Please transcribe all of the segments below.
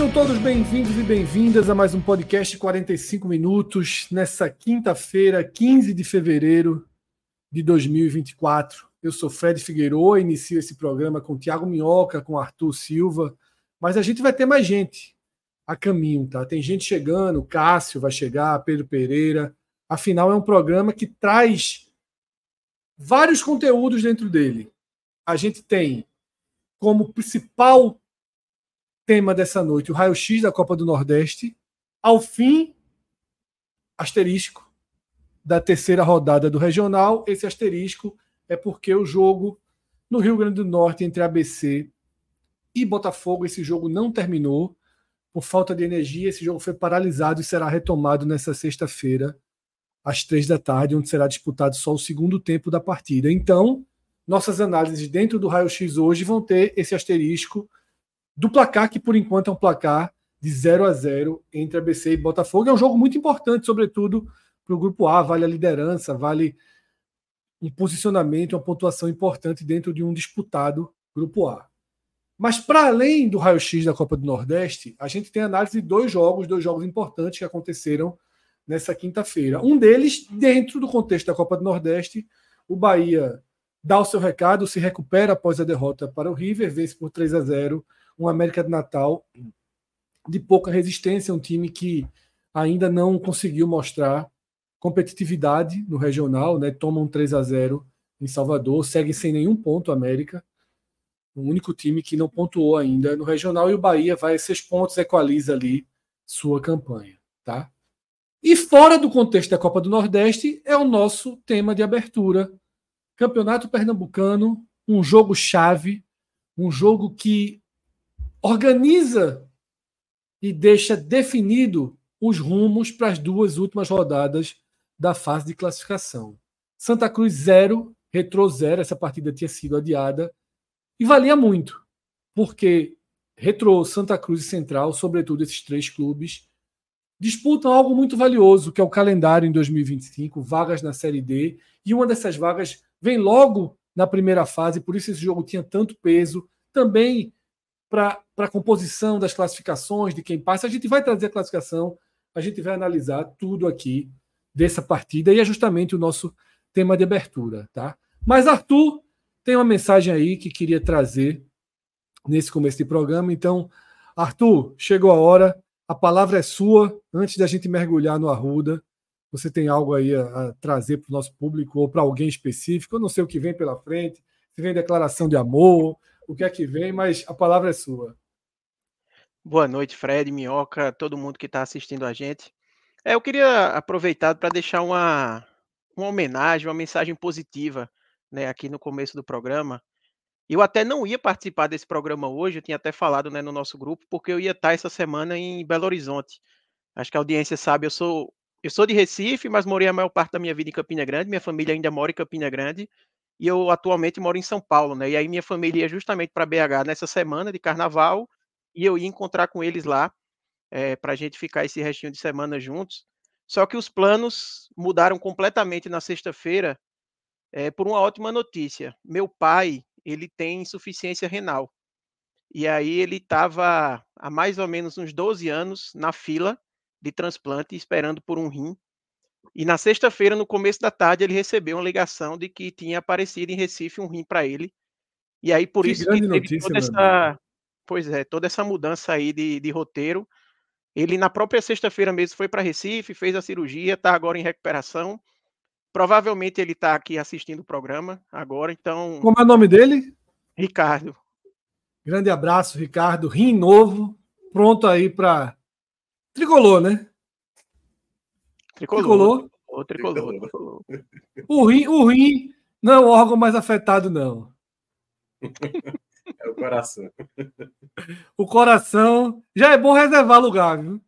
Sejam todos bem-vindos e bem-vindas a mais um podcast 45 minutos nessa quinta-feira, 15 de fevereiro de 2024. Eu sou Fred Figueiredo, inicio esse programa com Tiago Minhoca, com Arthur Silva, mas a gente vai ter mais gente a caminho, tá? Tem gente chegando, Cássio vai chegar, Pedro Pereira. Afinal, é um programa que traz vários conteúdos dentro dele. A gente tem como principal tema dessa noite, o raio-x da Copa do Nordeste. Ao fim, asterisco, da terceira rodada do regional. Esse asterisco é porque o jogo no Rio Grande do Norte entre ABC e Botafogo, esse jogo não terminou por falta de energia. Esse jogo foi paralisado e será retomado nessa sexta-feira, às três da tarde, onde será disputado só o segundo tempo da partida. Então, nossas análises dentro do raio-x hoje vão ter esse asterisco do placar, que por enquanto é um placar de 0 a 0 entre ABC e Botafogo. É um jogo muito importante, sobretudo para o grupo A, vale a liderança, vale um posicionamento, uma pontuação importante dentro de um disputado grupo A. Mas para além do raio-x da Copa do Nordeste, a gente tem análise de dois jogos, dois jogos importantes que aconteceram nessa quinta-feira. Um deles, dentro do contexto da Copa do Nordeste, o Bahia dá o seu recado, se recupera após a derrota para o River, vence por 3 a 0 um América de Natal de pouca resistência, um time que ainda não conseguiu mostrar competitividade no regional, né? Toma um 3 a 0 em Salvador, segue sem nenhum ponto América. O único time que não pontuou ainda no regional e o Bahia vai a seis pontos, equaliza ali sua campanha, tá? E fora do contexto da Copa do Nordeste é o nosso tema de abertura. Campeonato Pernambucano, um jogo chave, um jogo que organiza e deixa definido os rumos para as duas últimas rodadas da fase de classificação. Santa Cruz 0, Retro 0, essa partida tinha sido adiada e valia muito, porque Retro, Santa Cruz e Central, sobretudo esses três clubes, disputam algo muito valioso, que é o calendário em 2025, vagas na Série D, e uma dessas vagas vem logo na primeira fase, por isso esse jogo tinha tanto peso. Também para a composição das classificações, de quem passa. A gente vai trazer a classificação, a gente vai analisar tudo aqui dessa partida e é justamente o nosso tema de abertura. Tá? Mas Arthur tem uma mensagem aí que queria trazer nesse começo de programa. Então, Arthur, chegou a hora, a palavra é sua. Antes da gente mergulhar no Arruda, você tem algo aí a, a trazer para o nosso público ou para alguém específico? Eu não sei o que vem pela frente, se vem declaração de amor, o que é que vem, mas a palavra é sua. Boa noite, Fred, Minhoca, todo mundo que está assistindo a gente. É, eu queria aproveitar para deixar uma, uma homenagem, uma mensagem positiva né, aqui no começo do programa. Eu até não ia participar desse programa hoje, eu tinha até falado né, no nosso grupo, porque eu ia estar essa semana em Belo Horizonte. Acho que a audiência sabe, eu sou, eu sou de Recife, mas morei a maior parte da minha vida em Campina Grande, minha família ainda mora em Campina Grande, e eu atualmente moro em São Paulo, né? E aí minha família ia justamente para BH nessa semana de carnaval e eu ia encontrar com eles lá é, eh, para a gente ficar esse restinho de semana juntos. Só que os planos mudaram completamente na sexta-feira é, por uma ótima notícia. Meu pai ele tem insuficiência renal e aí ele estava há mais ou menos uns 12 anos na fila de transplante esperando por um rim e na sexta-feira, no começo da tarde, ele recebeu uma ligação de que tinha aparecido em Recife um rim para ele. E aí, por que isso que teve notícia, toda essa. Pois é, toda essa mudança aí de, de roteiro. Ele, na própria sexta-feira mesmo, foi para Recife, fez a cirurgia, está agora em recuperação. Provavelmente ele está aqui assistindo o programa agora, então. Como é o nome dele? Ricardo. Grande abraço, Ricardo. Rim novo, pronto aí para tricolor, né? Tricolor. Tricolor. tricolor. tricolor. O rim, o rim não é o órgão mais afetado, não. É o coração. O coração. Já é bom reservar lugar, viu?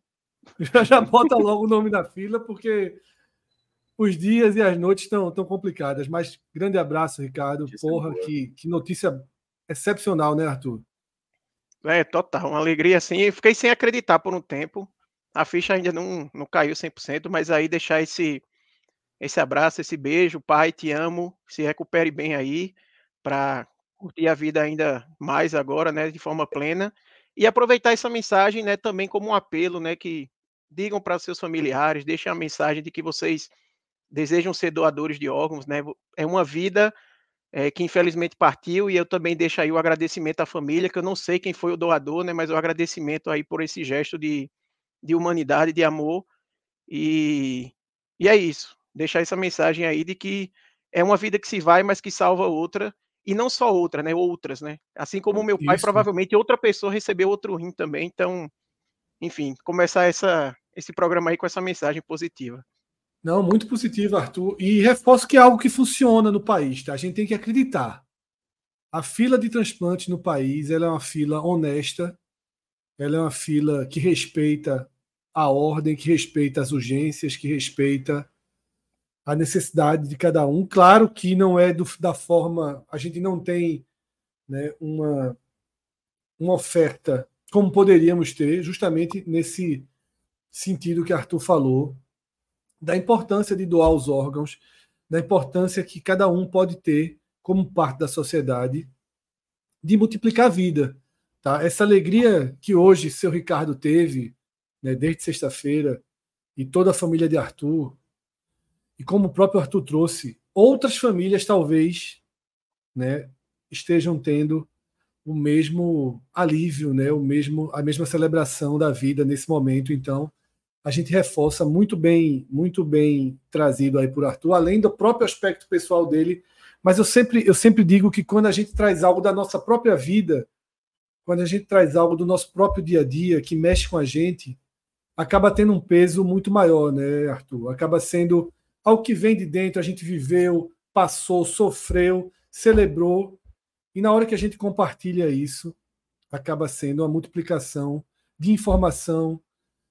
Já, já bota logo o nome da fila, porque os dias e as noites estão tão complicadas. Mas grande abraço, Ricardo. Porra, que, que notícia excepcional, né, Arthur? É, total. Uma alegria assim. Fiquei sem acreditar por um tempo. A ficha ainda não, não caiu 100%, mas aí deixar esse, esse abraço, esse beijo. Pai, te amo. Se recupere bem aí para curtir a vida ainda mais agora, né, de forma plena. E aproveitar essa mensagem, né, também como um apelo, né, que digam para seus familiares, deixem a mensagem de que vocês desejam ser doadores de órgãos, né? É uma vida é, que infelizmente partiu e eu também deixo aí o agradecimento à família, que eu não sei quem foi o doador, né? Mas o agradecimento aí por esse gesto de, de humanidade, de amor e, e é isso. Deixar essa mensagem aí de que é uma vida que se vai, mas que salva outra e não só outra, né? Outras, né? Assim como o meu pai, isso. provavelmente outra pessoa recebeu outro rim também. Então, enfim, começar essa, esse programa aí com essa mensagem positiva. Não, muito positivo, Arthur. E reforço que é algo que funciona no país, tá? A gente tem que acreditar. A fila de transplante no país ela é uma fila honesta, ela é uma fila que respeita a ordem, que respeita as urgências, que respeita a necessidade de cada um. Claro que não é do, da forma. A gente não tem né, uma, uma oferta como poderíamos ter, justamente nesse sentido que Arthur falou, da importância de doar os órgãos, da importância que cada um pode ter como parte da sociedade de multiplicar a vida. Tá? Essa alegria que hoje seu Ricardo teve, né, desde sexta-feira, e toda a família de Arthur, e como o próprio Arthur trouxe, outras famílias talvez né, estejam tendo o mesmo alívio, né, o mesmo a mesma celebração da vida nesse momento. Então, a gente reforça muito bem, muito bem trazido aí por Arthur, além do próprio aspecto pessoal dele. Mas eu sempre, eu sempre digo que quando a gente traz algo da nossa própria vida, quando a gente traz algo do nosso próprio dia a dia que mexe com a gente, acaba tendo um peso muito maior, né, Arthur? Acaba sendo algo que vem de dentro, a gente viveu, passou, sofreu, celebrou, e na hora que a gente compartilha isso, acaba sendo uma multiplicação de informação,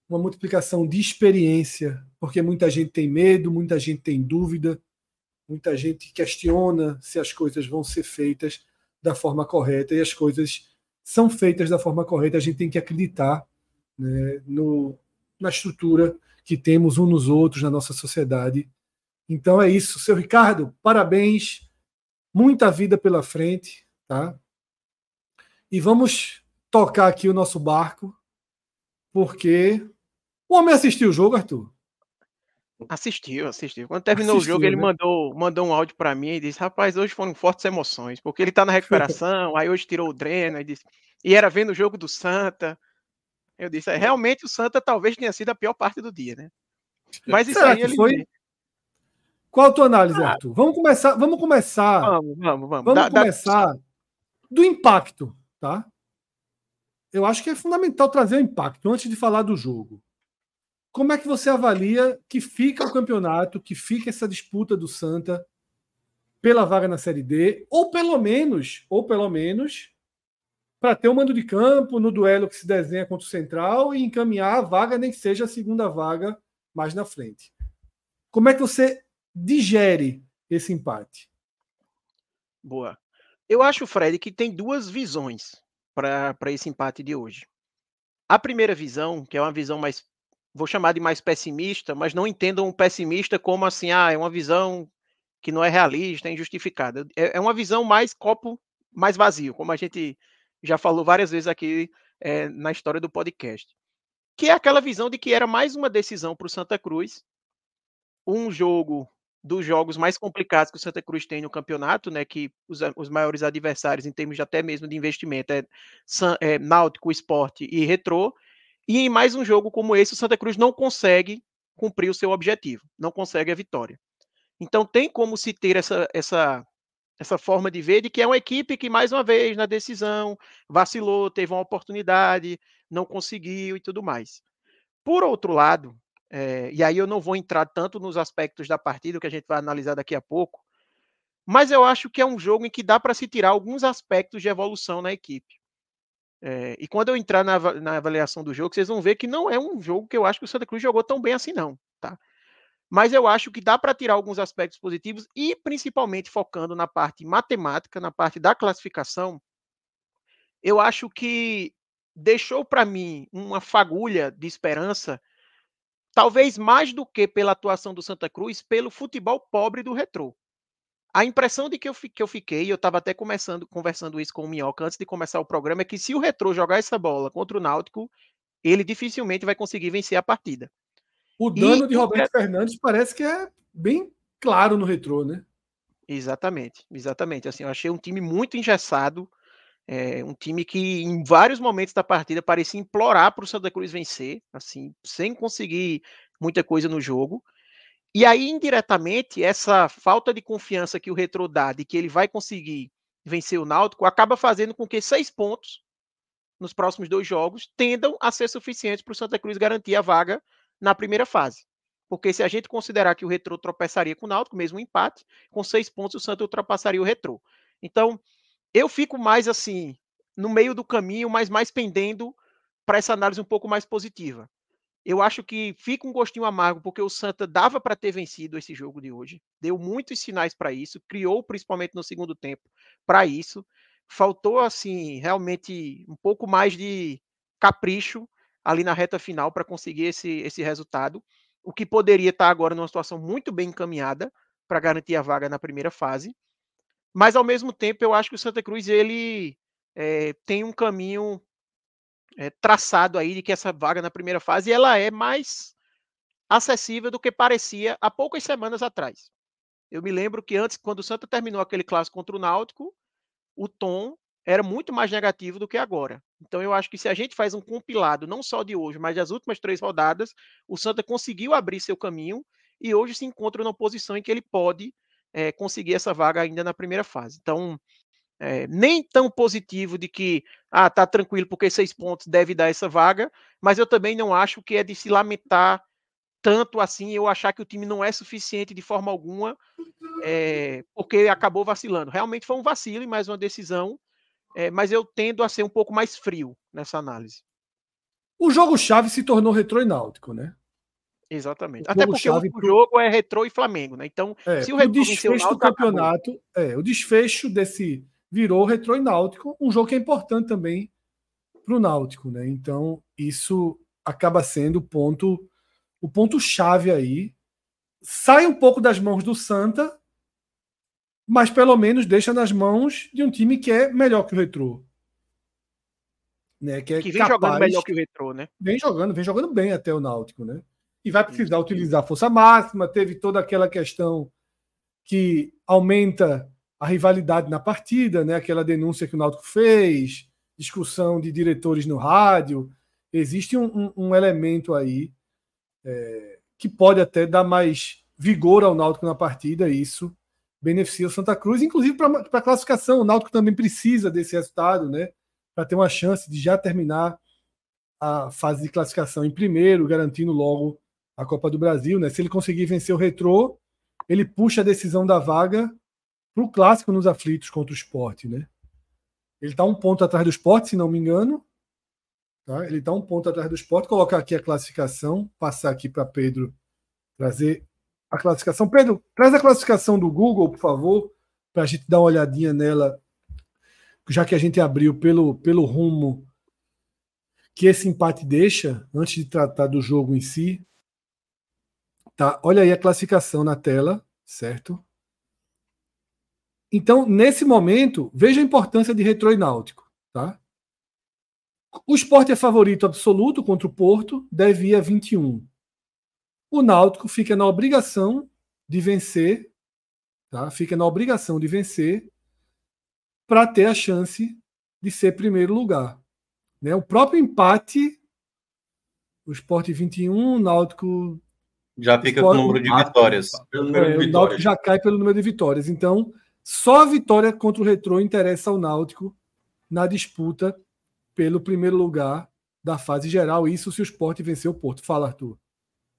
uma multiplicação de experiência, porque muita gente tem medo, muita gente tem dúvida, muita gente questiona se as coisas vão ser feitas da forma correta e as coisas são feitas da forma correta. A gente tem que acreditar né, no, na estrutura que temos uns nos outros na nossa sociedade. Então é isso, seu Ricardo, parabéns, muita vida pela frente, tá? E vamos tocar aqui o nosso barco, porque o homem assistiu o jogo, Arthur? Assistiu, assistiu. Quando terminou assistiu, o jogo, né? ele mandou, mandou um áudio para mim e disse: Rapaz, hoje foram fortes emoções, porque ele tá na recuperação, aí hoje tirou o dreno, e, disse, e era vendo o jogo do Santa. Eu disse: é, realmente o Santa talvez tenha sido a pior parte do dia, né? Mas isso Será aí ele. Foi? Qual a tua análise, ah, Arthur? Vamos começar. Vamos começar. Vamos, vamos, vamos. Vamos dá, começar dá... do impacto, tá? Eu acho que é fundamental trazer o impacto antes de falar do jogo. Como é que você avalia que fica o campeonato, que fica essa disputa do Santa pela vaga na Série D, ou pelo menos, ou pelo menos, para ter o um mando de campo no duelo que se desenha contra o Central e encaminhar a vaga, nem que seja a segunda vaga mais na frente. Como é que você digere esse empate? Boa. Eu acho, Fred, que tem duas visões para esse empate de hoje. A primeira visão, que é uma visão mais vou chamar de mais pessimista, mas não entendam um pessimista como assim, ah, é uma visão que não é realista, é injustificada. É, é uma visão mais copo mais vazio, como a gente já falou várias vezes aqui é, na história do podcast. Que é aquela visão de que era mais uma decisão para o Santa Cruz, um jogo dos jogos mais complicados que o Santa Cruz tem no campeonato, né? Que os, os maiores adversários, em termos de, até mesmo de investimento, é, é Náutico, Esporte e Retrô. E em mais um jogo como esse, o Santa Cruz não consegue cumprir o seu objetivo, não consegue a vitória. Então tem como se ter essa, essa, essa forma de ver de que é uma equipe que, mais uma vez, na decisão, vacilou, teve uma oportunidade, não conseguiu e tudo mais. Por outro lado, é, e aí eu não vou entrar tanto nos aspectos da partida, que a gente vai analisar daqui a pouco, mas eu acho que é um jogo em que dá para se tirar alguns aspectos de evolução na equipe. É, e quando eu entrar na, na, avaliação do jogo, vocês vão ver que não é um jogo que eu acho que o Santa Cruz jogou tão bem assim, não. Tá? Mas eu acho que dá para tirar alguns aspectos positivos e, principalmente, focando na parte matemática, na parte da classificação, eu acho que deixou para mim uma fagulha de esperança, talvez mais do que pela atuação do Santa Cruz, pelo futebol pobre do Retrô. A impressão de que eu, que eu fiquei, eu estava até começando, conversando isso com o Minhoca antes de começar o programa, é que se o Retrô jogar essa bola contra o Náutico, ele dificilmente vai conseguir vencer a partida. O dano e, de Roberto e... Fernandes parece que é bem claro no Retrô, né? Exatamente, exatamente. Assim, eu achei um time muito engessado, é, um time que em vários momentos da partida parecia implorar para o Santa Cruz vencer, assim, sem conseguir muita coisa no jogo. E aí, indiretamente, essa falta de confiança que o Retro dá de que ele vai conseguir vencer o Náutico acaba fazendo com que seis pontos nos próximos dois jogos tendam a ser suficientes para o Santa Cruz garantir a vaga na primeira fase. Porque se a gente considerar que o Retro tropeçaria com o Náutico, mesmo um empate, com seis pontos o Santa ultrapassaria o Retro. Então, eu fico mais assim, no meio do caminho, mas mais pendendo para essa análise um pouco mais positiva. Eu acho que fica um gostinho amargo, porque o Santa dava para ter vencido esse jogo de hoje. Deu muitos sinais para isso, criou principalmente no segundo tempo para isso. Faltou, assim, realmente um pouco mais de capricho ali na reta final para conseguir esse, esse resultado. O que poderia estar agora numa situação muito bem encaminhada para garantir a vaga na primeira fase. Mas, ao mesmo tempo, eu acho que o Santa Cruz ele é, tem um caminho é, traçado aí de que essa vaga na primeira fase ela é mais acessível do que parecia há poucas semanas atrás. Eu me lembro que antes, quando o Santa terminou aquele clássico contra o Náutico, o tom era muito mais negativo do que agora. Então eu acho que se a gente faz um compilado, não só de hoje, mas das últimas três rodadas, o Santa conseguiu abrir seu caminho e hoje se encontra numa posição em que ele pode é, conseguir essa vaga ainda na primeira fase. Então, é, nem tão positivo de que ah, tá tranquilo porque seis pontos deve dar essa vaga, mas eu também não acho que é de se lamentar tanto assim, eu achar que o time não é suficiente de forma alguma, é, porque acabou vacilando. Realmente foi um vacilo e mais uma decisão, é, mas eu tendo a ser um pouco mais frio nessa análise. O jogo-chave se tornou retrô e náutico, né? Exatamente. O Até porque o pro... jogo é retrô e Flamengo, né? Então, é, se o, o desfecho o do campeonato, é, o desfecho desse virou Retro e Náutico, um jogo que é importante também para o Náutico, né? Então, isso acaba sendo o ponto o ponto chave aí. Sai um pouco das mãos do Santa, mas pelo menos deixa nas mãos de um time que é melhor que o Retro. Né, que, é que vem capaz, jogando melhor que o Retro, né? Vem jogando, vem jogando bem até o Náutico, né? E vai precisar utilizar força máxima, teve toda aquela questão que aumenta a rivalidade na partida, né? aquela denúncia que o Náutico fez, discussão de diretores no rádio. Existe um, um, um elemento aí é, que pode até dar mais vigor ao Náutico na partida, e isso beneficia o Santa Cruz, inclusive para a classificação. O Náutico também precisa desse resultado, né? Para ter uma chance de já terminar a fase de classificação em primeiro, garantindo logo a Copa do Brasil. Né? Se ele conseguir vencer o Retrô, ele puxa a decisão da vaga para o clássico nos aflitos contra o esporte, né? Ele está um ponto atrás do esporte, se não me engano. Tá? Ele está um ponto atrás do esporte. Colocar aqui a classificação, passar aqui para Pedro trazer a classificação. Pedro, traz a classificação do Google, por favor, para a gente dar uma olhadinha nela, já que a gente abriu pelo, pelo rumo que esse empate deixa, antes de tratar do jogo em si. Tá? Olha aí a classificação na tela, certo? Então, nesse momento, veja a importância de Retro e Náutico. Tá? O esporte é favorito absoluto contra o Porto, deve ir a 21. O Náutico fica na obrigação de vencer, tá? fica na obrigação de vencer para ter a chance de ser primeiro lugar. Né? O próprio empate, o esporte 21, o Náutico Já fica com o número de vitórias. Pelo número é, de vitórias. O Náutico já cai pelo número de vitórias. Então, só a vitória contra o Retrô interessa ao Náutico na disputa pelo primeiro lugar da fase geral. Isso se o Sport vencer o Porto. Fala, Arthur.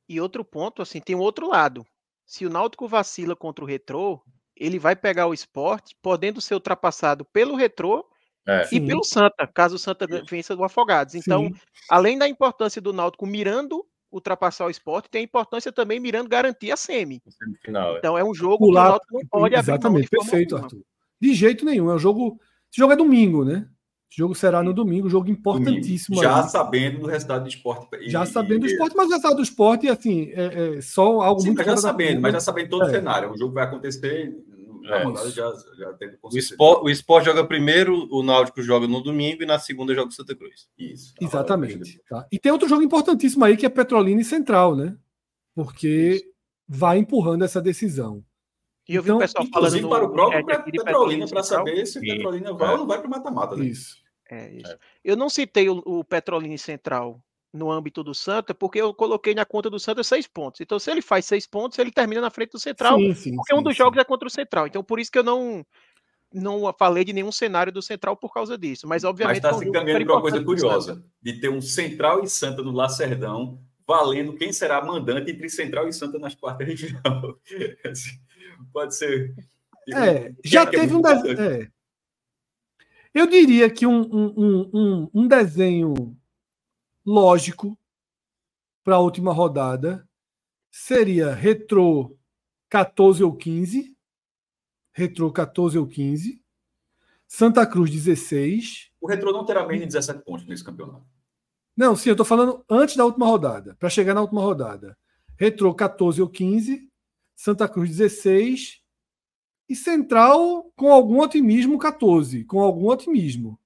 E outro ponto, assim, tem um outro lado. Se o Náutico vacila contra o Retrô, ele vai pegar o esporte, podendo ser ultrapassado pelo Retrô é. e Sim. pelo Santa, caso o Santa vença do Afogados. Então, Sim. além da importância do Náutico mirando ultrapassar o esporte, tem importância também mirando garantir a semi. Semifinal, é. Então é um jogo Pular, que o Náutico não pode Exatamente, abrir perfeito, Arthur. De jeito nenhum. É um jogo. Esse jogo é domingo, né? Esse jogo será no domingo, jogo importantíssimo. Já aí. sabendo do resultado do esporte. E, já sabendo do esporte, mas o resultado do esporte, assim, é, é só algo Sim, muito. Mas já sabendo, mas já sabendo todo é. o cenário. O jogo vai acontecer é, já, já o, esporte, o esporte joga primeiro, o Náutico joga no domingo e na segunda joga o Santa Cruz. Isso. Exatamente. Tá? E tem outro jogo importantíssimo aí que é Petrolina e Central, né? Porque Isso. vai empurrando essa decisão. E eu vi então, o pessoal falando no para o próprio Petrolina para saber se o Petrolina vai ou não vai para o mata-mata. Né? Isso. É, isso. É. Eu não citei o, o Petrolina Central no âmbito do Santa, porque eu coloquei na conta do Santa seis pontos. Então, se ele faz seis pontos, ele termina na frente do Central, sim, sim, porque sim, um dos jogos é contra o Central. Então, por isso que eu não não falei de nenhum cenário do Central por causa disso. Mas, obviamente. Mas está se caminhando para uma coisa curiosa: de ter um Central e Santa no Lacerdão, valendo quem será mandante entre Central e Santa nas quartas de final. Assim, pode ser. É, já é teve é um. É. Eu diria que um, um, um, um desenho lógico para a última rodada seria Retro 14 ou 15. Retro 14 ou 15. Santa Cruz 16. O Retro não terá menos de 17 pontos nesse campeonato. Não, sim, eu estou falando antes da última rodada, para chegar na última rodada. Retro 14 ou 15, Santa Cruz 16 e Central com algum otimismo 14, com algum otimismo.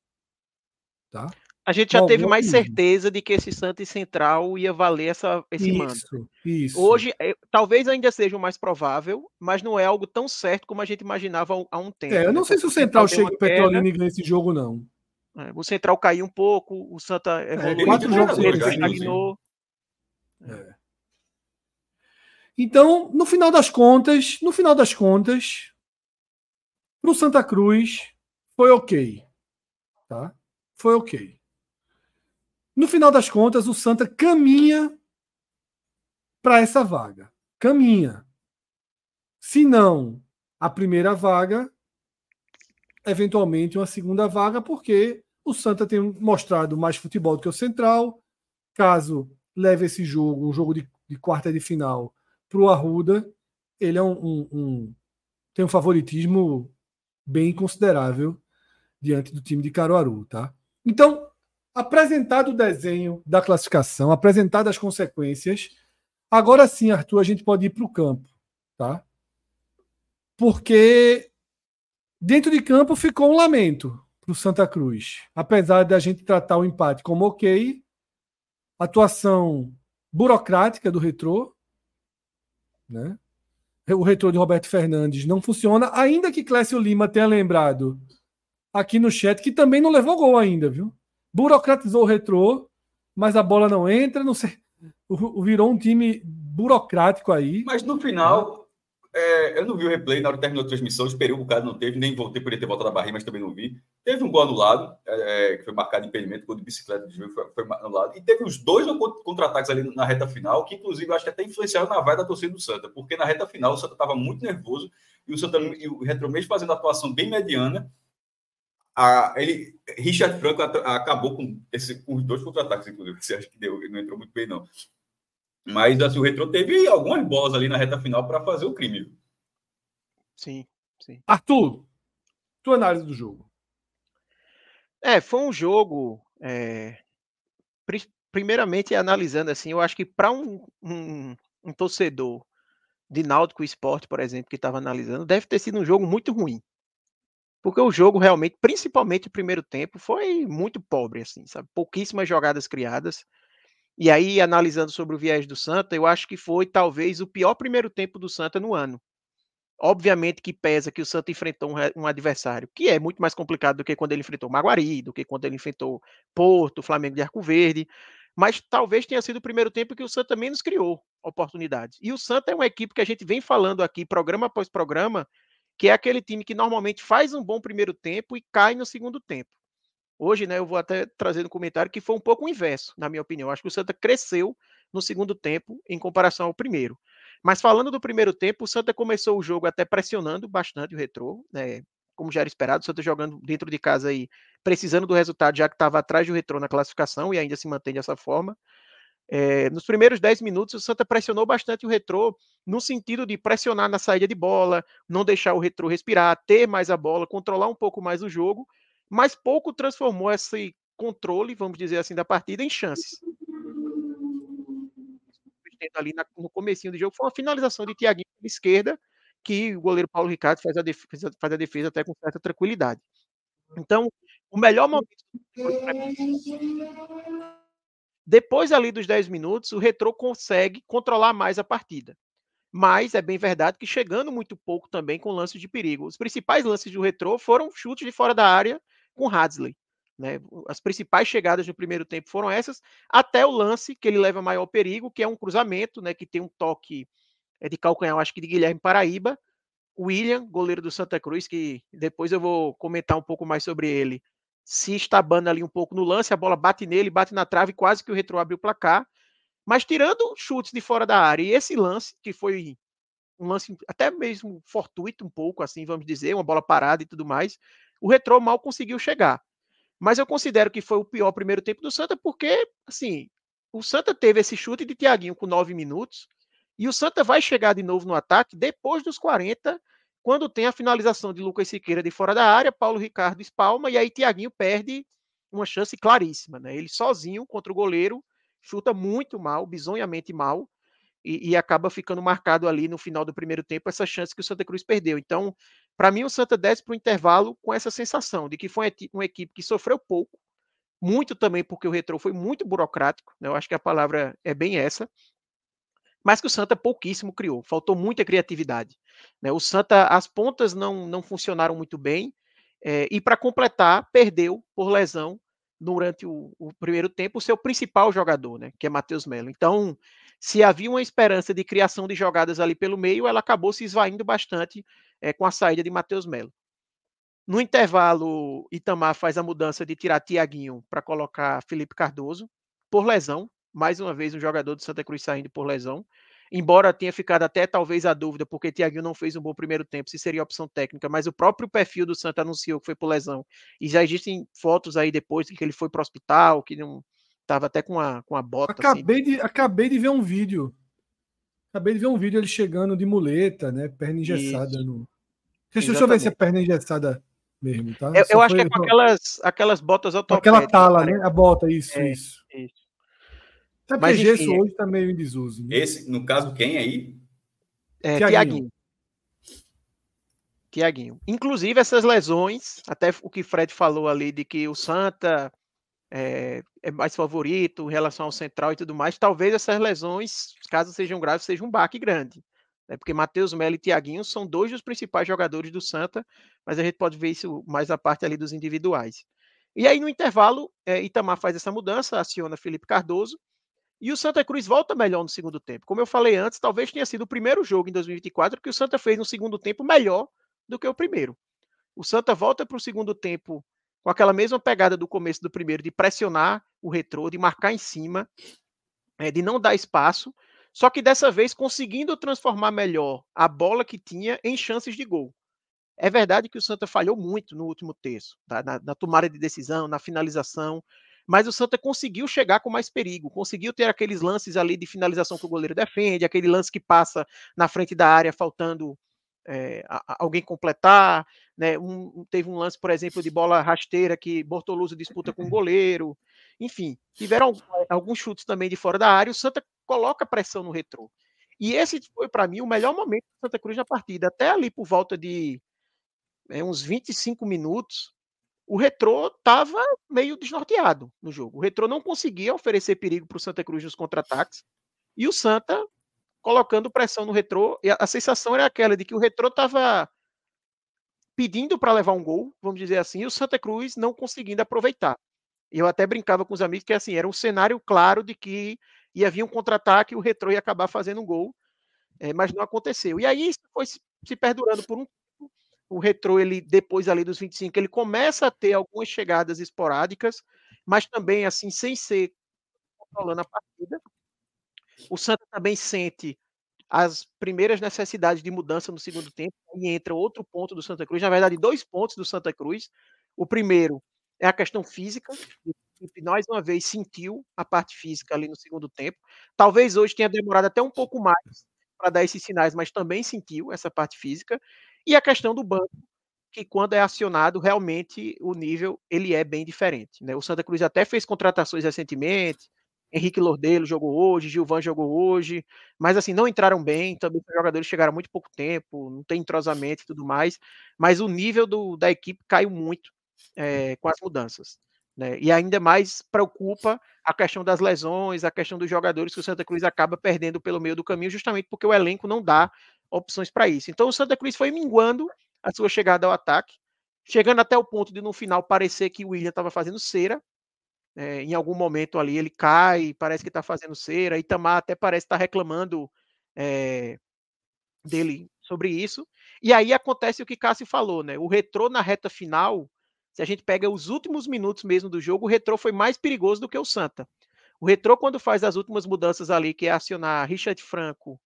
Tá? A gente já teve mais certeza de que esse Santa e Central ia valer essa, esse isso, mando. Isso. Hoje, é, talvez ainda seja o mais provável, mas não é algo tão certo como a gente imaginava há um tempo. É, eu não né? sei se o Central chega em Petrolina e ganha esse jogo, não. É, o Central caiu um pouco, o Santa é, evoluiu. É, quatro jogos ele estagnou. É. Então, no final das contas, no final das contas, para o Santa Cruz foi ok, tá? Foi ok. No final das contas, o Santa caminha para essa vaga. Caminha. Se não a primeira vaga, eventualmente uma segunda vaga, porque o Santa tem mostrado mais futebol do que o Central. Caso leve esse jogo, um jogo de, de quarta de final, para o Arruda, ele é um, um, um, tem um favoritismo bem considerável diante do time de Caruaru, tá? Então, apresentado o desenho da classificação, apresentado as consequências, agora sim, Arthur, a gente pode ir para o campo, tá? Porque dentro de campo ficou um lamento para o Santa Cruz. Apesar de a gente tratar o empate como ok, atuação burocrática do retrô, né? O retrô de Roberto Fernandes não funciona, ainda que Clécio Lima tenha lembrado aqui no chat que também não levou gol ainda, viu? Burocratizou o retrô, mas a bola não entra, não sei. Virou um time burocrático aí. Mas no final, é, eu não vi o replay na hora que terminou a transmissão, esperei um bocado, não teve, nem voltei, poderia ter voltado a barriga, mas também não vi. Teve um gol anulado, é, que foi marcado impedimento, gol de bicicleta de foi, foi anulado. E teve os dois contra-ataques ali na reta final, que inclusive acho que até influenciaram na vai da torcida do Santa, porque na reta final o Santa estava muito nervoso e o Santa e o mesmo fazendo atuação bem mediana a, ele, Richard Franco acabou com, esse, com os dois contra-ataques, inclusive. Você acha que deu, não entrou muito bem, não. Mas assim, o Retro teve algumas bolas ali na reta final para fazer o crime. Sim, sim. Arthur, tua análise do jogo. É, foi um jogo. É, primeiramente, analisando assim, eu acho que para um, um, um, torcedor de Náutico Esporte, por exemplo, que estava analisando, deve ter sido um jogo muito ruim. Porque o jogo realmente, principalmente o primeiro tempo, foi muito pobre, assim, sabe? Pouquíssimas jogadas criadas. E aí, analisando sobre o viés do Santa, eu acho que foi talvez o pior primeiro tempo do Santa no ano. Obviamente que pesa que o Santa enfrentou um, adversário que é muito mais complicado do que quando ele enfrentou Maguari, do que quando ele enfrentou Porto, Flamengo de Arco Verde. mas talvez tenha sido o primeiro tempo que o Santa menos criou oportunidades. E o Santa é uma equipe que a gente vem falando aqui, programa após programa, que é aquele time que normalmente faz um bom primeiro tempo e cai no segundo tempo. Hoje, né, eu vou até trazer no comentário que foi um pouco o inverso, na minha opinião. Acho que o Santa cresceu no segundo tempo em comparação ao primeiro. Mas falando do primeiro tempo, o Santa começou o jogo até pressionando bastante o retrô, né? Como já era esperado, o Santa jogando dentro de casa aí precisando do resultado, já que estava atrás do retrô na classificação e ainda se mantém dessa forma. É, nos primeiros 10 minutos, o Santa pressionou bastante o retrô, no sentido de pressionar na saída de bola, não deixar o retrô respirar, ter mais a bola, controlar um pouco mais o jogo, mas pouco transformou esse controle, vamos dizer assim, da partida em chances. Ali no comecinho do jogo foi uma finalização de Tiaguinho na esquerda, que o goleiro Paulo Ricardo faz a defesa, faz a defesa até com certa tranquilidade. Então, o melhor momento depois ali dos 10 minutos, o Retrô consegue controlar mais a partida. Mas é bem verdade que chegando muito pouco também com lances de perigo. Os principais lances do Retrô foram chutes de fora da área com Hadley. Né? As principais chegadas no primeiro tempo foram essas, até o lance que ele leva maior perigo, que é um cruzamento, né, que tem um toque é de calcanhar, acho que de Guilherme Paraíba. William, goleiro do Santa Cruz, que depois eu vou comentar um pouco mais sobre ele, se estabando ali um pouco no lance, a bola bate nele, bate na trave, quase que o Retro abre o placar. Mas tirando chutes de fora da área, e esse lance, que foi um lance até mesmo fortuito um pouco, assim, vamos dizer, uma bola parada e tudo mais, o Retro mal conseguiu chegar. Mas eu considero que foi o pior primeiro tempo do Santa, porque, assim, o Santa teve esse chute de Tiaguinho com nove minutos, e o Santa vai chegar de novo no ataque depois dos 40, quando tem a finalização de Lucas Siqueira de fora da área, Paulo Ricardo espalma, e aí Tiaguinho perde uma chance claríssima. Né? Ele sozinho contra o goleiro chuta muito mal, bizonhamente mal, e, e acaba ficando marcado ali no final do primeiro tempo essa chance que o Santa Cruz perdeu. Então, para mim, o Santa desce para o intervalo com essa sensação de que foi uma equipe que sofreu pouco, muito também porque o retrô foi muito burocrático, né? eu acho que a palavra é bem essa, mas que o Santa pouquíssimo criou, faltou muita criatividade. Né? O Santa, as pontas não, não funcionaram muito bem, é, e para completar, perdeu por lesão durante o, o, primeiro tempo o seu principal jogador, né, que é Matheus Melo. Então, se havia uma esperança de criação de jogadas ali pelo meio, ela acabou se esvaindo bastante é, com a saída de Matheus Melo. No intervalo, Itamar faz a mudança de tirar Tiaguinho para colocar Felipe Cardoso, por lesão. Mais uma vez, um jogador do Santa Cruz saindo por lesão. Embora tenha ficado até talvez a dúvida, porque Tiaguinho não fez um bom primeiro tempo, se seria opção técnica, mas o próprio perfil do Santa anunciou que foi por lesão. E já existem fotos aí depois que ele foi para o hospital, que não estava até com a, com a bota. Assim. Acabei, assim. de, acabei de ver um vídeo Acabei de ver um vídeo ele chegando de muleta, né? Perna engessada. No... Deixa, deixa eu ver se é perna engessada mesmo, tá? Eu, eu acho que é com aquelas, aquelas botas ortopédicas. Aquela tala, né? A bota, isso, é, isso. Até Mas, gesso enfim, hoje tá meio em desuso. Né? Esse, no caso, quem aí? É, Tiaguinho. Tiaguinho. Inclusive, essas lesões, até o que Fred falou ali, de que o Santa é, é, mais favorito em relação ao central e tudo mais, talvez essas lesões, caso sejam graves, sejam um baque grande. Né? Porque Matheus Melo e Tiaguinho são dois dos principais jogadores do Santa, mas a gente pode ver isso mais a parte ali dos individuais. E aí, no intervalo, é, Itamar faz essa mudança, aciona Felipe Cardoso, e o Santa Cruz volta melhor no segundo tempo. Como eu falei antes, talvez tenha sido o primeiro jogo em 2024 que o Santa fez no segundo tempo melhor do que o primeiro. O Santa volta para o segundo tempo com aquela mesma pegada do começo do primeiro, de pressionar o retrô, de marcar em cima, é, de não dar espaço, só que dessa vez conseguindo transformar melhor a bola que tinha em chances de gol. É verdade que o Santa falhou muito no último terço, tá? na, na tomada de decisão, na finalização, mas o Santa conseguiu chegar com mais perigo, conseguiu ter aqueles lances ali de finalização que o goleiro defende, aquele lance que passa na frente da área, faltando é, alguém completar. Né? Um, teve um lance, por exemplo, de bola rasteira que Bortoluso disputa com o goleiro. Enfim, tiveram alguns chutes também de fora da área. O Santa coloca pressão no retrô. E esse foi, para mim, o melhor momento do Santa Cruz na partida. Até ali por volta de é, uns 25 minutos, o Retrô estava meio desnorteado no jogo. O Retrô não conseguia oferecer perigo para o Santa Cruz nos contra-ataques. E o Santa colocando pressão no retrô. E a, a sensação era aquela de que o retrô estava pedindo para levar um gol, vamos dizer assim, e o Santa Cruz não conseguindo aproveitar. E eu até brincava com os amigos que assim, era um cenário claro de que ia vir um contra-ataque e o Retrô ia acabar fazendo um gol, é, mas não aconteceu. E aí isso foi se, se perdurando por um. O Retrô, ele, depois ali dos 25, ele começa a ter algumas chegadas esporádicas, mas também assim, sem ser controlando a partida. O Santa também sente as primeiras necessidades de mudança no segundo tempo, e entra outro ponto do Santa Cruz, na verdade, dois pontos do Santa Cruz. O primeiro é a questão física, que mais uma vez sentiu a parte física ali no segundo tempo. Talvez hoje tenha demorado até um pouco mais para dar esses sinais, mas também sentiu essa parte física. E a questão do banco, que quando é acionado, realmente o nível ele é bem diferente. Né? O Santa Cruz até fez contratações recentemente, Henrique Lordelo jogou hoje, Gilvan jogou hoje, mas assim, não entraram bem, também os jogadores chegaram há muito pouco tempo, não tem entrosamento e tudo mais, mas o nível do, da equipe caiu muito é, com as mudanças. Né? E ainda mais preocupa a questão das lesões, a questão dos jogadores que o Santa Cruz acaba perdendo pelo meio do caminho, justamente porque o elenco não dá opções para isso. Então o Santa Cruz foi minguando a sua chegada ao ataque, chegando até o ponto de no final parecer que o William estava fazendo cera, é, em algum momento ali ele cai, parece que está fazendo cera, Itamar até parece estar tá reclamando é, dele sobre isso. E aí acontece o que Cássio falou, né? O retrô na reta final, se a gente pega os últimos minutos mesmo do jogo, o retrô foi mais perigoso do que o Santa. O retrô, quando faz as últimas mudanças ali, que é acionar Richard Franco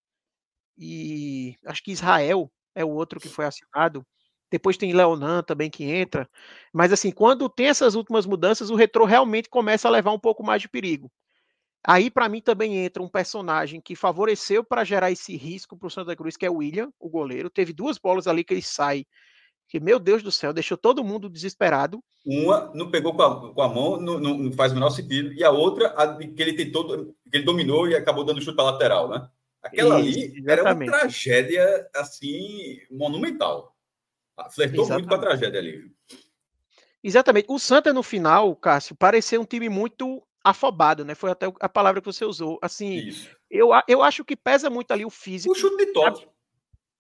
e acho que Israel é o outro que foi acionado, depois tem Leonan também que entra. Mas assim, quando tem essas últimas mudanças, o retrô realmente começa a levar um pouco mais de perigo. Aí, para mim, também entra um personagem que favoreceu para gerar esse risco para o Santa Cruz, que é o William, o goleiro. Teve duas bolas ali que ele sai, que, meu Deus do céu, deixou todo mundo desesperado. Uma não pegou com a, com a mão, não, não, faz o menor sentido, e a outra, a que ele tentou, que ele dominou e acabou dando chute para lateral, né? Aquela Isso, ali era uma tragédia assim monumental. Flertou Exatamente. muito com a tragédia ali. Exatamente. O Santa, no final, Cássio, pareceu um time muito afobado, né? Foi até a palavra que você usou. Assim, eu, eu acho que pesa muito ali o físico. O chute de Totti.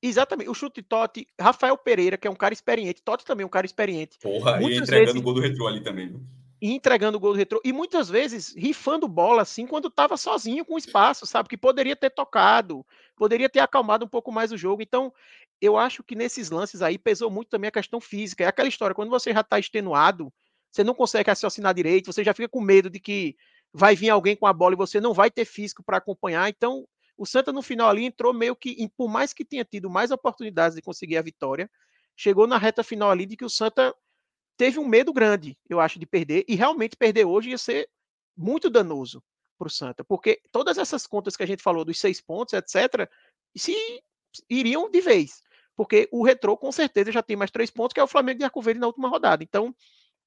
Exatamente, o chute de Totti, Rafael Pereira, que é um cara experiente, Totti também é um cara experiente. Porra, Muitas e entregando vezes... o gol do retrô ali também. Viu? E entregando o gol do retrô. E muitas vezes rifando bola assim quando estava sozinho com espaço, sabe? Que poderia ter tocado, poderia ter acalmado um pouco mais o jogo. Então, eu acho que nesses lances aí pesou muito também a questão física. É aquela história, quando você já está extenuado, você não consegue raciocinar direito, você já fica com medo de que vai vir alguém com a bola e você não vai ter físico para acompanhar. Então, o Santa no final ali entrou meio que, por mais que tenha tido mais oportunidades de conseguir a vitória, chegou na reta final ali de que o Santa teve um medo grande, eu acho, de perder, e realmente perder hoje ia ser muito danoso para o Santa, porque todas essas contas que a gente falou dos seis pontos, etc., se iriam de vez, porque o Retrô com certeza já tem mais três pontos, que é o Flamengo de Arco Verde na última rodada. Então,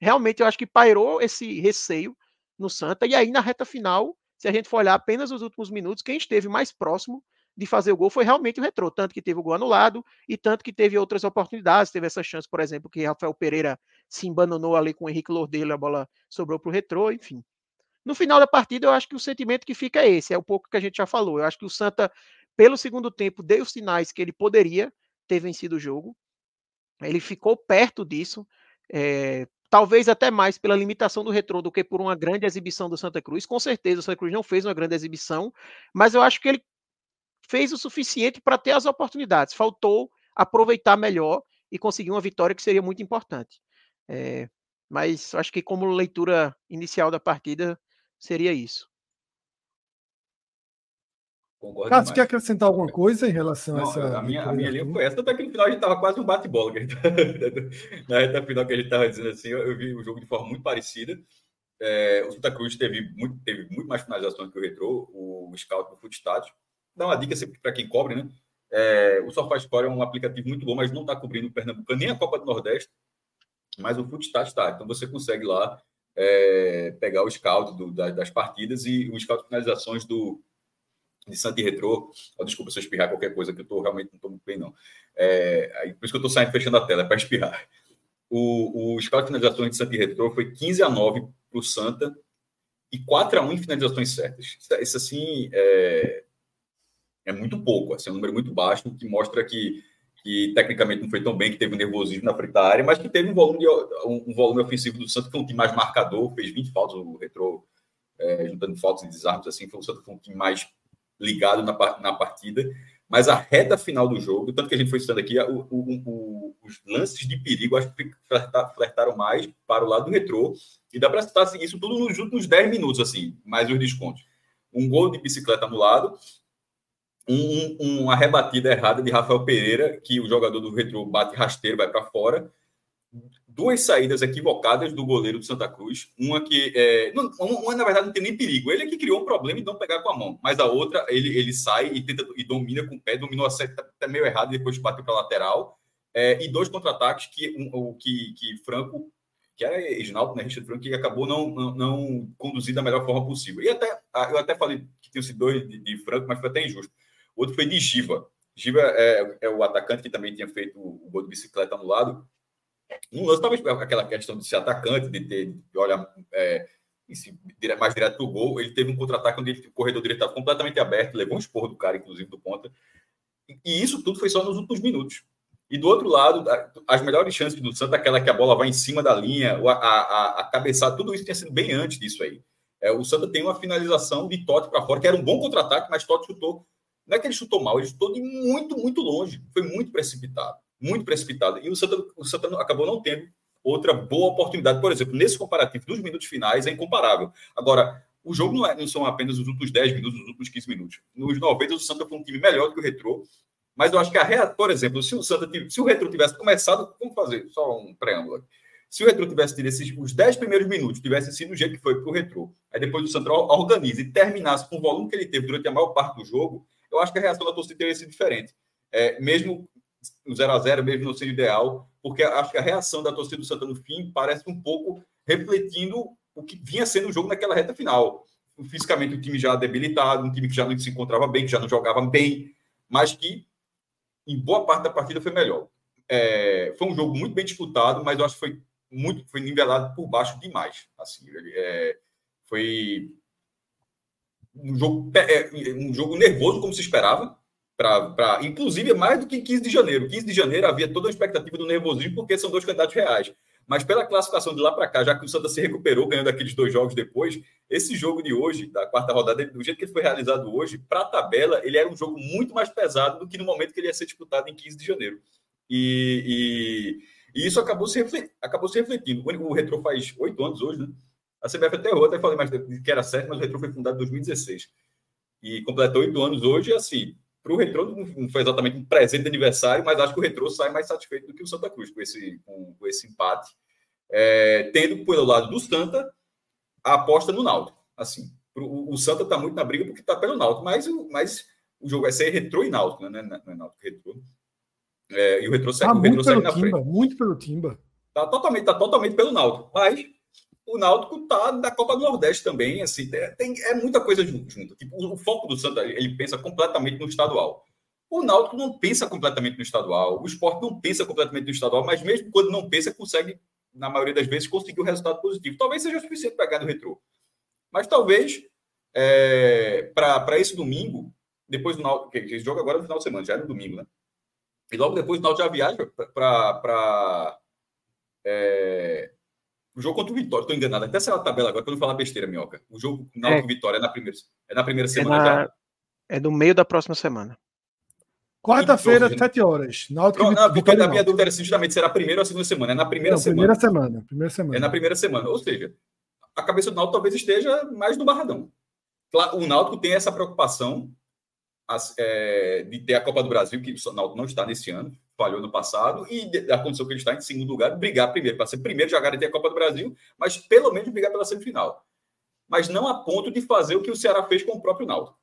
realmente, eu acho que pairou esse receio no Santa, e aí na reta final, se a gente for olhar apenas os últimos minutos, quem esteve mais próximo de fazer o gol foi realmente o Retrô, tanto que teve o gol anulado e tanto que teve outras oportunidades, teve essa chance, por exemplo, que Rafael Pereira se embananou ali com o Henrique Lordelho, a bola sobrou para o Retrô, enfim. No final da partida, eu acho que o sentimento que fica é esse, é o pouco que a gente já falou. Eu acho que o Santa, pelo segundo tempo, deu os sinais que ele poderia ter vencido o jogo. Ele ficou perto disso, é, talvez até mais pela limitação do retrô do que por uma grande exibição do Santa Cruz. Com certeza, o Santa Cruz não fez uma grande exibição, mas eu acho que ele fez o suficiente para ter as oportunidades. Faltou aproveitar melhor e conseguir uma vitória que seria muito importante. É, mas acho que como leitura inicial da partida seria isso. Concordo Cássio, quer acrescentar alguma coisa em relação Não, a essa. A minha, a minha linha foi essa, até que no final a gente estava quase um bate-bola. Na reta final que a gente estava dizendo assim, eu, eu, vi o jogo de forma muito parecida. É, o Santa Cruz teve muito, teve muito mais finalizações que o Retro, o Scout do Footstat. Dá uma dica sempre para quem cobre, né? É, o SofaScore é um aplicativo muito bom, mas não está cobrindo o Pernambuco, nem a Copa do Nordeste, mas o Footstat está. Então você consegue lá é, pegar o scout do, das, das partidas e o scout de finalizações do, de Santi Retro. Oh, desculpa se eu espirrar qualquer coisa, que eu tô, realmente não estou muito bem, não. É, por isso que eu estou saindo fechando a tela, é para espirrar. O, o scout de finalizações de Santi Retro foi 15 a 9 para o Santa e 4 a 1 em finalizações certas. Isso, isso assim, é, é muito pouco, assim, é um número muito baixo, que mostra que que tecnicamente não foi tão bem, que teve um nervosismo na frente da área, mas que teve um volume, de, um, um, volume ofensivo do Santos, que foi um time mais marcador, fez 20 faltas, o Retro, é, juntando faltas e desarmes, assim, foi o Santos foi um time mais ligado na, na partida, mas a reta final do jogo, tanto que a gente foi citando aqui, o, o, o, os lances de perigo, acho que flertaram mais para o lado do Retrô, e dá para citar assim, isso tudo nos últimos 10 minutos, assim, mais os descontos. Um gol de bicicleta anulado, um, um, uma rebatida errada de Rafael Pereira, que o jogador do Retro bate rasteiro, vai para fora. Duas saídas equivocadas do goleiro do Santa Cruz. Uma que. É, não, uma, na verdade, não tem nem perigo. Ele é que criou um problema e não pegar com a mão. Mas a outra, ele, ele sai e tenta e domina com o pé, dominou até meio errado e depois bateu para lateral. É, e dois contra-ataques que, um, que, que Franco, que era Reginaldo, né? Richard Franco, que acabou não, não, não conduzindo da melhor forma possível. E até, eu até falei que tinham sido dois de, de Franco, mas foi até injusto outro foi de Giva. Giva é, é, o atacante que também tinha feito o gol de bicicleta anulado. Um lance, talvez aquela questão de ser atacante, de ter, de olhar é, mais direto para o gol. Ele teve um contra-ataque onde ele, o corredor direito estava completamente aberto, levou um esporro do cara, inclusive do ponta. E isso tudo foi só nos últimos minutos. E do outro lado, as melhores chances do Santa, aquela que a bola vai em cima da linha, a, a, a cabeçada, tudo isso tinha sido bem antes disso aí. É, o Santa tem uma finalização de Totti para fora, que era um bom contra-ataque, mas Totti chutou não é que ele chutou mal, ele chutou de muito, muito longe. Foi muito precipitado. Muito precipitado. E o Santa, o Santa acabou não tendo outra boa oportunidade. Por exemplo, nesse comparativo dos minutos finais é incomparável. Agora, o jogo não, é, não são apenas os últimos 10 minutos, os últimos 15 minutos. Nos 90, o Santa foi um time melhor do que o Retrô. Mas eu acho que a rea... por exemplo, se o Santa se o Retro tivesse começado, vamos fazer só um preâmbulo aqui. Se o Retro tivesse tido esses os 10 primeiros minutos, tivesse sido do jeito que foi para o Retro, aí depois o Central organiza e terminasse com o volume que ele teve durante a maior parte do jogo, eu acho que a reação da torcida teria sido diferente. É, mesmo no 0 a 0 mesmo não sendo ideal, porque acho que a reação da torcida do Santa no fim parece um pouco refletindo o que vinha sendo o jogo naquela reta final. Fisicamente, o time já debilitado, um time que já não se encontrava bem, que já não jogava bem, mas que em boa parte da partida foi melhor. É, foi um jogo muito bem disputado, mas eu acho que foi muito foi nivelado por baixo demais. Assim, é, foi um jogo, é, um jogo nervoso, como se esperava, pra, pra, inclusive mais do que 15 de janeiro. 15 de janeiro havia toda a expectativa do nervosismo, porque são dois candidatos reais. Mas pela classificação de lá para cá, já que o Santa se recuperou, ganhando aqueles dois jogos depois, esse jogo de hoje, da quarta rodada, do jeito que ele foi realizado hoje, para a tabela, ele era um jogo muito mais pesado do que no momento que ele ia ser disputado em 15 de janeiro. E, e, e isso acabou se, acabou se refletindo. O Retro faz oito anos hoje, né? A CBF até errou, até falei mais que era certo, mas o Retro foi fundado em 2016. E completou oito anos hoje, e assim, para o Retro não foi exatamente um presente de aniversário, mas acho que o Retro sai mais satisfeito do que o Santa Cruz com esse, com, com esse empate. É, tendo pelo lado do Santa a aposta no Náutico. Assim, pro, o Santa está muito na briga porque está pelo Náutico, mas, mas o jogo vai ser Retro e Náutico, né? Não é Náutico, Retro. É, e o Retro segue, tá o retro segue na timba, frente. Muito pelo Timba. Está totalmente, tá totalmente pelo Náutico. Mas o Náutico tá da Copa do Nordeste também, assim, tem, é muita coisa junto. Tipo, o, foco do Santa, ele pensa completamente no estadual. O Náutico não pensa completamente no estadual, o esporte não pensa completamente no estadual, mas mesmo quando não pensa, consegue, na maioria das vezes, conseguir um resultado positivo. Talvez seja suficiente ganhar no retrô. Mas talvez, é, para esse domingo, depois do Náutico, que, que joga agora no final de semana, já é no domingo, né? E logo depois o Náutico já viaja para. É, o jogo contra o Vitória, estou enganado. Até saiu a tabela agora, para não falar besteira, Minhoca. O jogo Náutico é. Vitória é na primeira, é na primeira semana é na, já. É no meio da próxima semana. Quarta-feira, sete horas. Náutico não, não, porque a minha dúvida era justamente será a primeira ou a segunda semana. É na primeira não, semana. Primeira semana. Primeira semana. É na primeira semana. Ou seja, a cabeça do Náutico talvez esteja mais no Barradão. O Náutico tem essa preocupação é, de ter a Copa do Brasil, que o Náutico não está nesse ano, falhou no passado, e a condição que ele está em segundo lugar, brigar primeiro, para ser primeiro, já garantir a Copa do Brasil, mas pelo menos brigar pela semifinal. Mas não a ponto de fazer o que o Ceará fez com o próprio Náutico,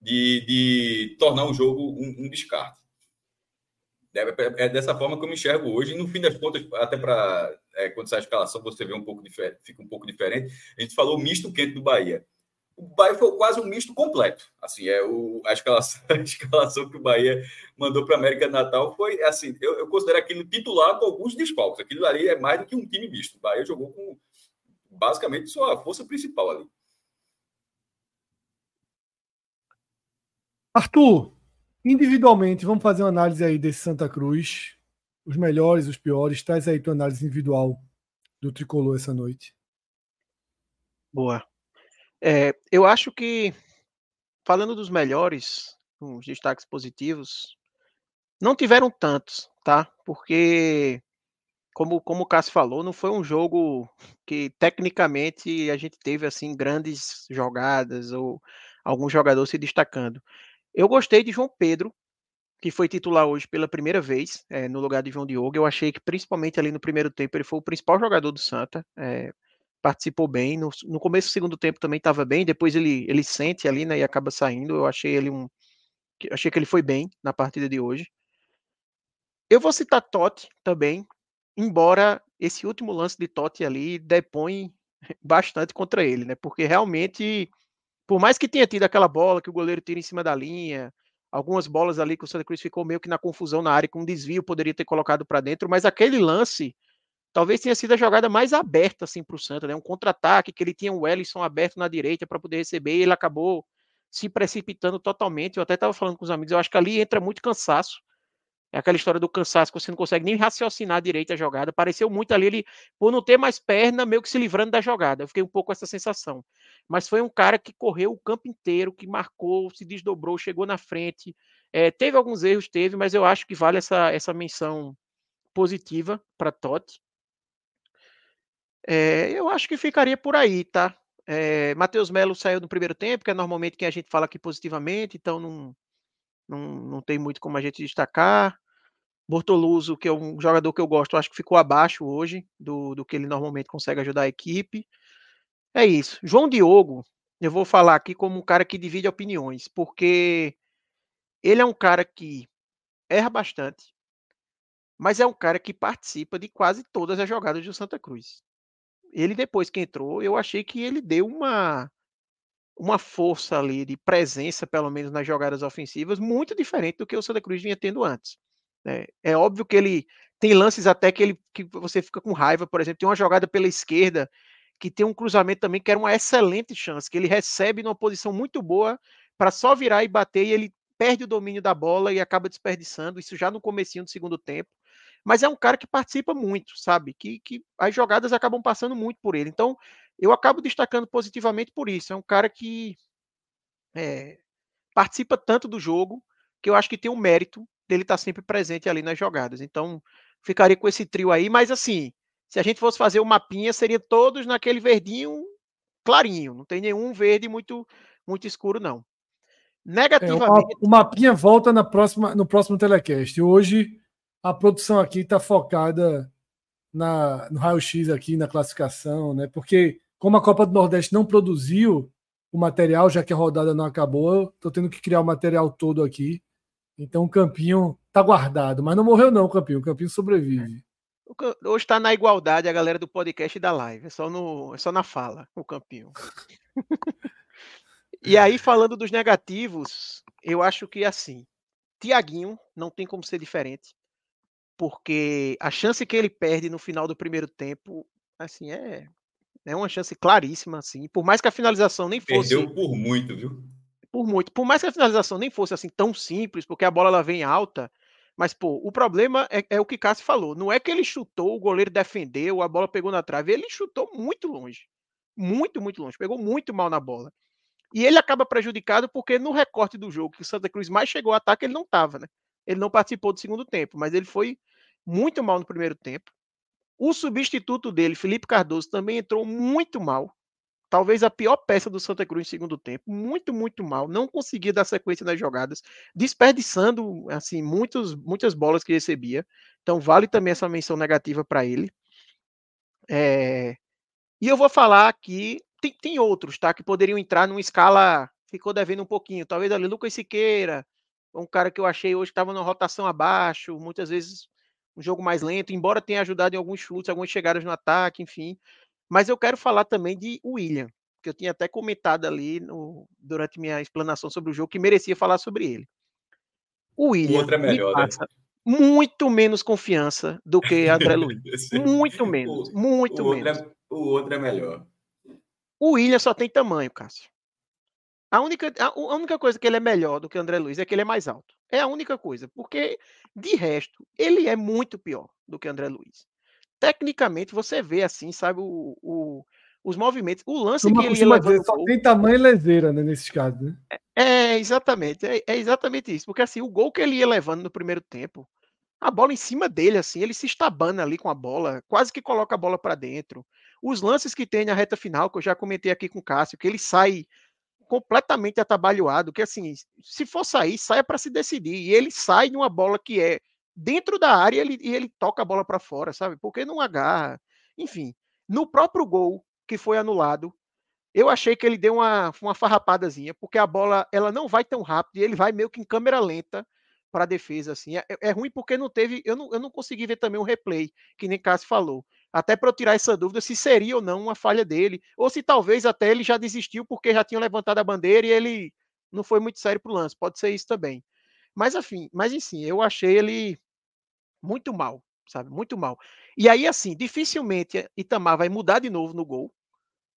de, de tornar o jogo um, um descarte. É, é, dessa forma que eu me enxergo hoje, e no fim das contas, até para é, quando sai a escalação, você vê um pouco diferente, fica um pouco diferente. A gente falou misto quente do Bahia o Bahia foi quase um misto completo. Assim, é o, a, escalação, a escalação que o Bahia mandou para a América do Natal foi assim: eu, eu, considero aquilo titular com alguns desfalques. Aquilo ali é mais do que um time misto. O Bahia jogou com basicamente sua força principal ali. Arthur, Individualmente, vamos fazer uma análise aí desse Santa Cruz. Os melhores, os piores. Traz aí tua análise individual do tricolor essa noite. Boa. É, eu acho que, falando dos melhores, os destaques positivos, não tiveram tantos, tá? Porque, como, como o Cássio falou, não foi um jogo que tecnicamente a gente teve assim grandes jogadas ou algum jogador se destacando. Eu gostei de João Pedro, que foi titular hoje pela primeira vez, é, no lugar de João Diogo. Eu achei que, principalmente ali no primeiro tempo, ele foi o principal jogador do Santa. É, participou bem. No, no, começo do segundo tempo também estava bem. Depois ele, ele sente ali né, e acaba saindo. Eu achei ele um. Achei que ele foi bem na partida de hoje. Eu vou citar Totti também, embora esse último lance de Totti ali depõe bastante contra ele, né? Porque realmente, por mais que tenha tido aquela bola que o goleiro tira em cima da linha, algumas bolas ali que o Santa Cruz ficou meio que na confusão na área, com um desvio poderia ter colocado para dentro, mas aquele lance talvez tenha sido a jogada mais aberta assim para o Santa, né? Um contra-ataque que ele tinha o Wellington aberto na direita para poder receber e ele acabou se precipitando totalmente. Eu até estava falando com os amigos, eu acho que ali entra muito cansaço. É aquela história do cansaço que você não consegue nem raciocinar direito a jogada. Pareceu muito ali ele, por não ter mais perna, meio que se livrando da jogada. Eu fiquei um pouco com essa sensação. Mas foi um cara que correu o campo inteiro, que marcou, se desdobrou, chegou na frente. É, teve alguns erros, teve, mas eu acho que vale essa, essa menção positiva para Totti. É, eu acho que ficaria por aí, tá? É, Matheus Melo saiu no primeiro tempo, que é normalmente quem a gente fala aqui positivamente, então não, não, não tem muito como a gente destacar. Bortoluso, que é um jogador que eu gosto, acho que ficou abaixo hoje do, do que ele normalmente consegue ajudar a equipe. É isso. João Diogo, eu vou falar aqui como um cara que divide opiniões, porque ele é um cara que erra bastante, mas é um cara que participa de quase todas as jogadas do Santa Cruz. Ele, depois que entrou, eu achei que ele deu uma uma força ali de presença, pelo menos nas jogadas ofensivas, muito diferente do que o Santa Cruz vinha tendo antes. É, é óbvio que ele tem lances até que ele que você fica com raiva, por exemplo, tem uma jogada pela esquerda que tem um cruzamento também que era uma excelente chance, que ele recebe numa posição muito boa para só virar e bater e ele perde o domínio da bola e acaba desperdiçando, isso já no comecinho do segundo tempo. Mas é um cara que participa muito, sabe? Que, que as jogadas acabam passando muito por ele. Então, eu acabo destacando positivamente por isso. É um cara que é, participa tanto do jogo que eu acho que tem o um mérito dele estar sempre presente ali nas jogadas. Então, ficaria com esse trio aí, mas assim, se a gente fosse fazer o mapinha, seria todos naquele verdinho clarinho, não tem nenhum verde muito muito escuro não. Negativamente, é, o mapinha volta na próxima no próximo telecast. Hoje a produção aqui está focada na, no raio-x aqui na classificação, né? Porque como a Copa do Nordeste não produziu o material, já que a rodada não acabou, estou tendo que criar o material todo aqui. Então o Campinho está guardado, mas não morreu não o Campinho, o Campinho sobrevive. Hoje está na igualdade a galera do podcast e da live, é só, no, é só na fala o Campinho. e aí, falando dos negativos, eu acho que assim, Tiaguinho não tem como ser diferente, porque a chance que ele perde no final do primeiro tempo, assim, é é uma chance claríssima, assim. Por mais que a finalização nem fosse. Perdeu por muito, viu? Por muito. Por mais que a finalização nem fosse assim tão simples, porque a bola ela vem alta. Mas, pô, o problema é, é o que Cássio falou. Não é que ele chutou, o goleiro defendeu, a bola pegou na trave. Ele chutou muito longe. Muito, muito longe. Pegou muito mal na bola. E ele acaba prejudicado porque no recorte do jogo, que o Santa Cruz mais chegou ao ataque, ele não estava, né? Ele não participou do segundo tempo, mas ele foi muito mal no primeiro tempo. O substituto dele, Felipe Cardoso, também entrou muito mal. Talvez a pior peça do Santa Cruz em segundo tempo. Muito, muito mal. Não conseguia dar sequência nas jogadas, desperdiçando assim muitos, muitas bolas que recebia. Então vale também essa menção negativa para ele. É... E eu vou falar aqui, tem, tem outros, tá? Que poderiam entrar numa escala, ficou devendo um pouquinho. Talvez ali Lucas Siqueira, um cara que eu achei hoje estava numa rotação abaixo, muitas vezes um jogo mais lento, embora tenha ajudado em alguns chutes, algumas chegadas no ataque, enfim. Mas eu quero falar também de William, que eu tinha até comentado ali no, durante minha explanação sobre o jogo, que merecia falar sobre ele. O William é melhor, né? passa né? muito menos confiança do que André Luiz. muito menos, o, muito o menos. Outro é, o outro é melhor. O William só tem tamanho, Cássio. A única, a, a única coisa que ele é melhor do que André Luiz é que ele é mais alto. É a única coisa. Porque, de resto, ele é muito pior do que André Luiz. Tecnicamente, você vê assim, sabe, o, o os movimentos. O lance Uma que ele ia dizer, só tem tamanho leseira, né, nesses casos, né? É, é exatamente. É, é, exatamente isso. Porque assim, o gol que ele ia levando no primeiro tempo, a bola em cima dele, assim, ele se estabana ali com a bola, quase que coloca a bola para dentro. Os lances que tem na reta final, que eu já comentei aqui com o Cássio, que ele sai completamente atabalhoado, que assim, se for sair, saia para se decidir. E ele sai de uma bola que é dentro da área e ele, e ele toca a bola para fora, sabe? Porque não agarra. Enfim, no próprio gol que foi anulado, eu achei que ele deu uma, uma farrapadazinha, porque a bola ela não vai tão rápido e ele vai meio que em câmera lenta para defesa. Assim. É, é, ruim porque não teve. Eu não, eu não consegui ver também o replay, que nem Cássio falou até para eu tirar essa dúvida se seria ou não uma falha dele, ou se talvez até ele já desistiu porque já tinha levantado a bandeira e ele não foi muito sério para o lance, pode ser isso também. Mas enfim, mas enfim, eu achei ele muito mal, sabe? Muito mal. E aí, assim, dificilmente Itamar vai mudar de novo no gol,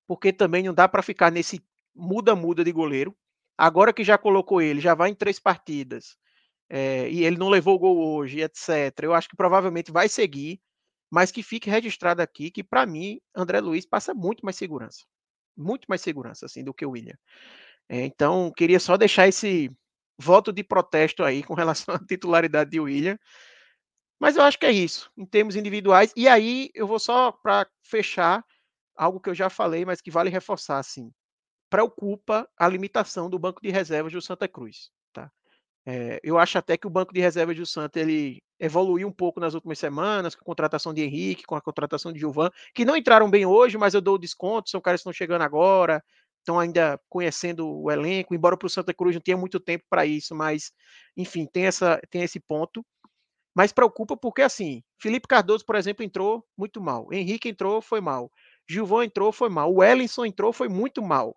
porque também não dá para ficar nesse muda-muda de goleiro. Agora que já colocou ele, já vai em três partidas, é, e ele não levou o gol hoje, etc. Eu acho que provavelmente vai seguir mas que fique registrado aqui que, para mim, André Luiz passa muito mais segurança. Muito mais segurança, assim, do que o William. É, então, queria só deixar esse voto de protesto aí com relação à titularidade de William. Mas eu acho que é isso, em termos individuais. E aí, eu vou só, para fechar, algo que eu já falei, mas que vale reforçar, assim. Preocupa a limitação do banco de reservas do Santa Cruz. É, eu acho até que o banco de reservas do Santa ele evoluiu um pouco nas últimas semanas, com a contratação de Henrique, com a contratação de Gilvan, que não entraram bem hoje, mas eu dou desconto, são caras que estão chegando agora, estão ainda conhecendo o elenco, embora para o Santa Cruz não tenha muito tempo para isso, mas enfim, tem, essa, tem esse ponto. Mas preocupa porque, assim, Felipe Cardoso, por exemplo, entrou muito mal. Henrique entrou, foi mal. Gilvan entrou, foi mal. O Ellinson entrou, foi muito mal.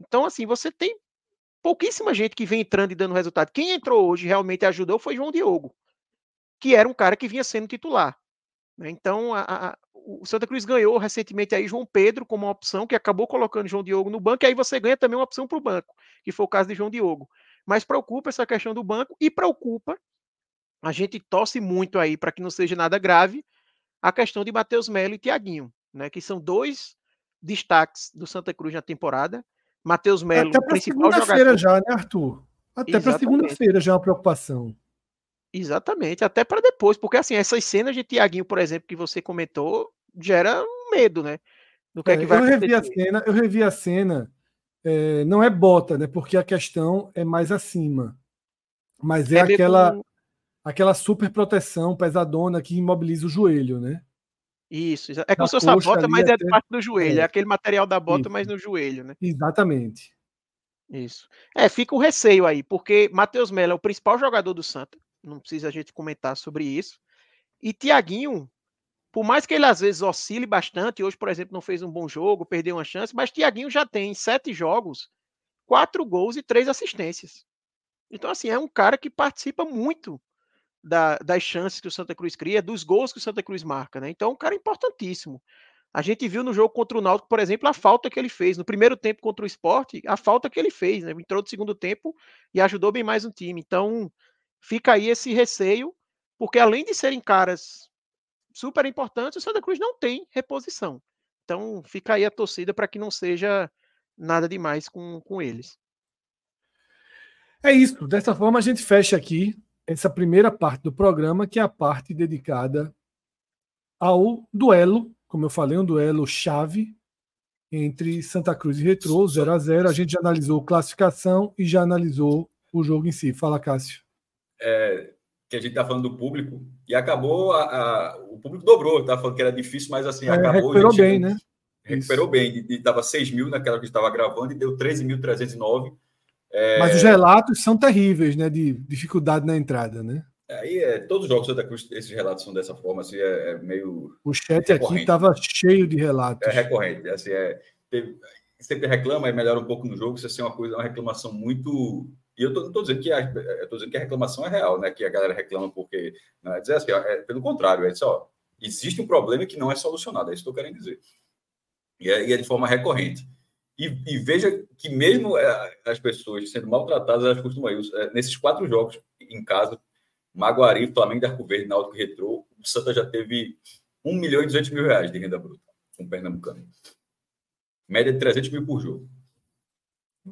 Então, assim, você tem pouquíssima gente que vem entrando e dando resultado. Quem entrou hoje realmente ajudou foi João Diogo, que era um cara que vinha sendo titular. Né? Então, a, a, o Santa Cruz ganhou recentemente aí João Pedro como uma opção, que acabou colocando João Diogo no banco, e aí você ganha também uma opção para o banco, que foi o caso de João Diogo. Mas preocupa essa questão do banco e preocupa, a gente torce muito aí para que não seja nada grave, a questão de Matheus Melo e Tiaguinho, né, que são dois destaques do Santa Cruz na temporada, Matheus Melo, Até para segunda-feira já, né, Arthur? Até para segunda-feira já é uma preocupação. Exatamente, até para depois, porque assim, essas cenas de Tiaguinho, por exemplo, que você comentou, gera medo, né? Do que é, é que vai eu revi a cena, eu revi a cena, é, não é bota, né? Porque a questão é mais acima. Mas é, é aquela aquela super proteção pesadona que imobiliza o joelho, né? Isso, é como se fosse a bota, mas é até... parte do joelho. É. é. aquele material da bota, Isso. mas no joelho, né? Exatamente. Isso. É, fica o receio aí, porque Matheus Melo é o principal jogador do Santa. Não precisa a gente comentar sobre isso. E Tiaguinho, por mais que ele às vezes oscile bastante, hoje, por exemplo, não fez um bom jogo, perdeu uma chance, mas Tiaguinho já tem sete jogos, quatro gols e três assistências. Então, assim, é um cara que participa muito da, das chances que o Santa Cruz cria, dos gols que o Santa Cruz marca, né? Então, é um cara importantíssimo. A gente viu no jogo contra o Náutico, por exemplo, a falta que ele fez. No primeiro tempo contra o esporte, a falta que ele fez, né? Entrou no segundo tempo e ajudou bem mais o time. Então, fica aí esse receio, porque além de serem caras super importantes, o Santa Cruz não tem reposição. Então, fica aí a torcida para que não seja nada demais com, com eles. É isso. Dessa forma, a gente fecha aqui essa primeira parte do programa, que é a parte dedicada ao duelo, como eu falei, um duelo chave entre Santa Cruz e Retrô, 0 a 0 A gente já analisou classificação e já analisou o jogo em si. Fala, Cássio. É, que a gente está falando do público, e acabou, a, a o público dobrou, tá falando que era difícil, mas assim, é, acabou. Recuperou bem, né? Recuperou Isso. bem, estava 6 mil naquela que estava gravando e deu 13.309 é... Mas os relatos são terríveis, né? De dificuldade na entrada, né? Aí é, todos os jogos Cruz, esses relatos são dessa forma, assim, é, é meio. O chat recorrente. aqui estava cheio de relatos. É recorrente, assim, é, teve, sempre reclama e melhora um pouco no jogo, isso assim, é uma coisa, uma reclamação muito. E eu não estou dizendo que a, eu tô dizendo que a reclamação é real, né? Que a galera reclama porque. Não é dizer assim, é, pelo contrário, é só. Existe um problema que não é solucionado, é isso que eu querendo dizer. E é, e é de forma recorrente. E, e, veja que mesmo é, as pessoas sendo maltratadas, elas costumam ir. É, nesses quatro jogos, em casa, Maguari, Flamengo, Arco Verde, Náutico e Retrô, o Santa já teve 1 milhão e 200 mil reais de renda bruta com o Pernambucano. Média de 300 mil por jogo.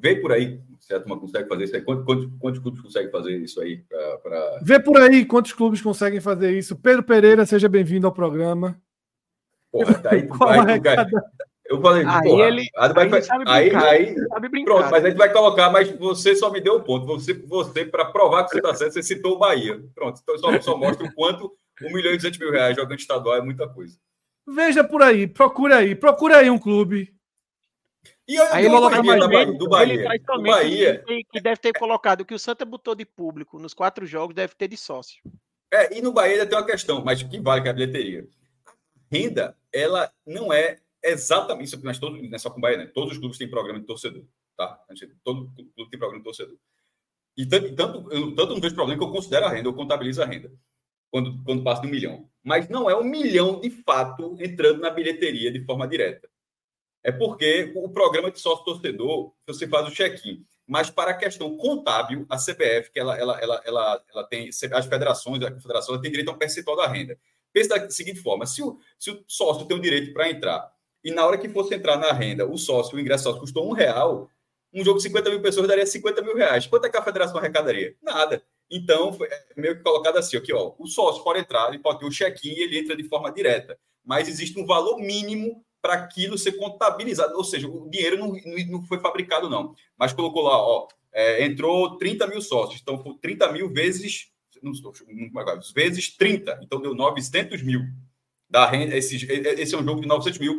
Vê por aí se a turma consegue fazer isso aí. Quantos, quantos, quantos clubes conseguem fazer isso aí? Pra, pra... Vê por aí quantos clubes conseguem fazer isso. Pedro Pereira, seja bem-vindo ao programa. Porra, daí tu vai, tu Eu falei, aí porra, ele, aí, vai, aí, sabe aí, brincar, aí sabe brincar, pronto, mas aí tu vai colocar, mas você só me deu o ponto. Você, você para provar que você está certo, você citou o Bahia. Pronto, então só, só mostra o quanto 1 milhão e 200 mil reais jogando estadual é muita coisa. Veja por aí, procura aí, procura aí um clube. E olha, Aí ele coloca mais Bahia, do Bahia, ele traz somente Bahia que, que deve ter colocado o que o Santa botou de público nos quatro jogos deve ter de sócio. É, e no Bahia ainda tem uma questão, mas que vale que a bilheteria. Renda, ela não é exatamente isso, mas todo, não é só com o Bahia, né? Todos os clubes têm programa de torcedor, tá? Todo clube tem programa de torcedor. E tanto, tanto, eu, tanto não vejo problema que eu considero a renda, eu contabilizo a renda quando, quando passa de um milhão. Mas não é um milhão de fato entrando na bilheteria de forma direta. É porque o programa de sócio torcedor, você faz o check-in. Mas para a questão contábil, a CBF, que ela, ela, ela, ela, ela tem, as federações, a confederação, tem direito a um percentual da renda. Pensa da seguinte forma: se o, se o sócio tem o direito para entrar, e na hora que fosse entrar na renda, o sócio, o ingresso sócio custou um real, um jogo de 50 mil pessoas daria 50 mil reais. Quanto é que a federação arrecadaria? Nada. Então, foi é meio que colocado assim, aqui, ó, o sócio pode entrar, ele pode ter o check-in e ele entra de forma direta. Mas existe um valor mínimo para aquilo ser contabilizado. Ou seja, o dinheiro não, não foi fabricado, não. Mas colocou lá, ó, é, entrou 30 mil sócios. Então, foi 30 mil vezes, não estou, não, vezes 30. Então, deu 900 mil. Da renda, esse, esse é um jogo de 900 mil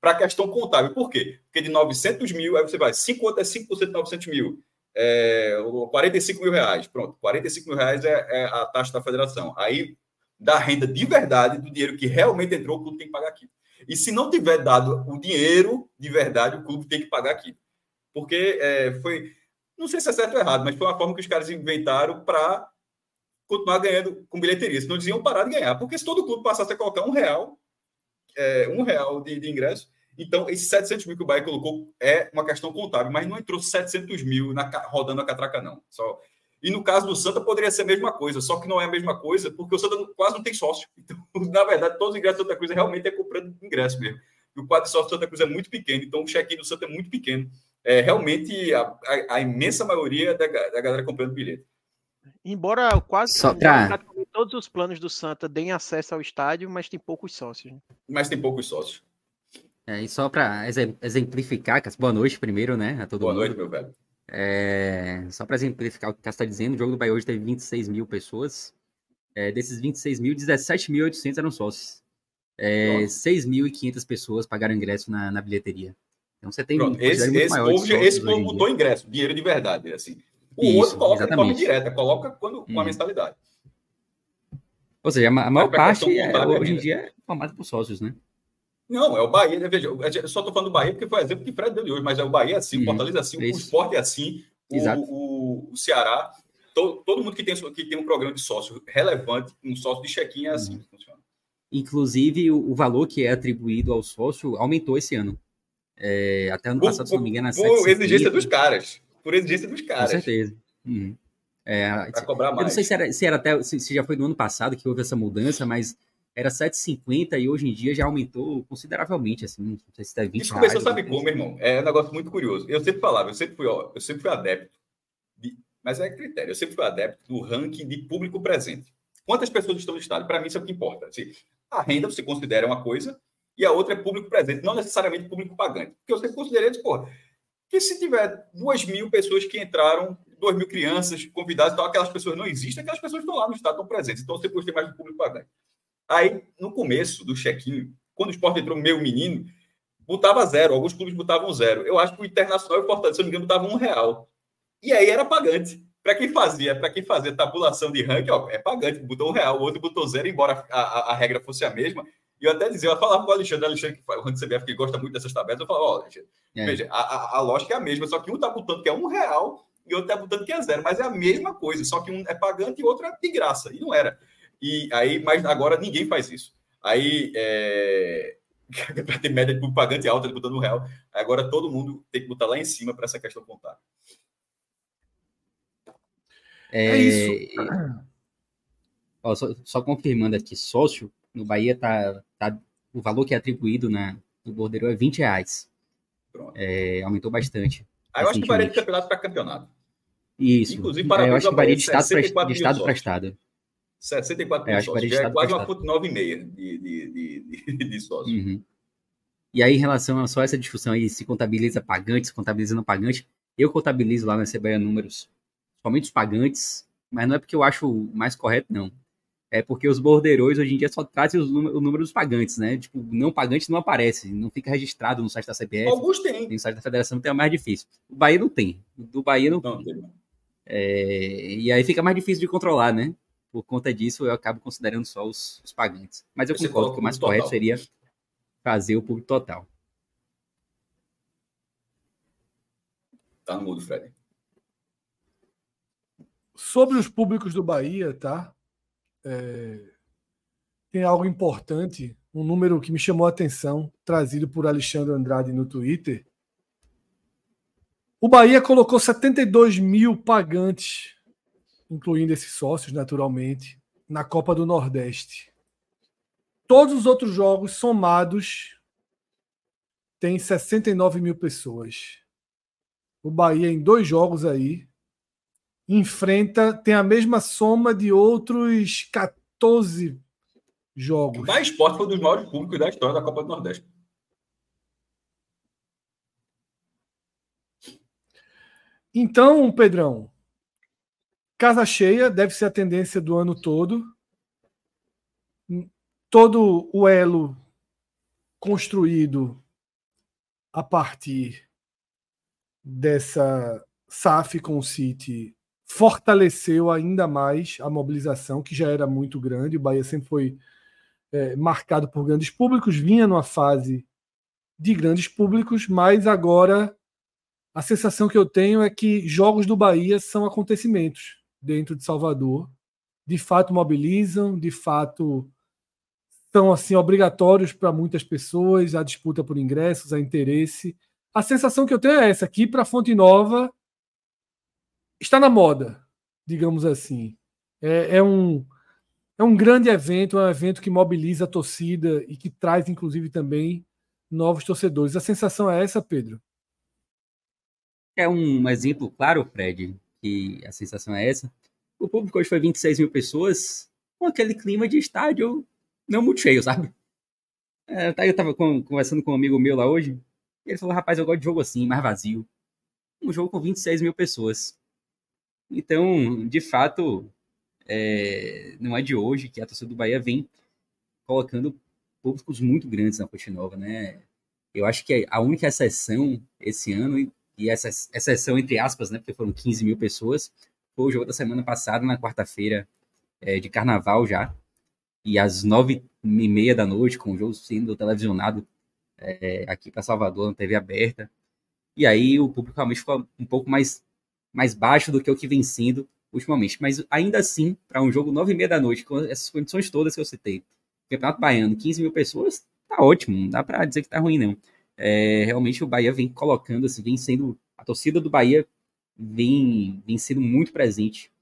para a questão contábil. Por quê? Porque de 900 mil, aí você vai, 5 outro é 5% de 900 mil. É, 45 mil reais. Pronto, 45 mil reais é, é, a taxa da federação. Aí, da renda de verdade, do dinheiro que realmente entrou, o clube tem que pagar aqui. E se não tiver dado o dinheiro de verdade, o clube tem que pagar aqui. Porque é, foi, não sei se é certo ou errado, mas foi uma forma que os caras inventaram para continuar ganhando com bilheteria. Senão eles iam parar de ganhar. Porque se todo clube passasse a colocar um real, é, um real de, de ingresso, então esses 700 mil que o Bahia colocou é uma questão contábil, mas não entrou 700 mil na, rodando a catraca, não. Só e no caso do Santa poderia ser a mesma coisa, só que não é a mesma coisa, porque o Santa quase não tem sócio. Então, na verdade, todos os ingressos do Santa Cruz realmente é comprando ingresso mesmo. E o quadro de sócio do Santa Cruz é muito pequeno, então o check-in do Santa é muito pequeno. É realmente a, a, a imensa maioria da, da, galera comprando bilhete. Embora quase Só pra... todos os planos do Santa deem acesso ao estádio, mas tem poucos sócios. Né? Mas tem poucos sócios. É, e só para exemplificar, boa noite primeiro, né? A todo boa mundo. noite, meu velho. É, só para exemplificar o que Cássio está dizendo, o jogo do Bahia hoje teve 26 mil pessoas. É, desses 26 mil, 17.800 eram sócios. É, 6.500 pessoas pagaram ingresso na, na bilheteria. Então você tem Pronto, esse, esse povo, esse povo botou ingresso, dinheiro de verdade. Assim. O Isso, outro coloca exatamente. de forma direta, coloca quando, com a hum. mensalidade. Ou seja, a, maior parte é, hoje em dia é formada por sócios, né? Não, é o Bahia. Veja, eu só estou falando do Bahia porque foi exemplo que Fred deu de hoje, mas é o Bahia é assim, o uhum. Fortaleza é assim, Isso. o Sport é assim, o, o, o, Ceará. Todo, todo mundo que tem, que tem um programa de sócio relevante, um sócio de check-in é assim uhum. que funciona. Inclusive, o, o, valor que é atribuído ao sócio aumentou esse ano. É, até ano passado, por, se não me engano, Por exigência dos caras. Por exigência dos caras. Com certeza. Uhum. É, para cobrar mais. Eu não sei se era, se era até se, se já foi no ano passado que houve essa mudança, mas era 7,50 e hoje em dia já aumentou consideravelmente, assim, não sei se tá 20 Isso começou, sabe como, irmão? É um negócio muito curioso. Eu sempre falava, eu sempre fui, ó, eu sempre fui adepto, de, mas é critério, eu sempre fui adepto do ranking de público presente. Quantas pessoas estão no estádio? Para mim, isso é o que importa. Assim, a renda você considera uma coisa e a outra é público presente, não necessariamente público pagante. Porque eu sempre considerei, porra, que se tiver duas mil pessoas que entraram, duas mil crianças convidadas, então aquelas pessoas não existem, aquelas pessoas estão lá no estado, estão presentes. Então você gostei mais do público pagante. Aí, no começo do check-in, quando o esporte entrou meu menino, botava zero. Alguns clubes botavam zero. Eu acho que o Internacional e o Fortaleza, se não me engano, botavam um real. E aí era pagante. Para quem fazia, para quem fazia tabulação de ranking, ó, é pagante. Botou um real, o outro botou zero, embora a, a, a regra fosse a mesma. E eu até dizia, eu falava com o Alexandre, Alexandre, que o CBF, que gosta muito dessas tabelas, eu falava, ó, Alexandre, é. veja, a, a, a, lógica é a mesma, só que um tá botando que é um real e outro tá botando que é zero, mas é a mesma coisa, só que um é pagante e outro é de graça. E não era. E aí, mas agora ninguém faz isso. Aí é, para ter média de pagante alta, ele botando o real. Agora todo mundo tem que botar lá em cima para essa questão contábil. É, é isso. Ó, só, só, confirmando aqui, sócio, no Bahia tá, tá o valor que é atribuído na, no Bordeiro é 20 reais. É, aumentou bastante. Eu acho que varia de campeonato para campeonato. Isso. Inclusive, parabéns é, eu acho que varia de estado para estado. 74 é, mil é, sócios. Já é tá quase uma ponto 9,5 de, de, de, de, sócios. Uhum. E aí, em relação a só essa discussão aí, se contabiliza pagante, se contabiliza não pagante, eu contabilizo lá na CBA números somente os pagantes, mas não é porque eu acho mais correto, não. É porque os borderões hoje em dia só trazem o número dos pagantes, né? Tipo, não pagante não aparece, não fica registrado no site da CBF. Alguns têm. Tem no site da Federação, tem é mais difícil. O Bahia não tem. Do Bahia não, não tem. tem. É... e aí fica mais difícil de controlar, né? Por conta disso, eu acabo considerando só os, os pagantes. Mas eu Você concordo que o mais público correto total. seria fazer o público total. Tá no mudo, Fred. Sobre os públicos do Bahia, tá? É, Tem algo importante, um número que me chamou a atenção, trazido por Alexandre Andrade no Twitter. O Bahia colocou 72 mil pagantes, incluindo esses sócios, naturalmente, na Copa do Nordeste. Todos os outros jogos somados têm 69 mil pessoas. O Bahia, em dois jogos aí, enfrenta, tem a mesma soma de outros 14 jogos. Da Esporte foi um dos maiores públicos da história da Copa do Nordeste. Então, Pedrão, casa cheia deve ser a tendência do ano todo. Todo o elo construído a partir dessa SAF com o City fortaleceu ainda mais a mobilização, que já era muito grande. O Bahia sempre foi é, marcado por grandes públicos, vinha numa fase de grandes públicos, mas agora a sensação que eu tenho é que jogos do Bahia são acontecimentos dentro de Salvador. De fato mobilizam, de fato são assim obrigatórios para muitas pessoas, a disputa por ingressos, a interesse. A sensação que eu tenho é essa aqui para Fonte Nova está na moda, digamos assim. É, é um é um grande evento, é um evento que mobiliza a torcida e que traz inclusive também novos torcedores. A sensação é essa, Pedro? É um exemplo claro, Fred, que a sensação é essa. O público hoje foi 26 mil pessoas, com aquele clima de estádio não muito cheio, sabe? É, eu tava conversando com um amigo meu lá hoje, e ele falou, rapaz, eu gosto de jogo assim, mais vazio. Um jogo com 26 mil pessoas. Então, de fato, é, não é de hoje que a torcida do Bahia vem colocando públicos muito grandes na Fonte Nova, né? Eu acho que a única exceção esse ano, e essa exceção entre aspas, né, porque foram 15 mil pessoas, foi o jogo da semana passada, na quarta-feira é, de carnaval já, e às nove e meia da noite, com o jogo sendo televisionado é, aqui para Salvador, na TV aberta, e aí o público realmente ficou um pouco mais, mais baixo do que o que vem sendo ultimamente, mas ainda assim, para um jogo nove e meia da noite, com essas condições todas que eu citei, Campeonato Baiano, 15 mil pessoas, tá ótimo, não dá para dizer que tá ruim, não. É, realmente o Bahia vem colocando, assim, vem sendo. A torcida do Bahia vem, vem sendo muito presente,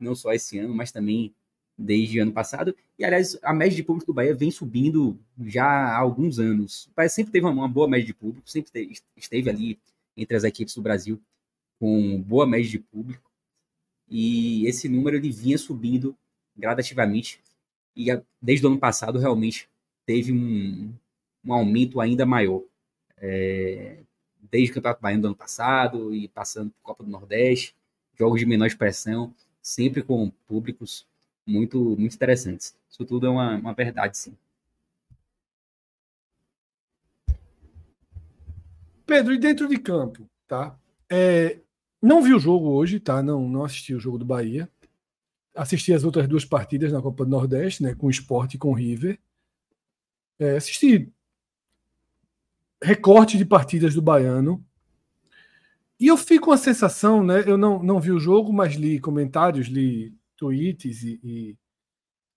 não só esse ano, mas também desde ano passado. E, aliás, a média de público do Bahia vem subindo já há alguns anos. O Bahia sempre teve uma boa média de público, sempre te- esteve ali entre as equipes do Brasil com boa média de público. E esse número ele vinha subindo gradativamente. E desde o ano passado, realmente, teve um, um aumento ainda maior. É, desde o Campeonato Baiano do ano passado e passando por Copa do Nordeste, jogos de menor expressão, sempre com públicos muito, muito interessantes. Isso tudo é uma, uma verdade, sim. Pedro, e dentro de campo, tá? É, não vi o jogo hoje, tá? Não, não assisti o jogo do Bahia. Assisti as outras duas partidas na Copa do Nordeste, né? Com o Sport e com o River. É, assisti recorte de partidas do Baiano. E eu fico com a sensação, né? Eu não, não vi o jogo, mas li comentários, li tweets e, e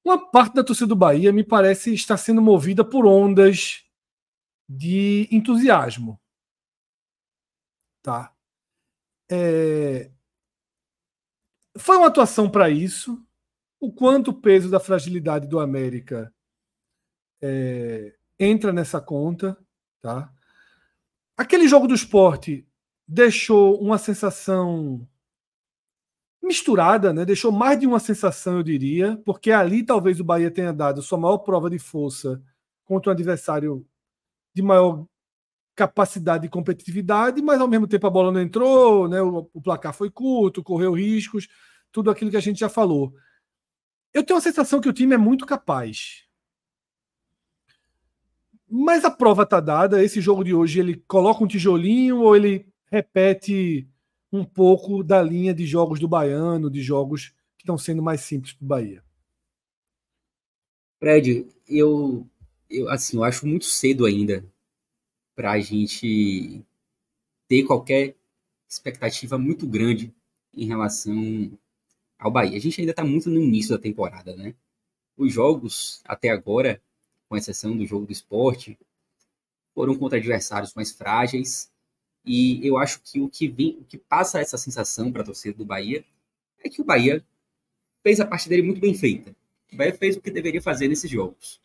uma parte da torcida do Bahia me parece estar sendo movida por ondas de entusiasmo tá? É, foi uma atuação para isso. O quanto o peso da fragilidade do América é, entra nessa conta, tá? Aquele jogo do esporte deixou uma sensação misturada, né? Deixou mais de uma sensação, eu diria, porque ali talvez o Bahia tenha dado sua maior prova de força contra um adversário de maior capacidade de competitividade, mas ao mesmo tempo a bola não entrou, né? o, o placar foi curto, correu riscos, tudo aquilo que a gente já falou. Eu tenho a sensação que o time é muito capaz. Mas a prova está dada. Esse jogo de hoje ele coloca um tijolinho ou ele repete um pouco da linha de jogos do Baiano, de jogos que estão sendo mais simples para o Bahia? Fred, eu, eu assim, eu acho muito cedo ainda para a gente ter qualquer expectativa muito grande em relação ao Bahia. A gente ainda está muito no início da temporada, né? Os jogos até agora, com exceção do jogo do esporte, foram contra adversários mais frágeis. E eu acho que o que, vem, o que passa essa sensação para a torcida do Bahia é que o Bahia fez a parte dele muito bem feita. O Bahia fez o que deveria fazer nesses jogos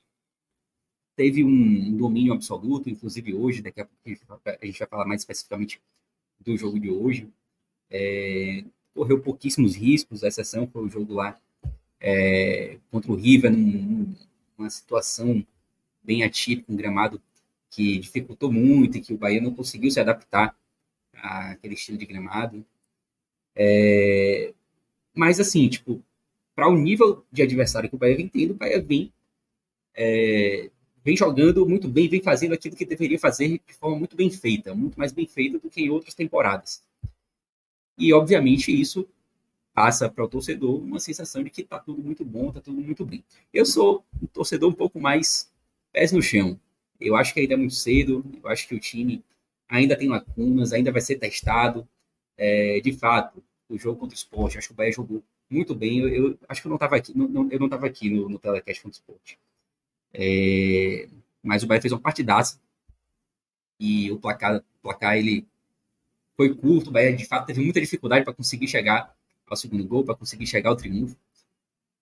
teve um domínio absoluto, inclusive hoje, daqui a pouco a gente vai falar mais especificamente do jogo de hoje. É, correu pouquíssimos riscos, a exceção foi o jogo lá é, contra o River, num, numa situação bem atípica, um gramado que dificultou muito e que o Bahia não conseguiu se adaptar àquele estilo de gramado. É, mas, assim, tipo, para o nível de adversário que o Bahia vem tendo, o Bahia vem é, vem jogando muito bem, vem fazendo aquilo que deveria fazer de forma muito bem feita, muito mais bem feita do que em outras temporadas. E, obviamente, isso passa para o torcedor uma sensação de que está tudo muito bom, está tudo muito bem. Eu sou um torcedor um pouco mais pés no chão. Eu acho que ainda é muito cedo, eu acho que o time ainda tem lacunas, ainda vai ser testado. É, de fato, o jogo contra o esporte, acho que o Bahia jogou muito bem. Eu, eu acho que eu não estava aqui, não, não, eu não aqui no, no telecast contra o esporte. É, mas o Bahia fez uma partidaça e o placar, o placar ele foi curto. O Bahia de fato teve muita dificuldade para conseguir chegar ao segundo gol, para conseguir chegar ao triunfo.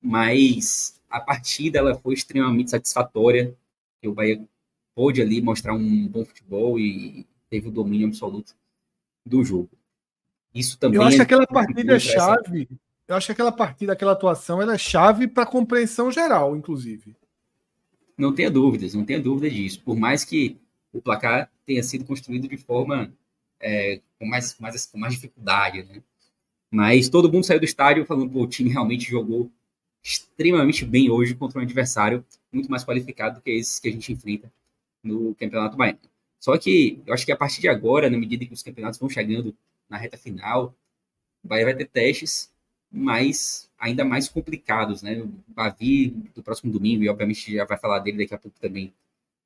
Mas a partida ela foi extremamente satisfatória. O Bahia pôde ali mostrar um bom futebol e teve o domínio absoluto do jogo. Isso também. Eu acho que aquela partida é chave. Eu acho que aquela partida, aquela atuação, ela é chave para a compreensão geral, inclusive. Não tenha dúvidas, não tenha dúvida disso. Por mais que o placar tenha sido construído de forma é, com, mais, mais, com mais dificuldade, né? Mas todo mundo saiu do estádio falando que o time realmente jogou extremamente bem hoje contra um adversário muito mais qualificado do que esses que a gente enfrenta no Campeonato Baiano. Só que eu acho que a partir de agora, na medida que os campeonatos vão chegando na reta final, o Bahia vai ter testes mais ainda mais complicados, né? O Bavi do próximo domingo, e obviamente já vai falar dele daqui a pouco também,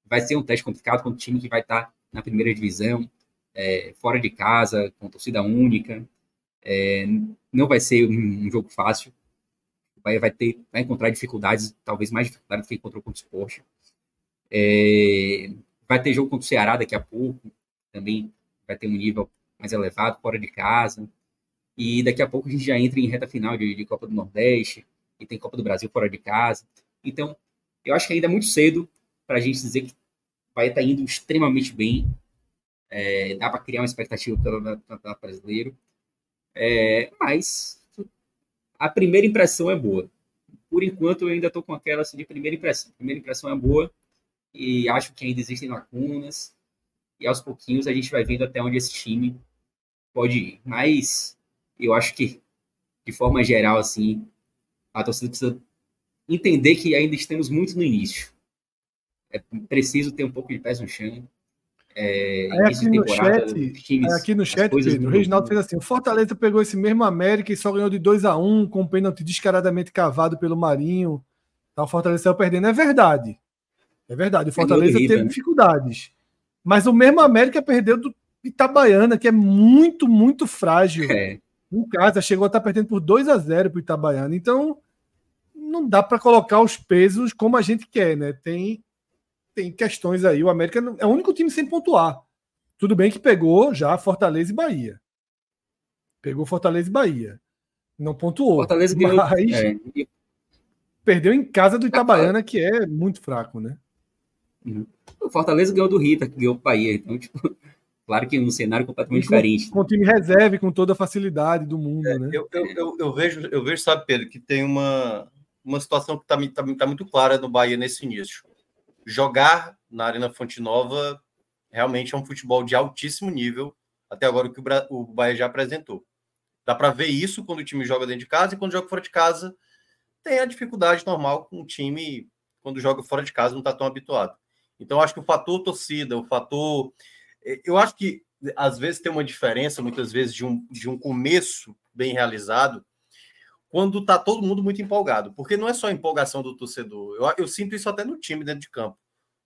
vai ser um teste complicado com um time que vai estar na primeira divisão, é, fora de casa, com torcida única. É, não vai ser um, jogo fácil. Vai ter, vai encontrar dificuldades, talvez mais dificuldades do que encontrou contra o Sport. É, vai ter jogo contra o Ceará daqui a pouco, também vai ter um nível mais elevado, fora de casa. E daqui a pouco a gente já entra em reta final de, de Copa do Nordeste, e tem Copa do Brasil fora de casa. Então, eu acho que ainda é muito cedo para a gente dizer que vai estar indo extremamente bem. É, dá para criar uma expectativa pelo Campeonato Brasileiro. É, mas a primeira impressão é boa. Por enquanto, eu ainda estou com aquela assim, de primeira impressão. A primeira impressão é boa e acho que ainda existem lacunas. E aos pouquinhos a gente vai vendo até onde esse time pode ir. Mas eu acho que, de forma geral, assim, a torcida precisa entender que ainda estamos muito no início. É preciso ter um pouco de pés no chão. É, aqui, no chat, times, aqui no chat, Pedro, o Reginaldo fez assim: o Fortaleza pegou esse mesmo América e só ganhou de 2 a 1 um, com um pênalti descaradamente cavado pelo Marinho. Então o Fortaleza saiu perdendo. É verdade. É verdade. O Fortaleza teve né? dificuldades. Mas o mesmo América perdeu do Itabaiana, que é muito, muito frágil. É em casa, chegou a estar perdendo por 2 a 0 para o Itabaiana. Então, não dá para colocar os pesos como a gente quer, né? Tem, tem questões aí. O América é o único time sem pontuar. Tudo bem que pegou já Fortaleza e Bahia. Pegou Fortaleza e Bahia. Não pontuou. Fortaleza ganhou. Mas É, perdeu em casa do Itabaiana, que é muito fraco, né? o Fortaleza ganhou do Rita, que ganhou o Bahia. Então, tipo, claro que um cenário completamente com- diferente. Com o time reserva com toda a facilidade do mundo, né? Eu, eu, eu, eu vejo, eu vejo, sabe, Pedro, que tem uma, uma situação que está tá, tá muito clara no Bahia nesse início. Jogar na Arena Fonte Nova realmente é um futebol de altíssimo nível, até agora o que o, Bahia já apresentou. Dá para ver isso quando o time joga dentro de casa e quando joga fora de casa tem a dificuldade normal com o time quando joga fora de casa não está tão habituado. Então acho que o fator torcida, o fator eu acho que às vezes tem uma diferença, muitas vezes, de um, de um começo bem realizado, quando tá todo mundo muito empolgado. Porque não é só a empolgação do torcedor. Eu, eu sinto isso até no time dentro de campo.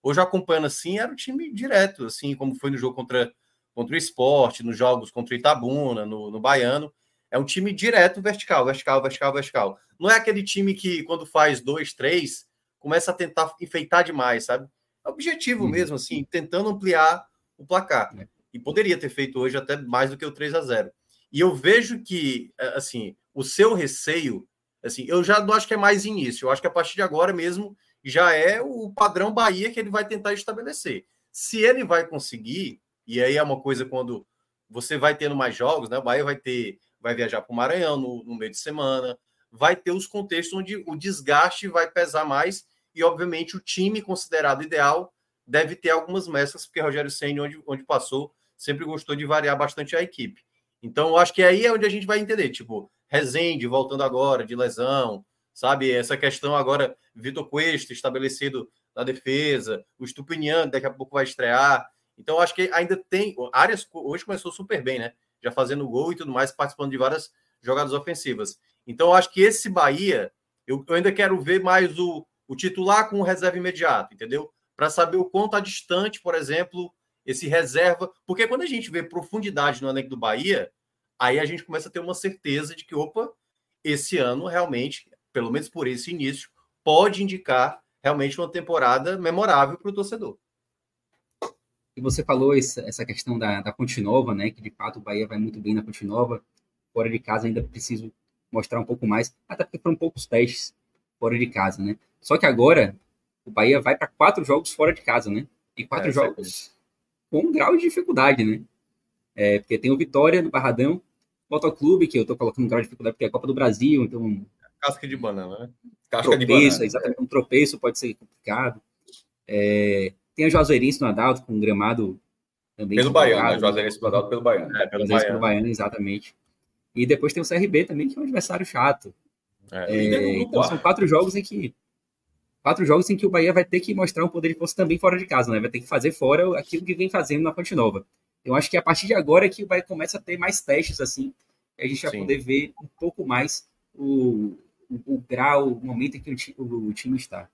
Hoje, acompanhando assim, era o time direto, assim, como foi no jogo contra, contra o esporte, nos jogos contra o Itabuna, no, no Baiano. É um time direto, vertical, vertical, vertical, vertical. Não é aquele time que, quando faz dois, três, começa a tentar enfeitar demais, sabe? É objetivo Uhum. mesmo, assim, tentando ampliar o placar. É. E poderia ter feito hoje até mais do que o 3 a 0 E eu vejo que, eh, assim, o seu receio, assim, eu já não acho que é mais início. Eu acho que a partir de agora mesmo já é o padrão Bahia que ele vai tentar estabelecer. Se ele vai conseguir, e aí é uma coisa quando você vai tendo mais jogos, né? O Bahia vai ter, vai viajar para o Maranhão no, no meio de semana, vai ter os contextos onde o desgaste vai pesar mais e, obviamente, o time considerado ideal deve ter algumas mesclas, porque Rogério Senna, onde, onde passou, sempre gostou de variar bastante a equipe. Então, eu acho que aí é onde a gente vai entender, tipo, Rezende voltando agora de lesão, sabe? Essa questão agora, Vitor Cuesta estabelecido na defesa, o Stupinian daqui a pouco vai estrear. Então, acho que ainda tem. Arias hoje começou super bem, né? Já fazendo gol e tudo mais, participando de várias jogadas ofensivas. Então, acho que esse Bahia, eu, eu ainda quero ver mais o, o titular com o reserva imediato, entendeu? Para saber o quanto está distante, por exemplo, esse reserva. Porque quando a gente vê profundidade no elenco do Bahia, aí a gente começa a ter uma certeza de que, opa, esse ano realmente, pelo menos por esse início, pode indicar realmente uma temporada memorável para o torcedor. E você falou essa, questão da, da Ponte Nova, né? Que de fato o Bahia vai muito bem na Ponte Nova. Fora de casa ainda preciso mostrar um pouco mais, até porque foram poucos testes fora de casa, né? Só que agora o Bahia vai para quatro jogos fora de casa, né? E quatro É, jogos com um grau de dificuldade, né? É, porque tem o Vitória no Barradão, Motoclube, que eu tô colocando um grau de dificuldade porque é a Copa do Brasil, então Casca de banana, né? Casca de tropeço, banana. exatamente, um tropeço pode ser complicado. É, tem a Juazeirense no Adalto, com um gramado também. Pelo Baiano, né? complicado. Juazeirense Badalto pelo Baiano. É, pelo Baiano. pelo Baiano, exatamente. E depois tem o CRB também, que é um adversário chato. É. É, então são quatro jogos em que quatro jogos em que o Bahia vai ter que mostrar um poder de força também fora de casa, né? Vai ter que fazer fora aquilo que vem fazendo na Ponte Nova. Eu acho que a partir de agora é que Bahia começa a ter mais testes assim, e a gente vai Sim. poder ver um pouco mais o, o, o grau, o momento em que o, o- o time está.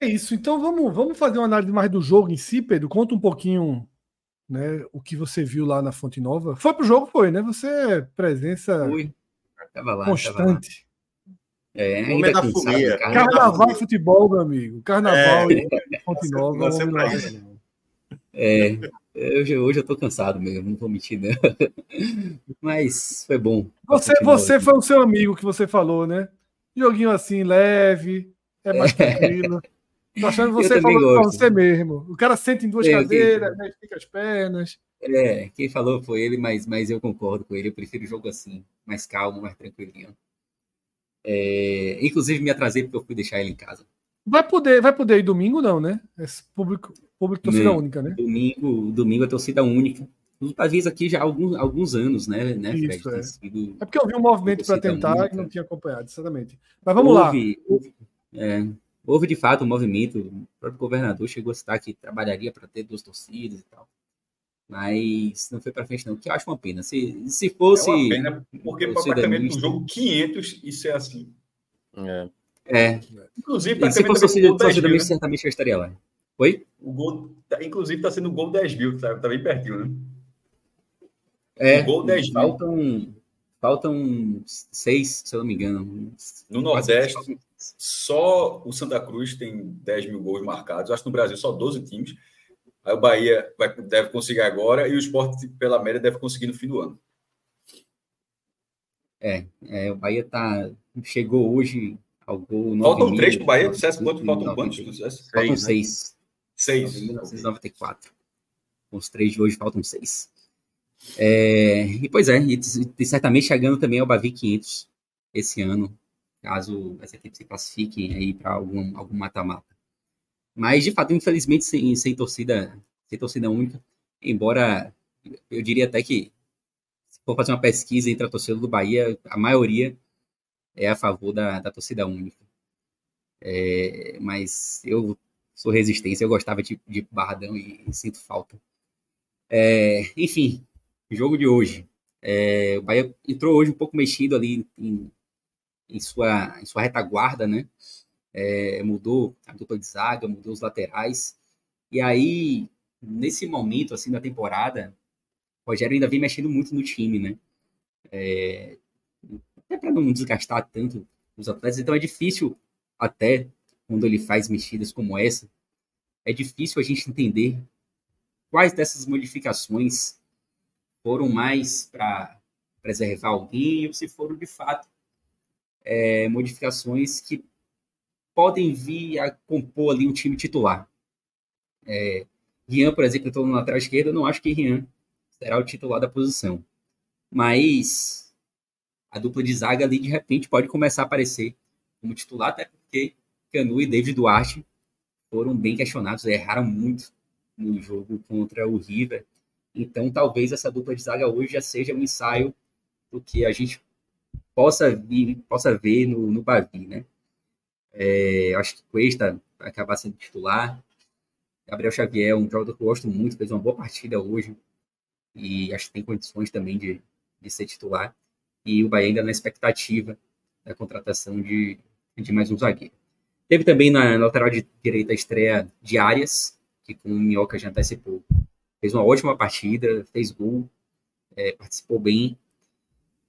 É isso. Então vamos, vamos fazer uma análise mais do jogo em si, Pedro. Conta um pouquinho né, o que você viu lá na Fonte Nova. Foi pro jogo, foi, né? Você é presença Fui, tava lá, tava lá. constante. É, ainda da cara. Carnaval e futebol, meu amigo. Carnaval É. e Fonte Nova. Nasceu vamos lá. isso. É, hoje, hoje eu tô cansado mesmo, não vou mentir, não. Mas foi bom. Você, você foi o seu amigo que você falou, né? Joguinho assim, leve, é mais tranquilo. Tô achando que você falou pra você mesmo. O cara senta em duas Eu cadeiras, né, estica as pernas. É, quem falou foi ele, mas, mas eu concordo com ele. Eu prefiro o jogo assim, mais calmo, mais tranquilinho. É, inclusive, me atrasei porque eu fui deixar ele em casa. Vai poder, vai poder ir domingo, não, né? Esse público, público torcida Não. única, né? Domingo, domingo é torcida única. Os pavis aqui já há alguns, alguns anos, né, né Fred? Isso, é. sido- É porque eu vi um movimento para tentar única. e não tinha acompanhado, exatamente. Mas vamos lá. houve, Houve, é, houve, de fato um movimento. O próprio governador chegou a citar que trabalharia para ter duas torcidas e tal. Mas não foi para frente, não. O que eu acho uma pena. Se, se É fosse. uma pena, porque praticamente no jogo 500 isso é assim. É. É, Inclusive, e se fosse tá torcida, sendo gol 10 torcida mil, mista, certamente eu estaria lá. Oi? né? O gol, inclusive, está sendo o gol 10 mil, tá, tá bem pertinho, né? É, O gol 10 mil. faltam, faltam seis, se eu não me engano. No Nordeste, só o Santa Cruz tem 10 mil gols marcados. Acho que no Brasil só 12 times. Aí o Bahia vai, deve conseguir agora e o esporte, pela média, deve conseguir no fim do ano. É, é o Bahia tá, chegou hoje ao gol. Faltam três para o Bahia, dissesse quanto? Faltam quantos? Faltam seis. Seis. 1994. Com os três de hoje faltam seis. É, e pois é, e, e certamente chegando também ao Bavi 500 esse ano, caso essa equipe se classifique aí para algum algum mata-mata. Mas de fato, infelizmente, sem, sem torcida, sem torcida única, embora eu diria até que se for fazer uma pesquisa entre a torcida do Bahia, a maioria é a favor da, da torcida única. É, mas eu sou resistência, eu gostava de, de Barradão e, e sinto falta. É, enfim, jogo de hoje. É, o Bahia entrou hoje um pouco mexido ali em, em, sua, em sua retaguarda, né? É, mudou a dupla de zaga, mudou os laterais. E aí, nesse momento assim da temporada, o Rogério ainda vem mexendo muito no time, né? É, até para não desgastar tanto os atletas. Então é difícil, até quando ele faz mexidas como essa, é difícil a gente entender quais dessas modificações foram mais para preservar alguém ou se foram de fato é, modificações que podem vir a compor ali um time titular. É, Rian, por exemplo, estou no lateral esquerdo, eu não acho que Rian será o titular da posição. Mas a dupla de zaga ali, de repente, pode começar a aparecer como titular, até porque Canu e David Duarte foram bem questionados, erraram muito no jogo contra o River. Então, talvez essa dupla de zaga hoje já seja um ensaio do que a gente possa, vir, possa ver no, no Bavi, né? É, acho que Cuesta vai acabar sendo titular. Gabriel Xavier, um jogador que eu gosto muito, fez uma boa partida hoje. E acho que tem condições também de, de ser titular. E o Bahia ainda na expectativa da contratação de, de mais um zagueiro. Teve também na, na lateral de direita a estreia de Arias, que com o Minhoca já antecipou. Fez uma ótima partida, fez gol, é, participou bem.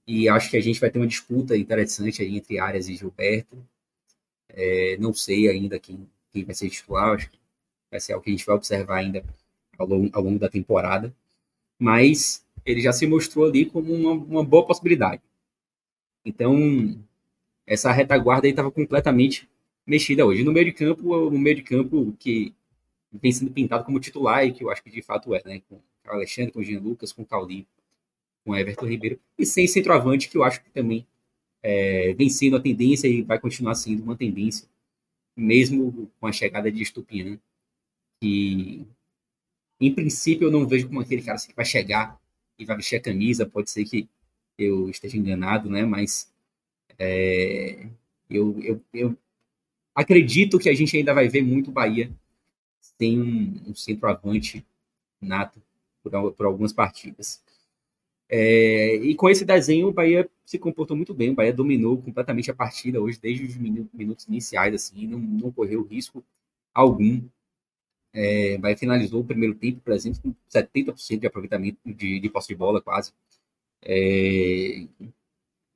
E acho que a gente vai ter uma disputa interessante aí entre Arias e Gilberto. É, não sei ainda quem, quem vai ser titular, acho que vai ser algo que a gente vai observar ainda ao longo, ao longo da temporada. Mas ele já se mostrou ali como uma, uma boa possibilidade. Então, essa retaguarda aí estava completamente mexida hoje. No meio de campo, o meio de campo que vem sendo pintado como titular e que eu acho que de fato é, né? Com o Alexandre, com o Jean Lucas, com o Caulinho, com o Everton Ribeiro. E sem centroavante, que eu acho que também é, vem sendo a tendência e vai continuar sendo uma tendência, mesmo com a chegada de Estupian, que em princípio eu não vejo como aquele cara assim, que vai chegar e vai vestir a camisa, pode ser que eu esteja enganado, né? Mas é, eu, eu, eu acredito que a gente ainda vai ver muito Bahia sem um, um centroavante nato por, por algumas partidas. É, e com esse desenho, o Bahia se comportou muito bem. O Bahia dominou completamente a partida hoje, desde os minutos iniciais, assim, não, não correu risco algum. É, o Bahia finalizou o primeiro tempo, por exemplo, com 70% de aproveitamento de, de posse de bola, quase. É,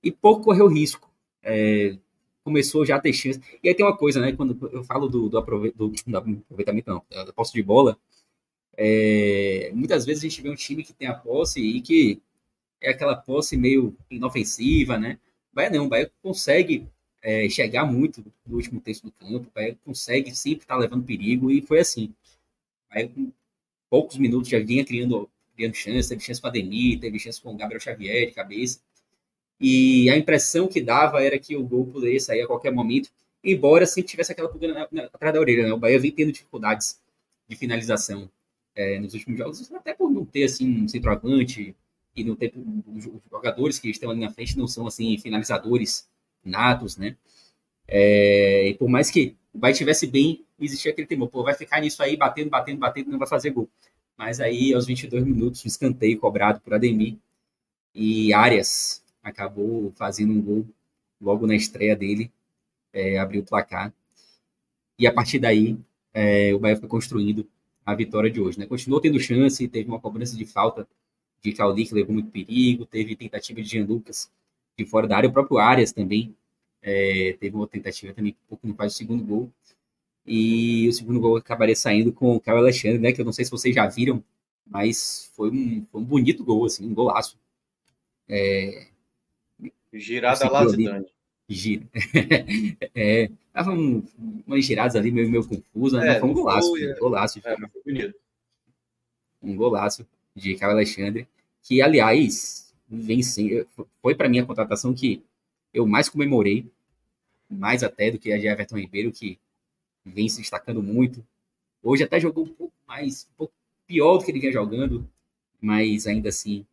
e pouco correu risco. É, começou já a ter chance. E aí tem uma coisa, né? Quando eu falo do, do, do, do aproveitamento, não, da posse de bola, é, muitas vezes a gente vê um time que tem a posse e que é aquela posse meio inofensiva, né? O Bahia não, o Bahia consegue é, chegar muito no último terço do campo, o Bahia consegue sempre estar levando perigo e foi assim. O Bahia, com poucos minutos já vinha criando, criando chance, teve chance com a Ademir, teve chance com o Gabriel Xavier de cabeça. E a impressão que dava era que o gol poderia sair a qualquer momento, embora sempre tivesse aquela pulga atrás da orelha. Né? O Bahia vem tendo dificuldades de finalização é, nos últimos jogos, até por não ter assim, um centroavante e não ter os jogadores que estão ali na frente não são assim finalizadores natos, né? É, e por mais que o Bahia estivesse bem, existia aquele temor, pô, vai ficar nisso aí, batendo, batendo, batendo, não vai fazer gol. Mas aí, aos 22 minutos, um escanteio cobrado por Ademir e Arias acabou fazendo um gol logo na estreia dele, é, abriu o placar. E a partir daí, é, o Bahia foi construindo a vitória de hoje. Né? Continuou tendo chance, teve uma cobrança de falta de Caldi, que levou muito perigo, teve tentativa de Jean Lucas de fora da área, o próprio Arias também é, teve uma tentativa também, um pouco não faz o segundo gol. E o segundo gol acabaria saindo com o Caio Alexandre, né? Que eu não sei se vocês já viram, mas foi um, foi um bonito gol, assim, um golaço. É, Girada lá, Zidane. Gira. é, tava um, umas giradas ali meio, meio confusas, né? É, foi um golaço. foi, um é. golaço. É, mas foi bonito. um golaço de Caio Alexandre, que, aliás, vem sem, foi para mim a contratação que eu mais comemorei, mais até do que a de Everton Ribeiro, que vem se destacando muito. Hoje até jogou um pouco mais, um pouco pior do que ele vinha jogando, mas ainda assim,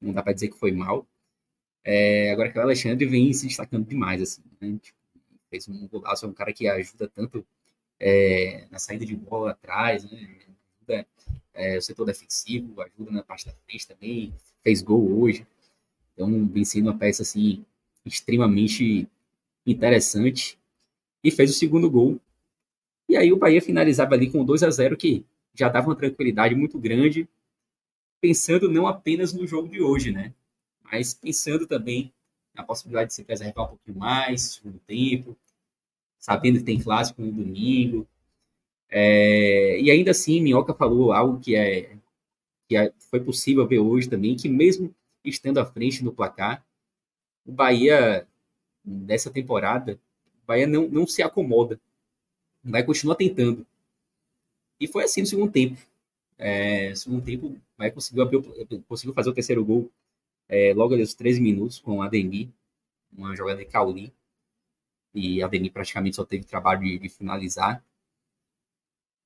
não dá para dizer que foi mal. É, agora que Alexandre vem se destacando demais, assim, né? Tipo, fez um golaço, é um cara que ajuda tanto é, na saída de bola atrás, né? Ajuda é, o setor defensivo, ajuda na parte da frente também, fez gol hoje. Então, vem sendo uma peça assim extremamente interessante e fez o segundo gol. E aí o Bahia finalizava ali com 2 a 0 que já dava uma tranquilidade muito grande, pensando não apenas no jogo de hoje, né? Mas pensando também na possibilidade de se preservar um pouquinho mais, segundo tempo, sabendo que tem clássico no domingo, é, e ainda assim, Minhoca falou algo que, é, que é, foi possível ver hoje também, que mesmo estando à frente no placar, o Bahia, nessa temporada, o Bahia não, não se acomoda. Vai continuar tentando. E foi assim no segundo tempo. É, segundo tempo, o Bahia conseguiu, abrir, conseguiu fazer o terceiro gol é, logo ali aos 13 minutos com o Ademir, uma jogada de Cauli. E Ademir praticamente só teve trabalho de, de finalizar.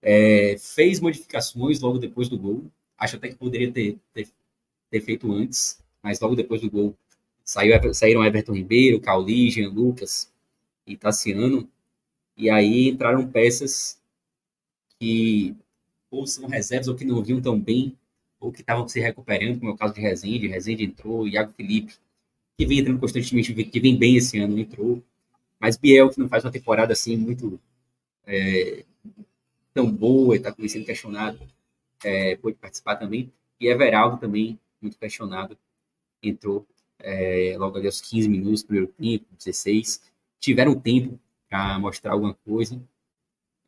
É, fez modificações logo depois do gol. Acho até que poderia ter, ter, ter feito antes, mas logo depois do gol saiu, saíram Everton Ribeiro, Cauli, Jean Lucas e Tassiano. E aí entraram peças que ou são reservas ou que não vinham tão bem, ou que estavam se recuperando, como é o caso de Rezende. Rezende entrou, Iago Felipe, que vem entrando constantemente, que vem bem esse ano, entrou. Mas Biel, que não faz uma temporada assim muito é, tão boa está sendo questionado, é, pôde participar também. E Everaldo também, muito questionado, entrou é, logo ali aos 15 minutos, primeiro tempo, 16. Tiveram tempo para mostrar alguma coisa.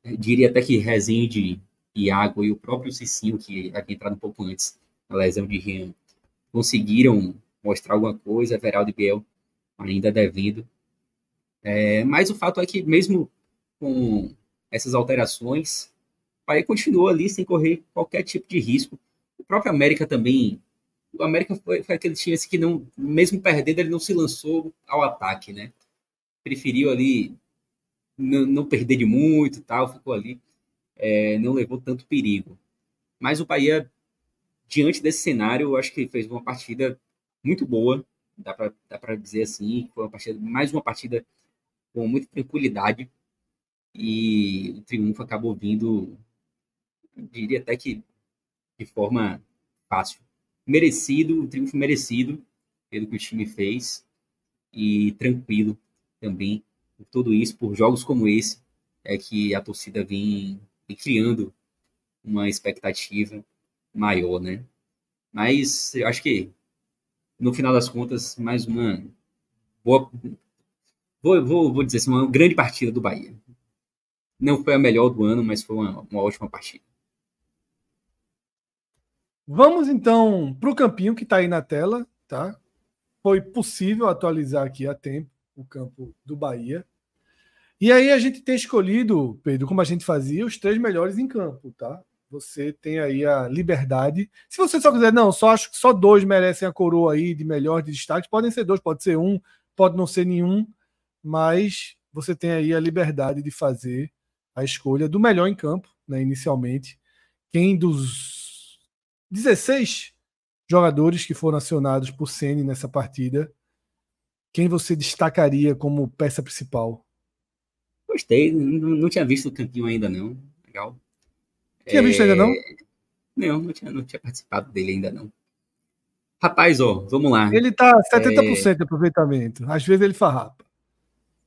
Eu diria até que Rezende, Iago e o próprio Cicinho, que havia entrado um pouco antes na lesão de Rian, conseguiram mostrar alguma coisa. Everaldo e Biel ainda devendo. É, mas o fato é que, mesmo com essas alterações, Bahia continuou ali sem correr qualquer tipo de risco. O próprio América também. O América foi, foi aquele time assim, que, não, mesmo perdendo, ele não se lançou ao ataque, né? Preferiu ali não, perder de muito tal, ficou ali, é, não levou tanto perigo. Mas o Bahia, diante desse cenário, eu acho que fez uma partida muito boa, dá para dizer assim, foi uma partida, mais uma partida com muita tranquilidade e o triunfo acabou vindo, diria até que de forma fácil. Merecido, um triunfo merecido pelo que o time fez e tranquilo também por tudo isso, por jogos como esse, é que a torcida vem, vem criando uma expectativa maior, né? Mas eu acho que no final das contas, mais uma boa vou, vou, vou dizer assim, uma grande partida do Bahia. Não foi a melhor do ano, mas foi uma, uma ótima partida. Vamos então para o campinho que está aí na tela, tá? Foi possível atualizar aqui a tempo o campo do Bahia. E aí a gente tem escolhido, Pedro, como a gente fazia, os três melhores em campo, tá? Você tem aí a liberdade. Se você só quiser, não, só acho que só dois merecem a coroa aí de melhor de destaque. Podem ser dois, pode ser um, pode não ser nenhum, mas você tem aí a liberdade de fazer a escolha do melhor em campo, né, inicialmente. Quem dos 16 jogadores que foram acionados por Ceni nessa partida, quem você destacaria como peça principal? Gostei, não, não tinha visto o campinho ainda não. Legal. Tinha é... visto ainda não? Não, não tinha, não tinha participado dele ainda não. Rapaz, ó, vamos lá. Ele tá 70% é... de aproveitamento. Às vezes ele farrapa.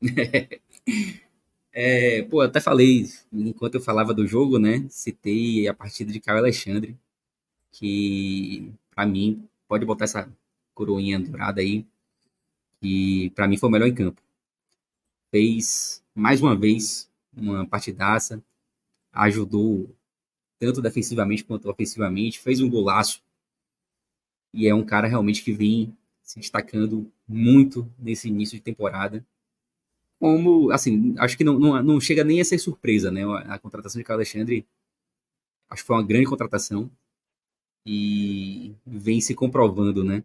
é, pô, até falei, enquanto eu falava do jogo, né? Citei a partida de Caio Alexandre, que para mim pode botar essa coroinha dourada aí, que para mim foi o melhor em campo. Fez mais uma vez uma partidaça, ajudou tanto defensivamente quanto ofensivamente, fez um golaço. E é um cara realmente que vem se destacando muito nesse início de temporada. Como, assim, acho que não, não, não chega nem a ser surpresa, né? A, contratação de Carlos Alexandre, acho que foi uma grande contratação e vem se comprovando, né?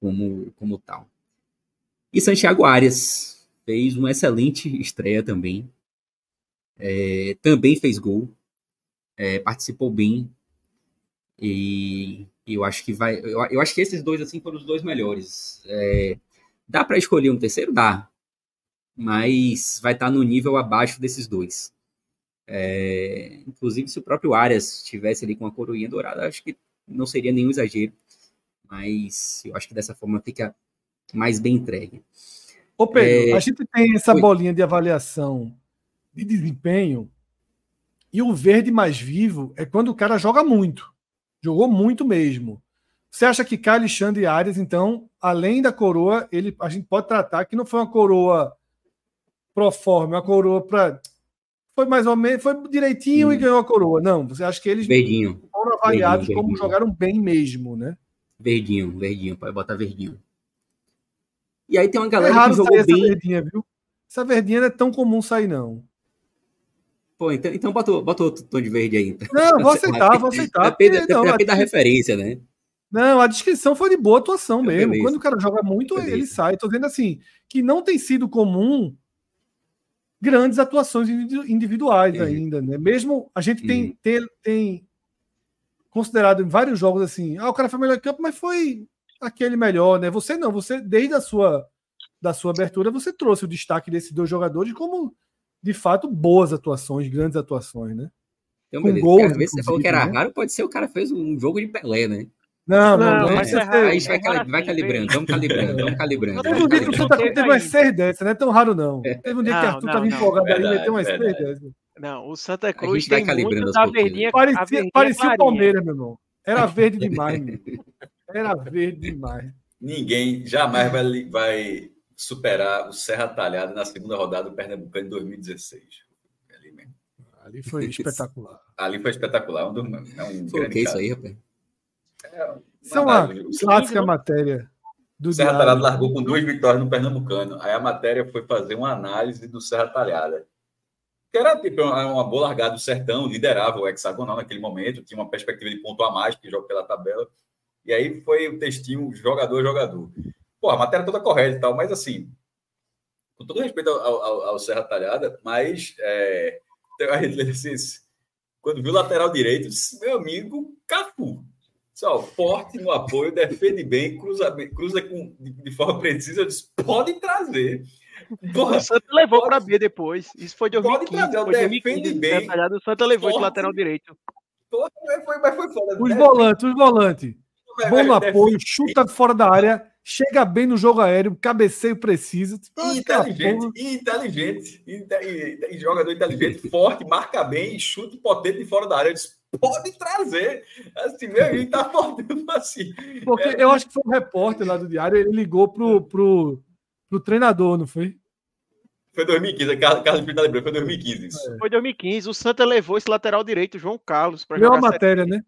Como, como tal. E Santiago Arias fez uma excelente estreia também. É, também fez gol, é, participou bem. E eu acho que vai. Eu, eu, acho que esses dois assim foram os dois melhores. É, dá para escolher um terceiro? Dá. Mas vai estar tá no nível abaixo desses dois. É, inclusive, se o próprio Arias estivesse ali com a coroinha dourada, acho que não seria nenhum exagero. Mas eu acho que dessa forma fica mais bem entregue. Ô Pedro, é... a gente tem essa Oi. bolinha de avaliação de desempenho e o verde mais vivo é quando o cara joga muito. Jogou muito mesmo. Você acha que Kai Alexandre Arias, então, além da coroa, ele, a gente pode tratar que não foi uma coroa pro forma, uma coroa para foi mais ou menos, foi direitinho e ganhou a coroa. Não, você acha que eles verdinho. foram avaliados verdinho, como verdinho. jogaram bem mesmo, né? Verdinho, verdinho, pode botar verdinho. E aí tem uma galera é que jogou bem. Essa verdinha, viu? Essa verdinha não é tão comum sair, não. Pô, então, então bota, bota outro tom de verde aí. Então. Não, vou aceitar, vou aceitar. Depende, porque, não, da referência, né? Não, a descrição foi de boa atuação é mesmo. Beleza. Quando o cara joga muito, beleza. ele sai. Tô dizendo assim, que não tem sido comum grandes atuações individuais é. ainda, né? Mesmo a gente tem, uhum. tem, tem considerado em vários jogos assim, ah, o cara foi melhor campo, mas foi aquele melhor, né? Você não, você desde a sua da sua abertura você trouxe o destaque desses dois jogadores como de fato, boas atuações, grandes atuações, né? Então, Com beleza. Gols, você falou que era né? raro, pode ser o cara fez um jogo de Pelé, né? Não, não, não. Mas é aí vai, cali vai calibrando, vamos calibrando, vamos calibrando. Teve um dia que o Santa Cruz teve umas seis dessas, não é tão raro, não. Teve um dia que o Arthur estava empolgado aí, meteu umas seis dessas. Não, o Santa Cruz tem muito da verdinha. Parecia, parecia o Palmeiras, meu irmão. Era verde demais, meu. Era verde demais. Ninguém jamais vai, vai superar o Serra Talhada na segunda rodada do Pernambucano em 2016. Ali, mesmo. Ali foi espetacular. Ali foi espetacular. Um, é um foi que isso aí, rapaz? Isso é uma clássica matéria. Do Serra Diário. Talhada largou com duas vitórias no Pernambucano. Aí a matéria foi fazer uma análise do Serra Talhada. Que era tipo uma boa largada do Sertão, liderava o hexagonal naquele momento, tinha uma perspectiva de ponto a mais, porque joga pela tabela. E aí foi o textinho jogador jogador. Pô, a matéria toda correta e tal, mas assim, com todo respeito ao, ao, ao Serra Talhada, mas é, assim, quando viu o lateral direito, disse, meu amigo, Cafu. Só, forte no apoio, defende bem, cruza, cruza com, de, de forma precisa, disse, pode trazer. Porra, o Santa levou para B depois. Isso foi de 2015. Pode trazer, foi defende bem. O Santa levou esse lateral direito. Porra, foi, mas foi foda. Os volantes, os volantes. Bom no apoio, chuta fora da área chega bem no jogo aéreo, cabeceio preciso. Inteligente, inteligente, inteligente, jogador inteligente, forte, marca bem, chute potente de fora da área. Disse, pode trazer. Assim, meu, ele tá faltando assim. Porque é. eu acho que foi um repórter lá do Diário, ele ligou pro, pro, pro treinador, não foi? Foi 2015, Carlos Pinto lembrou, foi 2015. É. Foi 2015, o Santa levou esse lateral direito, João Carlos, para jogar. a matéria, né?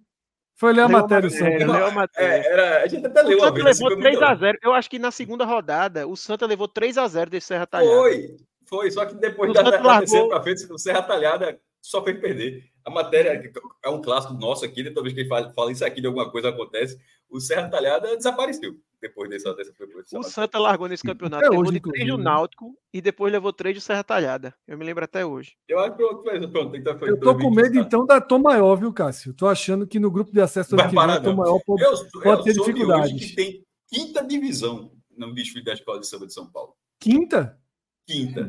Foi ler a matéria, matéria, leu a matéria. É, era, a gente até leu o Santa levou 3x0. Eu acho que na segunda rodada, o Santa levou 3x0 desse Serra Talhada. Foi, foi. Só que depois o da, da terceira para frente, o Serra Talhada só fez perder. A matéria é um clássico nosso aqui, né? talvez quem fala, fala isso aqui de alguma coisa acontece. O Serra Talhada desapareceu depois dessa, dessa, dessa O Santa largou nesse campeonato. Até levou hoje, de três do Náutico e depois levou três de Serra Talhada. Eu me lembro até hoje. Eu acho que pronto, pronto, então foi Eu tô com medo então da Tom Maior, viu, Cássio? Tô achando que no grupo de acesso do Tom Maior pode, eu, pode ter dificuldades. que tem quinta divisão no desfile da Escola de Samba de São Paulo. Quinta? Quinta.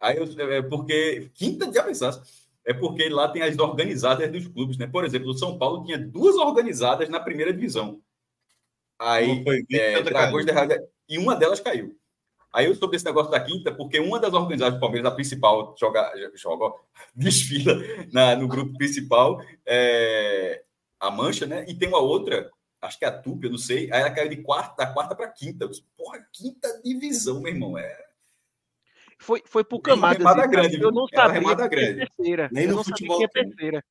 Aí eu, é porque quinta já pensasse é porque lá tem as organizadas dos clubes, né? Por exemplo, o São Paulo tinha duas organizadas na primeira divisão. Aí, foi, é, Dragões e uma delas caiu. Aí eu soube desse negócio da quinta, porque uma das organizadas do Palmeiras, a principal, joga, joga desfila na, no grupo principal, é, a Mancha, né? E tem uma outra, acho que é a Tupi, eu não sei. Aí ela caiu de quarta, da quarta para quinta. Porra, quinta divisão, meu irmão. É foi, foi por camadas. remada isso, grande, Eu não sabia remada que grande. terceira. Nem eu no não sabia futebol que tinha terceira.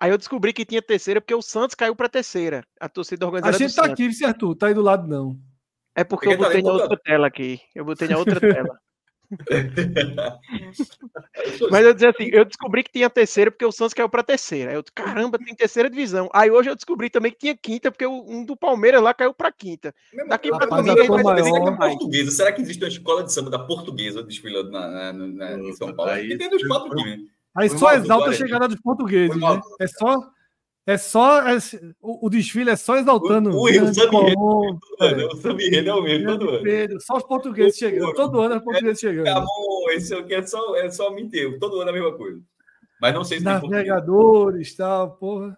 Aí eu descobri que tinha terceira porque o Santos caiu pra terceira. A torcida A organizada gente do tá Santos. aqui, Arthur, tá aí do lado não. É porque Porque eu tá botei ali na outra tela aqui. Eu botei na outra tela. Mas eu dizer assim, eu descobri que tinha terceira porque o Santos caiu pra terceira. Aí eu, caramba, tem terceira divisão. Aí hoje eu descobri também que tinha quinta, porque um do Palmeiras lá caiu pra quinta. Daqui pra Rapaz, domingo a vai maior- portuguesa? Será que existe uma escola de samba da portuguesa desfilando na, na, na- em São Paulo? Aí- E tem dos quatro times. Aí só exalta a chegada dos portugueses, né? É só. É só. é- o, o desfile é só exaltando. O- o- o o enredo é o mesmo todo ano. Pedro, só os portugueses chegando. Todo ano é os portugueses chegando. Camon, esse aqui é só, é só mentira. Todo ano é a mesma coisa. Mas não sei se. Navegadores, tal, porra.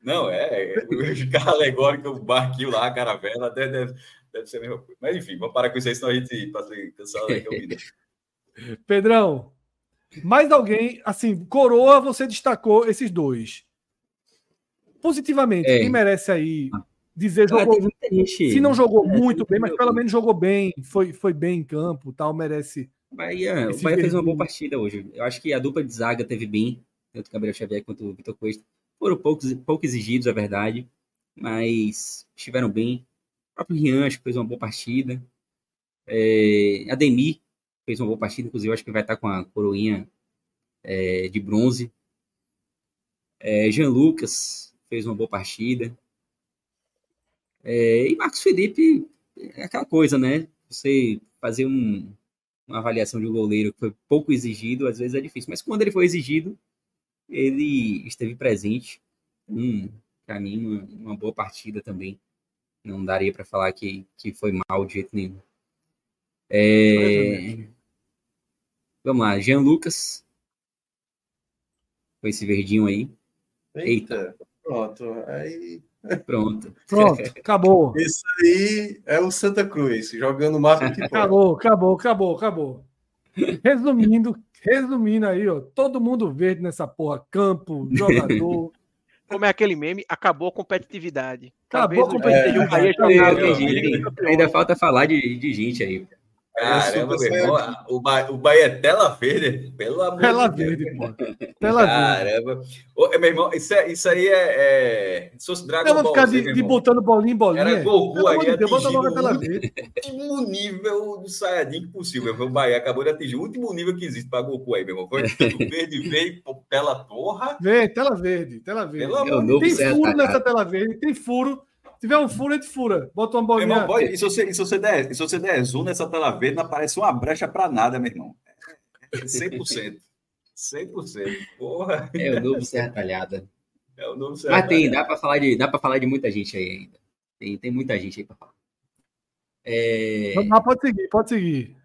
Não, é. é o carro alegórico, o barquinho lá, a caravela, até deve, deve ser a mesma coisa. Mas enfim, vamos parar com isso aí, senão a gente passa cansado daqui a um. Pedrão, mais alguém, assim, Coroa, você destacou esses dois. Positivamente, É. quem merece aí dizer Ah, jogou, gente. se não jogou É, muito bem, mas pelo menos jogou bem, foi, foi bem em campo, tal, merece. Bahia, o Bahia fez uma boa partida hoje. Eu acho que a dupla de zaga teve bem, tanto o Gabriel Xavier quanto o Vitor Cuesta. Foram poucos, pouco exigidos, é verdade, mas estiveram bem. O próprio Rian acho que fez uma boa partida. É, Ademir fez uma boa partida, inclusive eu acho que vai estar com a coroinha é, de bronze. É, Jean Lucas fez uma boa partida. É, e Marcos Felipe, é aquela coisa, né? Você fazer um, uma avaliação de um goleiro que foi pouco exigido, às vezes é difícil. Mas quando ele foi exigido, ele esteve presente. Hum, para mim, uma, uma boa partida também. Não daria para falar que, que foi mal de jeito nenhum. É, Vamos lá, Jean Lucas. Com esse verdinho aí. Eita. Pronto. Aí, Pronto. Pronto, acabou. esse aí é o Santa Cruz, jogando o máximo que pode. Acabou, acabou, acabou, acabou. Resumindo, resumindo aí, ó, todo mundo verde nessa porra, campo, jogador. Como é aquele meme, acabou a competitividade. Acabou a Talvez o competitividade. Acabou. Bahia ainda- campeão. ainda falta falar de, de gente aí. Caramba, Super meu irmão, o, ba o Bahia é tela verde, pelo amor Tela de Deus. verde, pô. Tela verde. Caramba. Ô, meu irmão, isso, é- isso aí é. é... Se fosse Dragon Eu vou Ball ficar Z, de, meu de botando bolinha em bolinha. Era Goku aí de Deus, bota logo a tela o verde. último nível do Saiyajin possível. O Bahia acabou de atingir o último nível que existe para Goku aí, meu irmão. Foi verde, veio, tela porra. Vem, tela verde, tela verde. Pelo amor Tem furo Atacado. nessa tela verde, tem furo. Se tiver um furo, a gente fura. Bota uma bolinha. irmão, pode, e se você, e se você der, e se você der zoom nessa tela verde, não aparece uma brecha para nada, meu irmão. É 100%. 100%. Porra, É o novo Serra Talhada. é o novo Mas tem, dá pra falar de, dá falar de muita gente aí ainda. Tem, tem muita gente aí pra falar. É, lá, pode seguir, pode seguir.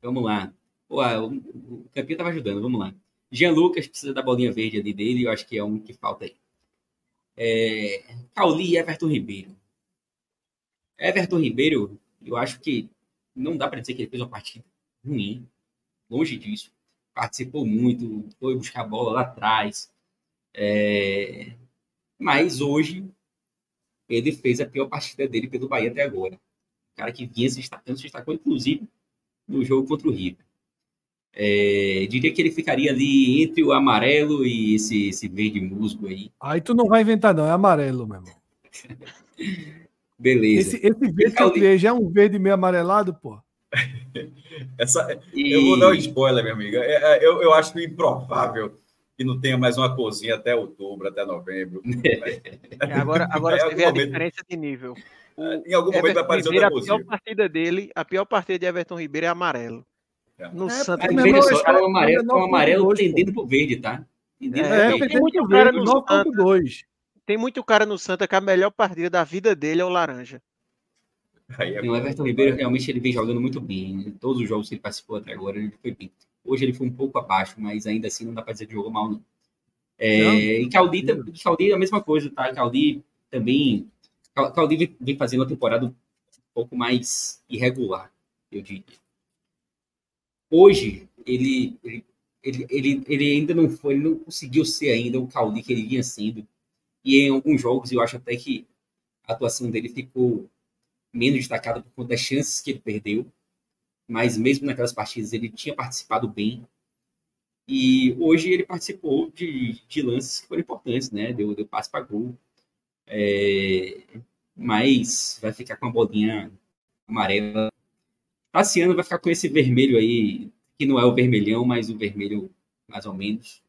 vamos lá. Pô, ah, o, o campeão tava ajudando, vamos lá. Jean Lucas precisa da bolinha verde ali dele, eu acho que é um que falta aí. É, Cauli e Everton Ribeiro. Everton Ribeiro, eu acho que não dá pra dizer que ele fez uma partida ruim. Longe disso. Participou muito, foi buscar a bola lá atrás. É, mas hoje ele fez a pior partida dele pelo Bahia até agora. O cara que vinha se destacando, se destacou inclusive no jogo contra o River. É, diria que ele ficaria ali entre o amarelo e esse, esse verde musgo aí. Aí tu não vai inventar, não. É amarelo, meu irmão. Beleza. Esse, esse verde que eu criei já é um verde meio amarelado, pô. Essa, E- Eu vou dar um spoiler, minha amiga. É, é, Eu, eu acho improvável que não tenha mais uma cozinha até outubro, até novembro. É, agora agora Em você vê a momento- diferença de nível. O Em algum momento vai Everton aparecer Ribeiro, outra a pior cozinha. partida dele, a pior partida de Everton Ribeiro é amarelo. É. No É, Santa cara um amarelo, um amarelo 9.2, tendendo pro verde, tá? Tendendo É, pro verde. tem muito cara no 9.2. Tem muito cara no Santa que a melhor partida da vida dele é o laranja. Aí é O Everton Ribeiro realmente ele vem jogando muito bem. Em todos os jogos que ele participou até agora, ele foi bem. Hoje ele foi um pouco abaixo, mas ainda assim não dá para dizer que jogou mal, não. É, Não. e Caldi, Caldi é a mesma coisa, tá? Caldi também. Cal- Caldi vem- vem fazendo uma temporada um pouco mais irregular, eu diria. Hoje, ele, ele, ele, ele, ele ainda não foi, ele não conseguiu ser ainda o Caldi que ele vinha sendo. E em alguns jogos eu acho até que a atuação dele ficou menos destacada por conta das chances que ele perdeu. mas mesmo naquelas partidas ele tinha participado bem. E hoje ele participou de, de lances que foram importantes, né? Deu, deu passe para gol. É, mas vai ficar com a bolinha amarela. Tassiano vai ficar com esse vermelho aí, que não é o vermelhão, mas o vermelho mais ou menos.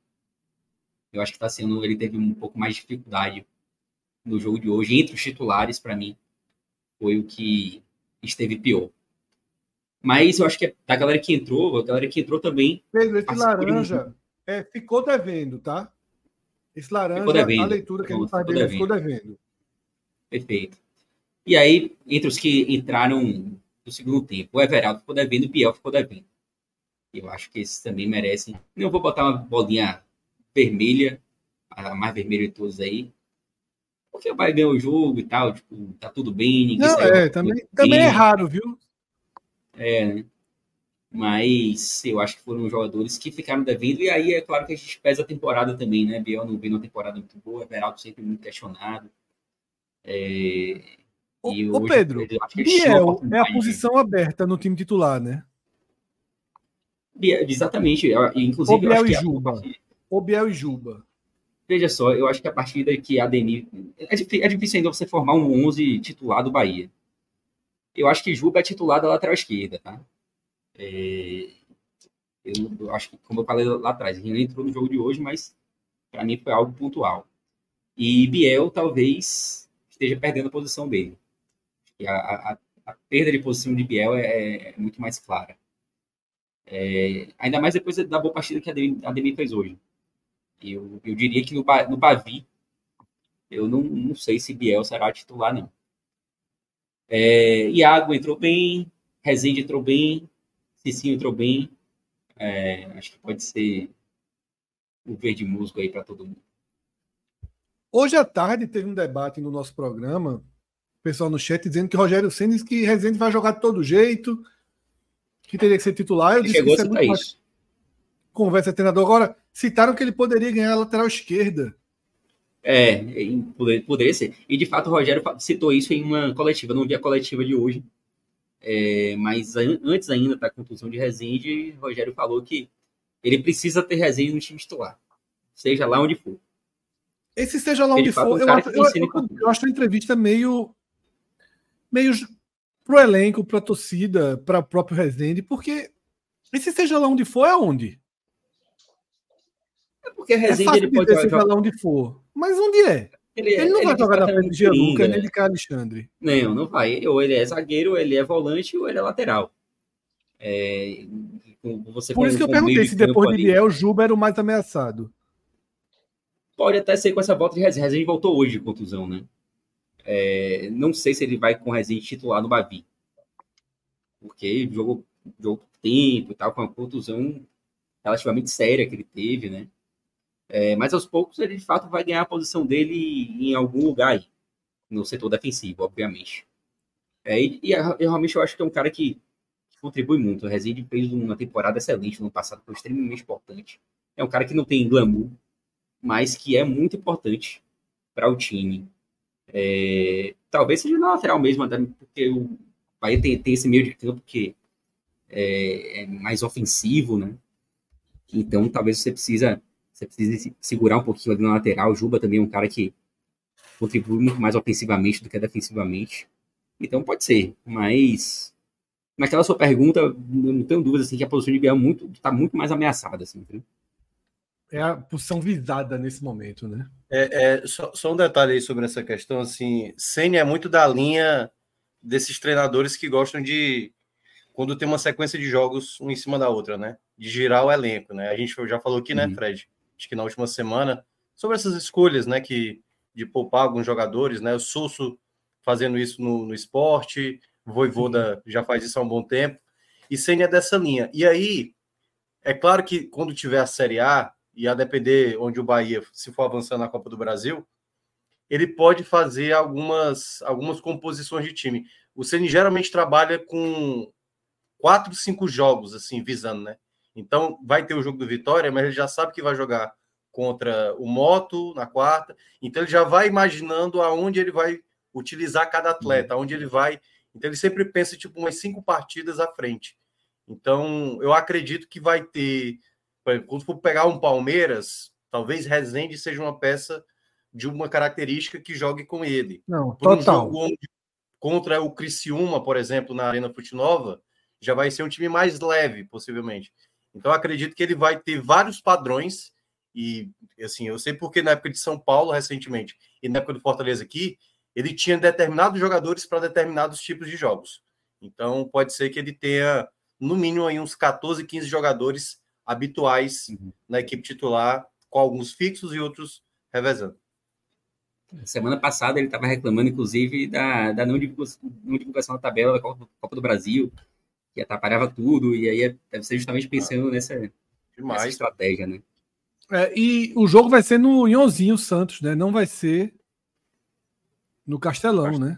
Eu acho que Tassiano ele teve um pouco mais de dificuldade no jogo de hoje. Entre os titulares, para mim, foi o que esteve pior. Mas eu acho que da galera que entrou, a galera que entrou também. Pedro, esse laranja é, ficou devendo, tá? Esse laranja, a leitura que gente faz dele ficou devendo. Perfeito. E aí, entre os que entraram no segundo tempo, o Everaldo ficou devendo, o Biel ficou devendo. Eu acho que esses também merecem. Não vou botar uma bolinha vermelha, a mais vermelha de todos aí, porque vai ganhar o jogo e tal, tipo, tá tudo bem, ninguém Não, é, também, também é raro, viu? É, né? Mas eu acho que foram jogadores que ficaram devendo, e aí é claro que a gente pesa a temporada também, né? Biel não vem uma temporada muito boa, Everaldo sempre muito questionado. É, e ô, Pedro, Biel é a posição aberta no time titular, né? Biel, exatamente. Inclusive, o Biel e Juba. O Biel e Juba. Veja só, eu acho que a partida que a Ademir. É, é difícil ainda você formar um 11 titular do Bahia. Eu acho que Juba é titular da lateral esquerda, tá? É, eu, eu, acho que, como eu falei lá atrás, ele entrou no jogo de hoje, mas para mim foi algo pontual. E Biel talvez esteja perdendo a posição dele. A, a, a perda de posição de Biel é, é muito mais clara. É, ainda mais depois da boa partida que a Ademir fez hoje. Eu, eu diria que no, no Bavi, eu não, não sei se Biel será titular, não. É, Iago entrou bem, Rezende entrou bem, Cicinho entrou bem. É, acho que pode ser o verde musgo aí para todo mundo. Hoje à tarde teve um debate no nosso programa, pessoal no chat dizendo que Rogério Senna diz que Rezende vai jogar de todo jeito, que teria que ser titular. Eu disse que isso é muito mais... Conversa treinador. Agora, citaram que ele poderia ganhar a lateral esquerda. É, poderia ser. E de fato o Rogério citou isso em uma coletiva, não vi a coletiva de hoje. É, mas antes ainda da contusão de Rezende, Rogério falou que ele precisa ter Rezende no time titular, seja lá onde for. Esse seja lá onde for, eu, acho, eu, eu, eu acho a entrevista meio meio pro elenco, pra torcida, para o próprio Rezende, porque esse seja lá onde for é onde? É porque Rezende é ele pode jogar lá onde for. Mas onde é? Ele, ele não ele vai jogar na frente de Gianluca nem de Alexandre. Não, não vai. Ou ele é zagueiro, ou ele é volante, ou ele é lateral. É, você Por isso que eu perguntei se depois de Biel, o Juba era o mais ameaçado. Pode até ser com essa volta de Rezende. Rezende voltou hoje de contusão, né? É, não sei se ele vai com Rezende titular no Bavi. Porque jogou, jogou tempo e tal, com uma contusão relativamente séria que ele teve, né? É, mas aos poucos ele de fato vai ganhar a posição dele em algum lugar aí, no setor defensivo, obviamente. É, e, e eu, realmente eu acho que é um cara que, que contribui muito. O Rezende fez uma temporada excelente no passado, foi extremamente importante. É um cara que não tem glamour, mas que é muito importante para o time. É, talvez seja na lateral mesmo, porque o Bahia tem, tem esse meio de campo que é, é mais ofensivo, né? Então talvez você precisa você precisa segurar um pouquinho ali na lateral. O Juba também é um cara que contribui muito mais ofensivamente do que defensivamente. Então pode ser, mas naquela sua pergunta, não tenho dúvida assim, que a posição de Biel muito, está muito mais ameaçada. Assim, É a posição visada nesse momento, né? É, é só, só, um detalhe aí sobre essa questão. Assim, Senna é muito da linha desses treinadores que gostam de quando tem uma sequência de jogos um em cima da outra, né? De girar o elenco, né? A gente já falou aqui, né, uhum. Fred? acho que na última semana, sobre essas escolhas, né, que de poupar alguns jogadores, né, o Susso fazendo isso no, no esporte, o Voivoda já faz isso há um bom tempo, e Senna é dessa linha. E aí, é claro que quando tiver a Série A, e a depender onde o Bahia, se for avançando na Copa do Brasil, ele pode fazer algumas, algumas composições de time. O Ceni geralmente trabalha com quatro, cinco jogos, assim, visando, né? Então, vai ter o jogo do Vitória, mas ele já sabe que vai jogar contra o Moto na quarta. Então, ele já vai imaginando aonde ele vai utilizar cada atleta, aonde ele vai. Então, ele sempre pensa, tipo, umas cinco partidas à frente. Então, eu acredito que vai ter. Quando for pegar um Palmeiras, talvez Rezende seja uma peça de uma característica que jogue com ele. Não, Por um total. jogo onde, contra o Criciúma, por exemplo, na Arena Fute Nova, já vai ser um time mais leve, possivelmente. Então, acredito que ele vai ter vários padrões. E, assim, eu sei porque na época de São Paulo, recentemente, e na época do Fortaleza aqui, ele tinha determinados jogadores para determinados tipos de jogos. Então, pode ser que ele tenha, no mínimo, aí uns 14, 15 jogadores habituais Uhum. na equipe titular, com alguns fixos e outros revezando. Semana passada ele estava reclamando, inclusive, da, da não, divulgação, não divulgação da tabela da Copa, Copa do Brasil, que atrapalhava tudo, e aí deve ser justamente pensando nessa, nessa Demais. estratégia, né? É, e o jogo vai ser no Ionzinho Santos, né? Não vai ser no Castelão, né?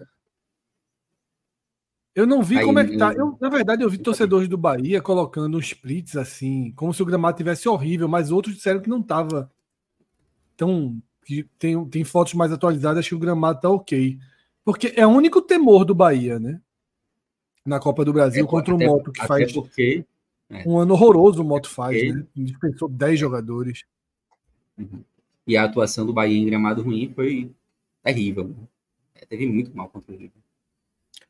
Eu não vi Aí, como é que tá. eu- na verdade, eu vi eu torcedores do Bahia colocando uns splits assim, como se o gramado tivesse horrível, mas outros disseram que não tava tão. Que tem, tem fotos mais atualizadas que o gramado tá ok. Porque é o único temor do Bahia, né? Na Copa do Brasil contra o Até- Moto, que faz porque um ano horroroso o Moto faz, Ok. né? Dispensou 10 jogadores. E a atuação do Bahia em gramado ruim foi terrível. É, teve muito mal contra o River.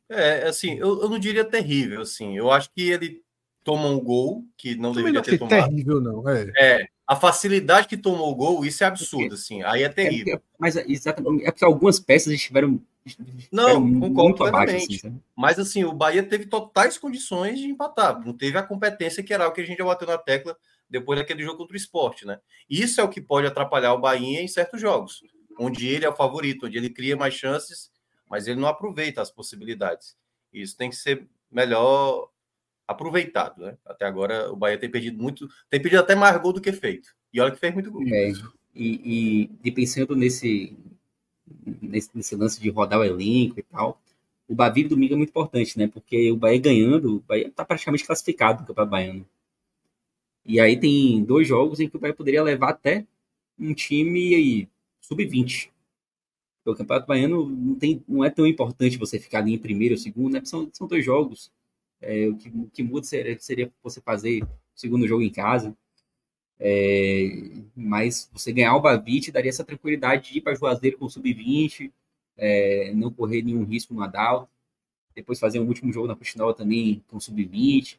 É, assim, eu, eu não diria terrível, assim. Eu acho que ele toma um gol que não Também deveria não ter tomado. terrível, não. É. É, a facilidade que tomou o gol, isso é absurdo, assim. Aí é É terrível. porque- mas é exatamente, é porque algumas peças estiveram, Não, estiveram concordo muito abaixo. plenamente. Assim? Mas assim, o Bahia teve totais condições de empatar. Não teve a competência que era o que a gente já bateu na tecla depois daquele jogo contra o esporte, né? Isso é o que pode atrapalhar o Bahia em certos jogos, onde ele é o favorito, onde ele cria mais chances, mas ele não aproveita as possibilidades. Isso tem que ser melhor aproveitado, né? Até agora o Bahia tem perdido muito, tem perdido até mais gol do que feito. E olha que fez muito gol. É, e, e, e pensando nesse, nesse, nesse lance de rodar o elenco e tal, o Bavi domingo é muito importante, né? Porque o Bahia ganhando, o Bahia tá praticamente classificado no Campeonato Baiano. E aí tem dois jogos em que o Bahia poderia levar até um time aí, sub-20. O Campeonato Baiano não, tem, não é tão importante você ficar ali em primeiro ou segundo, né? São, são dois jogos. É, o, que, o que muda seria, seria você fazer o segundo jogo em casa. É, mas você ganhar o Bavi te daria essa tranquilidade de ir para Juazeiro com o sub-20, é, não correr nenhum risco no Adal, depois fazer um último jogo na Puxinova também com o sub-20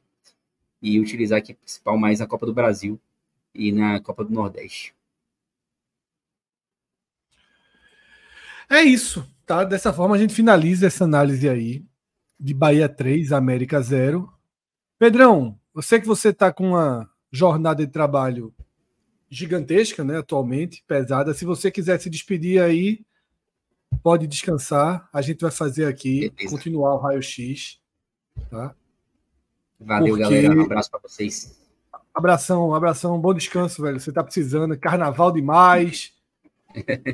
e utilizar aqui principal mais na Copa do Brasil e na Copa do Nordeste. É isso, tá? Dessa forma a gente finaliza essa análise aí de Bahia 3, América 0. Pedrão, eu sei que você tá com uma jornada de trabalho gigantesca, né, atualmente, pesada. Se você quiser se despedir aí, pode descansar. A gente vai fazer aqui, Beleza. continuar o raio-x, tá? Valeu, Porque- galera. Um abraço para vocês. Abração, abração, bom descanso, velho. Você tá precisando. Carnaval demais,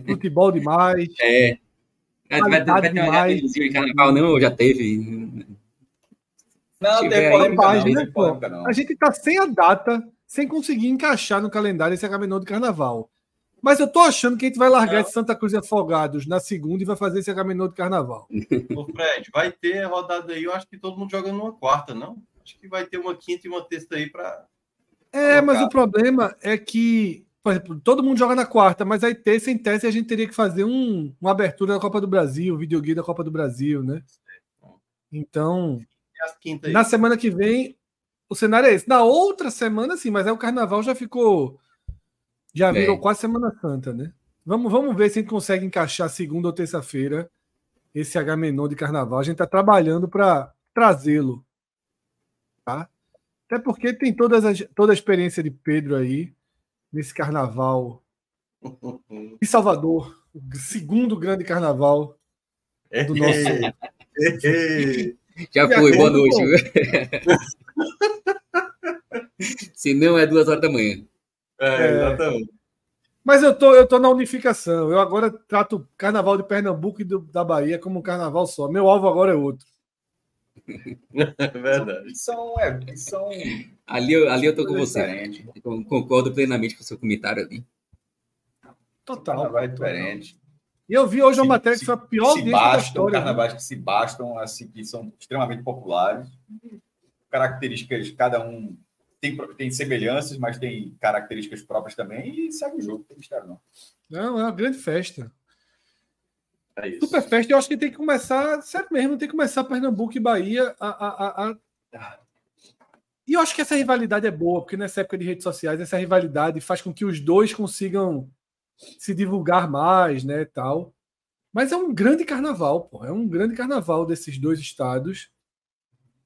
futebol demais. É. Vai, vai, vai ter uma de carnaval, não? Ou já teve? Não, tem aí, polêmica não, página, tem polêmica não. A gente tá sem a data, sem conseguir encaixar no calendário esse Agamenon de carnaval. Mas eu tô achando que a gente vai largar Não. esse Santa Cruz e Afogados na segunda e vai fazer esse Agamenon de carnaval. Ô, Fred, vai ter rodada aí, eu acho que todo mundo joga numa quarta, não? Acho que vai ter uma quinta e uma sexta aí para. É, mas Colocado. o problema é que, por exemplo, todo mundo joga na quarta, mas aí terça em tese a gente teria que fazer um, uma abertura da Copa do Brasil, um videogame da Copa do Brasil, né? Então, aí. na semana que vem, o cenário é esse. Na outra semana, sim, mas aí o carnaval já ficou. Já É. virou quase Semana Santa, né? Vamos, vamos ver se a gente consegue encaixar segunda ou terça-feira esse H-Menon de carnaval. A gente está trabalhando para trazê-lo. Tá? Até porque tem todas as, toda a experiência de Pedro aí nesse carnaval em Salvador, o segundo grande carnaval do nosso. Já De foi, boa noite. Se não, é duas horas da manhã. É, exatamente. Mas eu tô, eu tô na unificação. Eu agora trato o carnaval de Pernambuco e do- da Bahia como um carnaval só. Meu alvo agora é outro. É verdade. São, é, são Ali, eu- ali eu tô com você. diferentes. Eu Concordo plenamente com o seu comentário ali. Total. É diferente. E eu vi hoje uma Se- matéria que se- foi a pior se audiência da bastam, história. né? carnavais que se bastam, assim, que são extremamente populares. características, cada um tem, tem semelhanças, mas tem características próprias também, e segue o jogo, tem mistério não. Não, é uma grande festa. É isso. Super festa, eu acho que tem que começar, sério mesmo, tem que começar Pernambuco e Bahia a, a, a, a... E eu acho que essa rivalidade é boa, porque nessa época de redes sociais, essa rivalidade faz com que os dois consigam se divulgar mais, né, tal. Mas é um grande carnaval, pô. É um grande carnaval desses dois estados.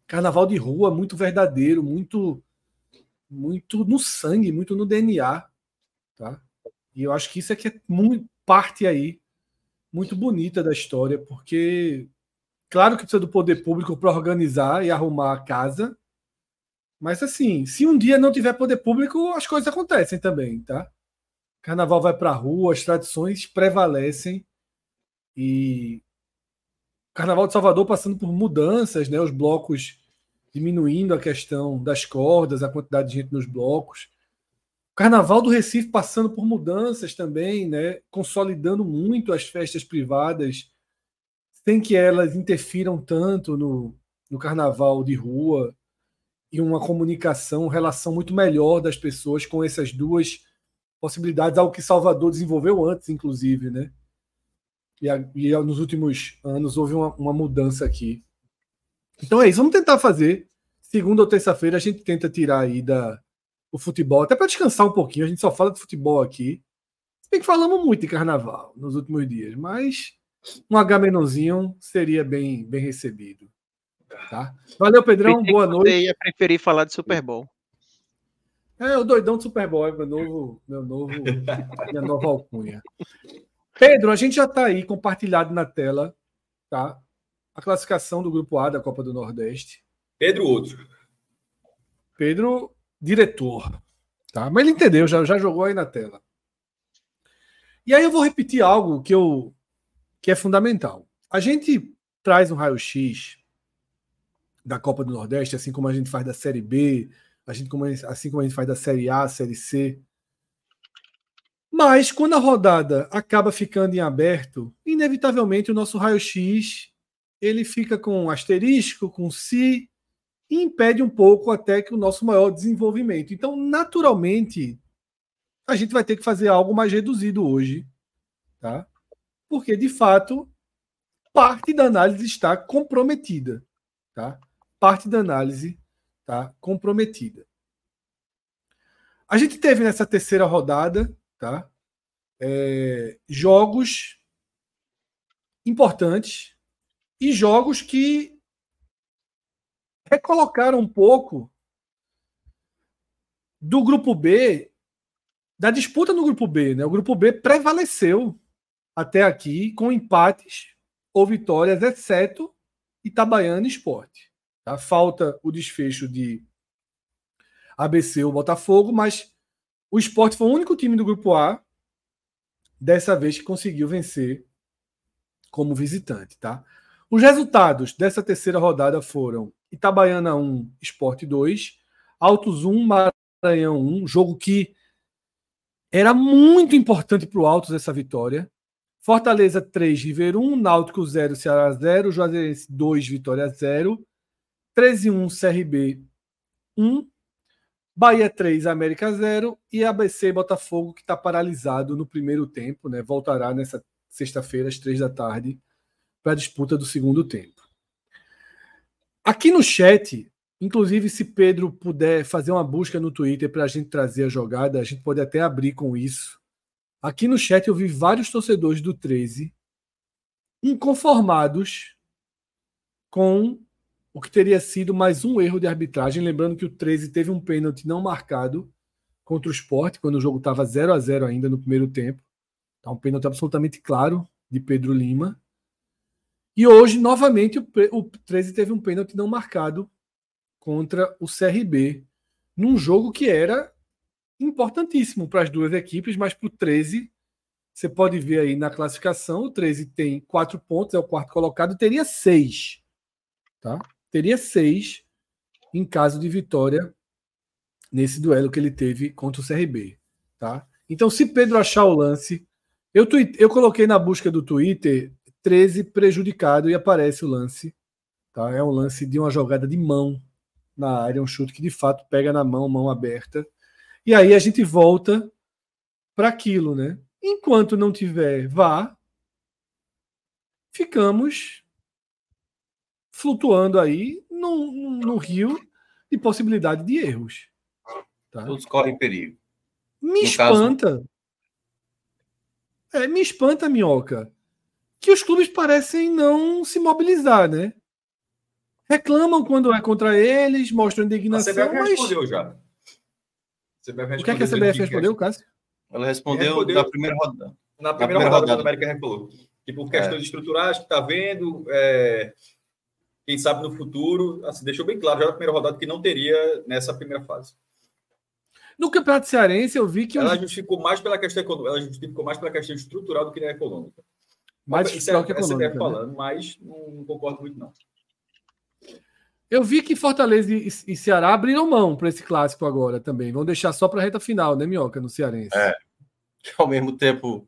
Carnaval de rua, muito verdadeiro, muito muito no sangue, muito no DNA, tá? E eu acho que isso é que é muito parte aí muito bonita da história, porque claro que precisa do poder público para organizar e arrumar a casa, mas assim, se um dia não tiver poder público, as coisas acontecem também, tá? Carnaval vai para a rua, as tradições prevalecem e Carnaval de Salvador passando por mudanças, né? Os blocos diminuindo a questão das cordas, a quantidade de gente nos blocos. Carnaval do Recife passando por mudanças também, né? Consolidando muito as festas privadas, sem que elas interfiram tanto no, no carnaval de rua e uma comunicação, relação muito melhor das pessoas com essas duas possibilidades, algo que Salvador desenvolveu antes, inclusive, né? E, a, e nos últimos anos houve uma, uma, mudança aqui. Então é isso, vamos tentar fazer. Segunda ou terça-feira a gente tenta tirar aí da, o futebol, até para descansar um pouquinho. A gente só fala de futebol aqui. Se bem que falamos muito de carnaval nos últimos dias, mas um H seria bem, bem recebido. Tá? Valeu, Pedrão. Boa noite. Eu ia preferir falar de Super Bowl. É, o doidão do Super Bowl, meu novo, meu novo, minha nova alcunha. Pedro, a gente já está aí compartilhado na tela, tá? A classificação do grupo A da Copa do Nordeste. Pedro outro. Pedro, diretor, tá? Mas ele entendeu, já, já jogou aí na tela. E aí eu vou repetir algo que eu que é fundamental. A gente traz um raio-x da Copa do Nordeste, assim como a gente faz da Série B, a gente, assim como a gente faz da Série A, Série C. Mas quando a rodada acaba ficando em aberto, inevitavelmente o nosso raio-x ele fica com asterisco, com si, e impede um pouco até que o nosso maior desenvolvimento. Então, naturalmente, a gente vai ter que fazer algo mais reduzido hoje, tá? Porque de fato parte da análise está comprometida, tá? Parte da análise tá comprometida. A gente teve nessa terceira rodada, tá? É, jogos importantes e jogos que recolocaram um pouco do grupo B, da disputa no grupo B, né? O grupo B prevaleceu até aqui com empates ou vitórias, exceto Itabaiana Esporte. Tá? Falta o desfecho de ABC ou Botafogo, mas o esporte foi o único time do grupo A dessa vez que conseguiu vencer como visitante. Tá? Os resultados dessa terceira rodada foram Itabaiana 1, Esporte 2, Altos 1, Maranhão 1, jogo que era muito importante para o Altos essa vitória. Fortaleza 3, River 1, Náutico 0, Ceará 0, Juazeirense 2, Vitória 0, 13 1 CRB 1, Bahia 3, América 0 e ABC Botafogo, que está paralisado no primeiro tempo, né? Voltará nessa sexta-feira, às três da tarde, para a disputa do segundo tempo. Aqui no chat, inclusive, se Pedro puder fazer uma busca no Twitter para a gente trazer a jogada, a gente pode até abrir com isso. Aqui no chat eu vi vários torcedores do 13 inconformados com o que teria sido mais um erro de arbitragem. Lembrando que o 13 teve um pênalti não marcado contra o Sport, quando o jogo estava 0 a 0 ainda no primeiro tempo. Tá um pênalti absolutamente claro de Pedro Lima. E hoje, novamente, o, o 13 teve um pênalti não marcado contra o CRB, num jogo que era importantíssimo para as duas equipes, mas para o 13, você pode ver aí na classificação, o 13 tem quatro pontos, é o quarto colocado, teria seis. Tá? teria seis em caso de vitória nesse duelo que ele teve contra o CRB. Tá? Então, se Pedro achar o lance, eu, tweet, eu coloquei na busca do Twitter 13 prejudicado e aparece o lance. Tá? É um lance de uma jogada de mão. na área, um chute que de fato pega na mão, mão aberta. E aí a gente volta para aquilo, né? Enquanto não tiver vá, ficamos flutuando aí no, no rio de possibilidade de erros. Tá? Todos correm perigo. Me no espanta. Caso... É, me espanta, Minhoca, que os clubes parecem não se mobilizar, né? Reclamam quando é contra eles, mostram indignação. A CBF mas... respondeu já. o que é que a CBF respondeu, Cássio? Ela respondeu, respondeu na primeira rodada. Na primeira, na primeira rodada, rodada. a América falou. Tipo, questões é. estruturais que está vendo, é, quem sabe no futuro, assim, deixou bem claro já na primeira rodada que não teria nessa primeira fase. No Campeonato Cearense, eu vi que. Ela os... justificou mais pela questão econômica, ela justificou mais pela questão estrutural do que na econômica. Mais estrutural é, que econômica. Né? falando, mas não, concordo muito, não. Eu vi que Fortaleza e, e Ceará abriram mão para esse clássico agora também. Vão deixar só para a reta final, né, Minhoca, no Cearense? É. Ao mesmo tempo,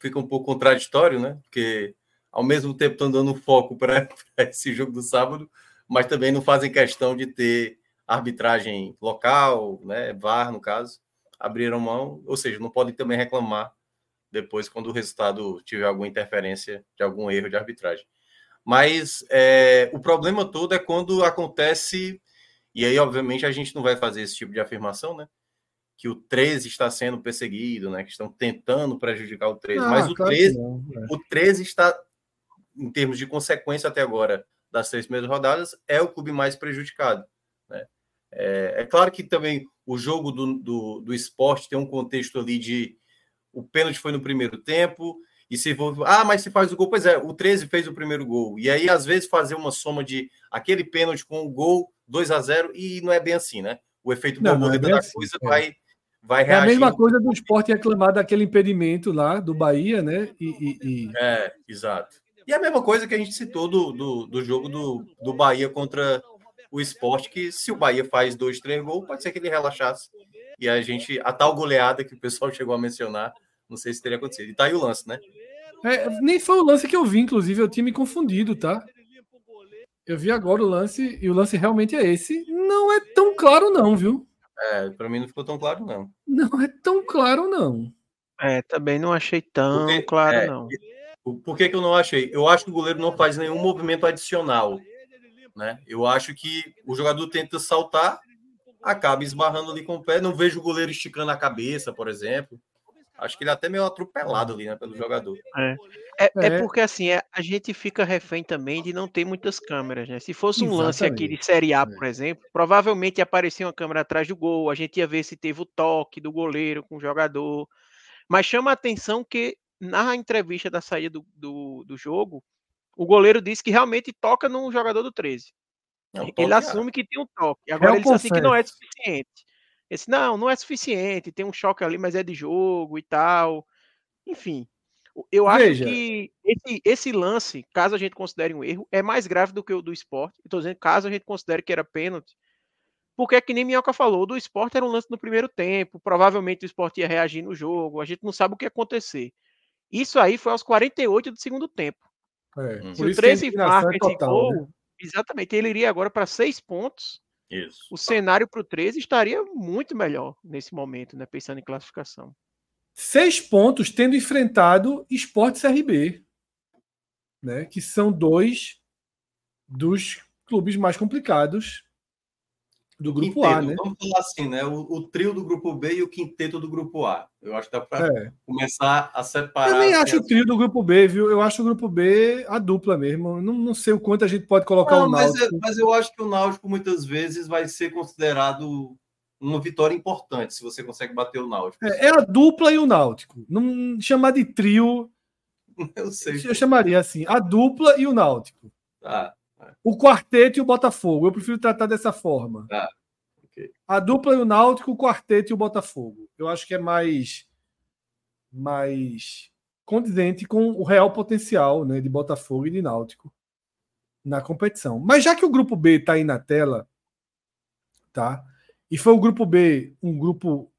fica um pouco contraditório, né? Porque ao mesmo tempo estão dando foco para esse jogo do sábado, mas também não fazem questão de ter arbitragem local, né, VAR no caso, abriram mão, ou seja, não podem também reclamar depois quando o resultado tiver alguma interferência de algum erro de arbitragem. Mas é, o problema todo é quando acontece, e aí obviamente a gente não vai fazer esse tipo de afirmação, né? Que o 13 está sendo perseguido, né? Que estão tentando prejudicar o 13. Ah, mas o, claro 13, não, é. o 13 está em termos de consequência até agora das três primeiras rodadas, é o clube mais prejudicado. Né? É, é, claro que também o jogo do, do, do, esporte tem um contexto ali de o pênalti foi no primeiro tempo, e se ah, mas se faz o gol, pois é, o 13 fez o primeiro gol. E aí, às vezes, fazer uma soma de aquele pênalti com o gol 2 a 0 e não é bem assim, né? O efeito não, não é da assim, coisa é. vai, vai reagir. É a mesma coisa do esporte reclamar daquele impedimento lá do Bahia, né? E, e, e... É, exato. E a mesma coisa que a gente citou do, do, do jogo do, do Bahia contra o esporte, que se o Bahia faz dois, três gols, pode ser que ele relaxasse. E a gente, a tal goleada que o pessoal chegou a mencionar, não sei se teria acontecido. E tá aí o lance, né? É, nem foi o lance que eu vi, inclusive, eu tinha me confundido, tá? Eu vi agora o lance, e o lance realmente é esse. Não é tão claro, não, viu? É, pra mim não ficou tão claro, não. Não é tão claro, não. É, também não achei tão Porque, claro, é, não. Por que, que eu não achei? Eu acho que o goleiro não faz nenhum movimento adicional. Né? Eu acho que o jogador tenta saltar, acaba esbarrando ali com o pé. Não vejo o goleiro esticando a cabeça, por exemplo. Acho que ele é até meio atropelado ali, né, pelo jogador. É, é, é. é porque assim, é, a gente fica refém também de não ter muitas câmeras, né? Se fosse um Exatamente. lance aqui de Série A, por é. exemplo, provavelmente ia aparecer uma câmera atrás do gol, a gente ia ver se teve o toque do goleiro com o jogador. Mas chama a atenção que na entrevista da saída do, do, do, jogo, o goleiro disse que realmente toca no jogador do 13. Não, ele assume que tem um toque. Agora ele disse assim que não é suficiente. Esse não, não é suficiente, tem um choque ali, mas é de jogo e tal. Enfim, eu acho Veja. que esse, esse, lance, caso a gente considere um erro, é mais grave do que o do esporte. Estou dizendo, caso a gente considere que era pênalti, porque é que nem Minhoca falou, do esporte era um lance no primeiro tempo, provavelmente o esporte ia reagir no jogo, a gente não sabe o que ia acontecer. Isso aí foi aos 48 do segundo tempo. É, Se o 13 marca esse gol, né? exatamente, ele iria agora para seis pontos. Isso. O cenário para o 13 estaria muito melhor nesse momento, né? Pensando em classificação. Seis pontos tendo enfrentado Esporte CRB, né? Que são dois dos clubes mais complicados do grupo quinteto, A, né? Vamos falar assim, né? O, o, trio do grupo B e o quinteto do grupo A. Eu acho que dá para é. começar a separar. Eu nem acho o trio do grupo B, viu? Eu acho o grupo B a dupla mesmo. Não, não sei o quanto a gente pode colocar não, o Náutico. Mas, é, mas eu acho que o Náutico muitas vezes vai ser considerado uma vitória importante se você consegue bater o Náutico. É, é a dupla e o Náutico. Não chamar de trio. Eu sei. Eu chamaria assim, a dupla e o Náutico. Tá. O quarteto e o Botafogo. Eu prefiro tratar dessa forma. Ah, okay. A dupla e o Náutico, o quarteto e o Botafogo. Eu acho que é mais mais condizente com o real potencial né, de Botafogo e de Náutico na competição. Mas já que o grupo B está aí na tela, tá? E foi o grupo B um grupo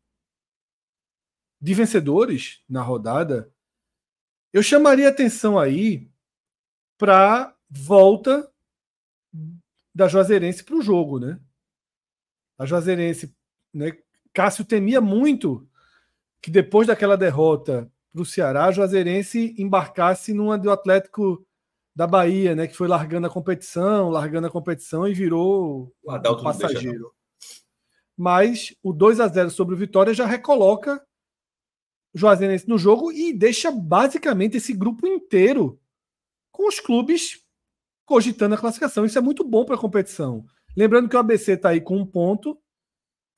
de vencedores na rodada, eu chamaria atenção aí para volta da Juazeirense para o jogo, né? A Juazeirense, né? Cássio temia muito que depois daquela derrota para o Ceará, a Juazeirense embarcasse numa do Atlético da Bahia, né? Que foi largando a competição, largando a competição e virou um passageiro. Mas o 2 a 0 sobre o Vitória já recoloca o Juazeirense no jogo e deixa basicamente esse grupo inteiro com os clubes cogitando a classificação. Isso é muito bom para a competição. Lembrando que o ABC está aí com um ponto,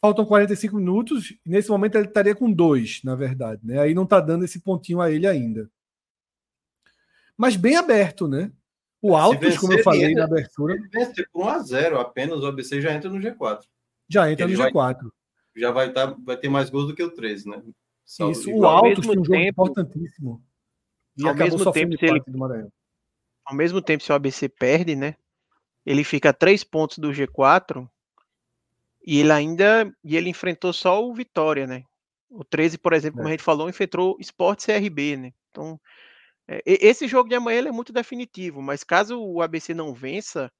faltam 45 minutos, e nesse momento ele estaria com dois, na verdade. Né? Aí não está dando esse pontinho a ele ainda. Mas bem aberto, né? O Altos, como eu falei entra- na abertura, Ele vencer por 1x0 apenas, o ABC já entra no G4. já entra Ele no vai- G4. Já vai, tá, vai ter mais gols do que o 13, né? Salvo Isso, de o Altos foi um jogo tempo- importantíssimo. E ao acabou mesmo tempo, se ele- empate do Maranhão. Ao mesmo tempo, se o ABC perde, né? Ele fica a três pontos do G4 e ele ainda e ele enfrentou só o Vitória, né? O 13, por exemplo, como É. a gente falou, enfrentou Sport CRB, né? Então, é, esse jogo de amanhã ele é muito definitivo, mas caso o ABC não vença,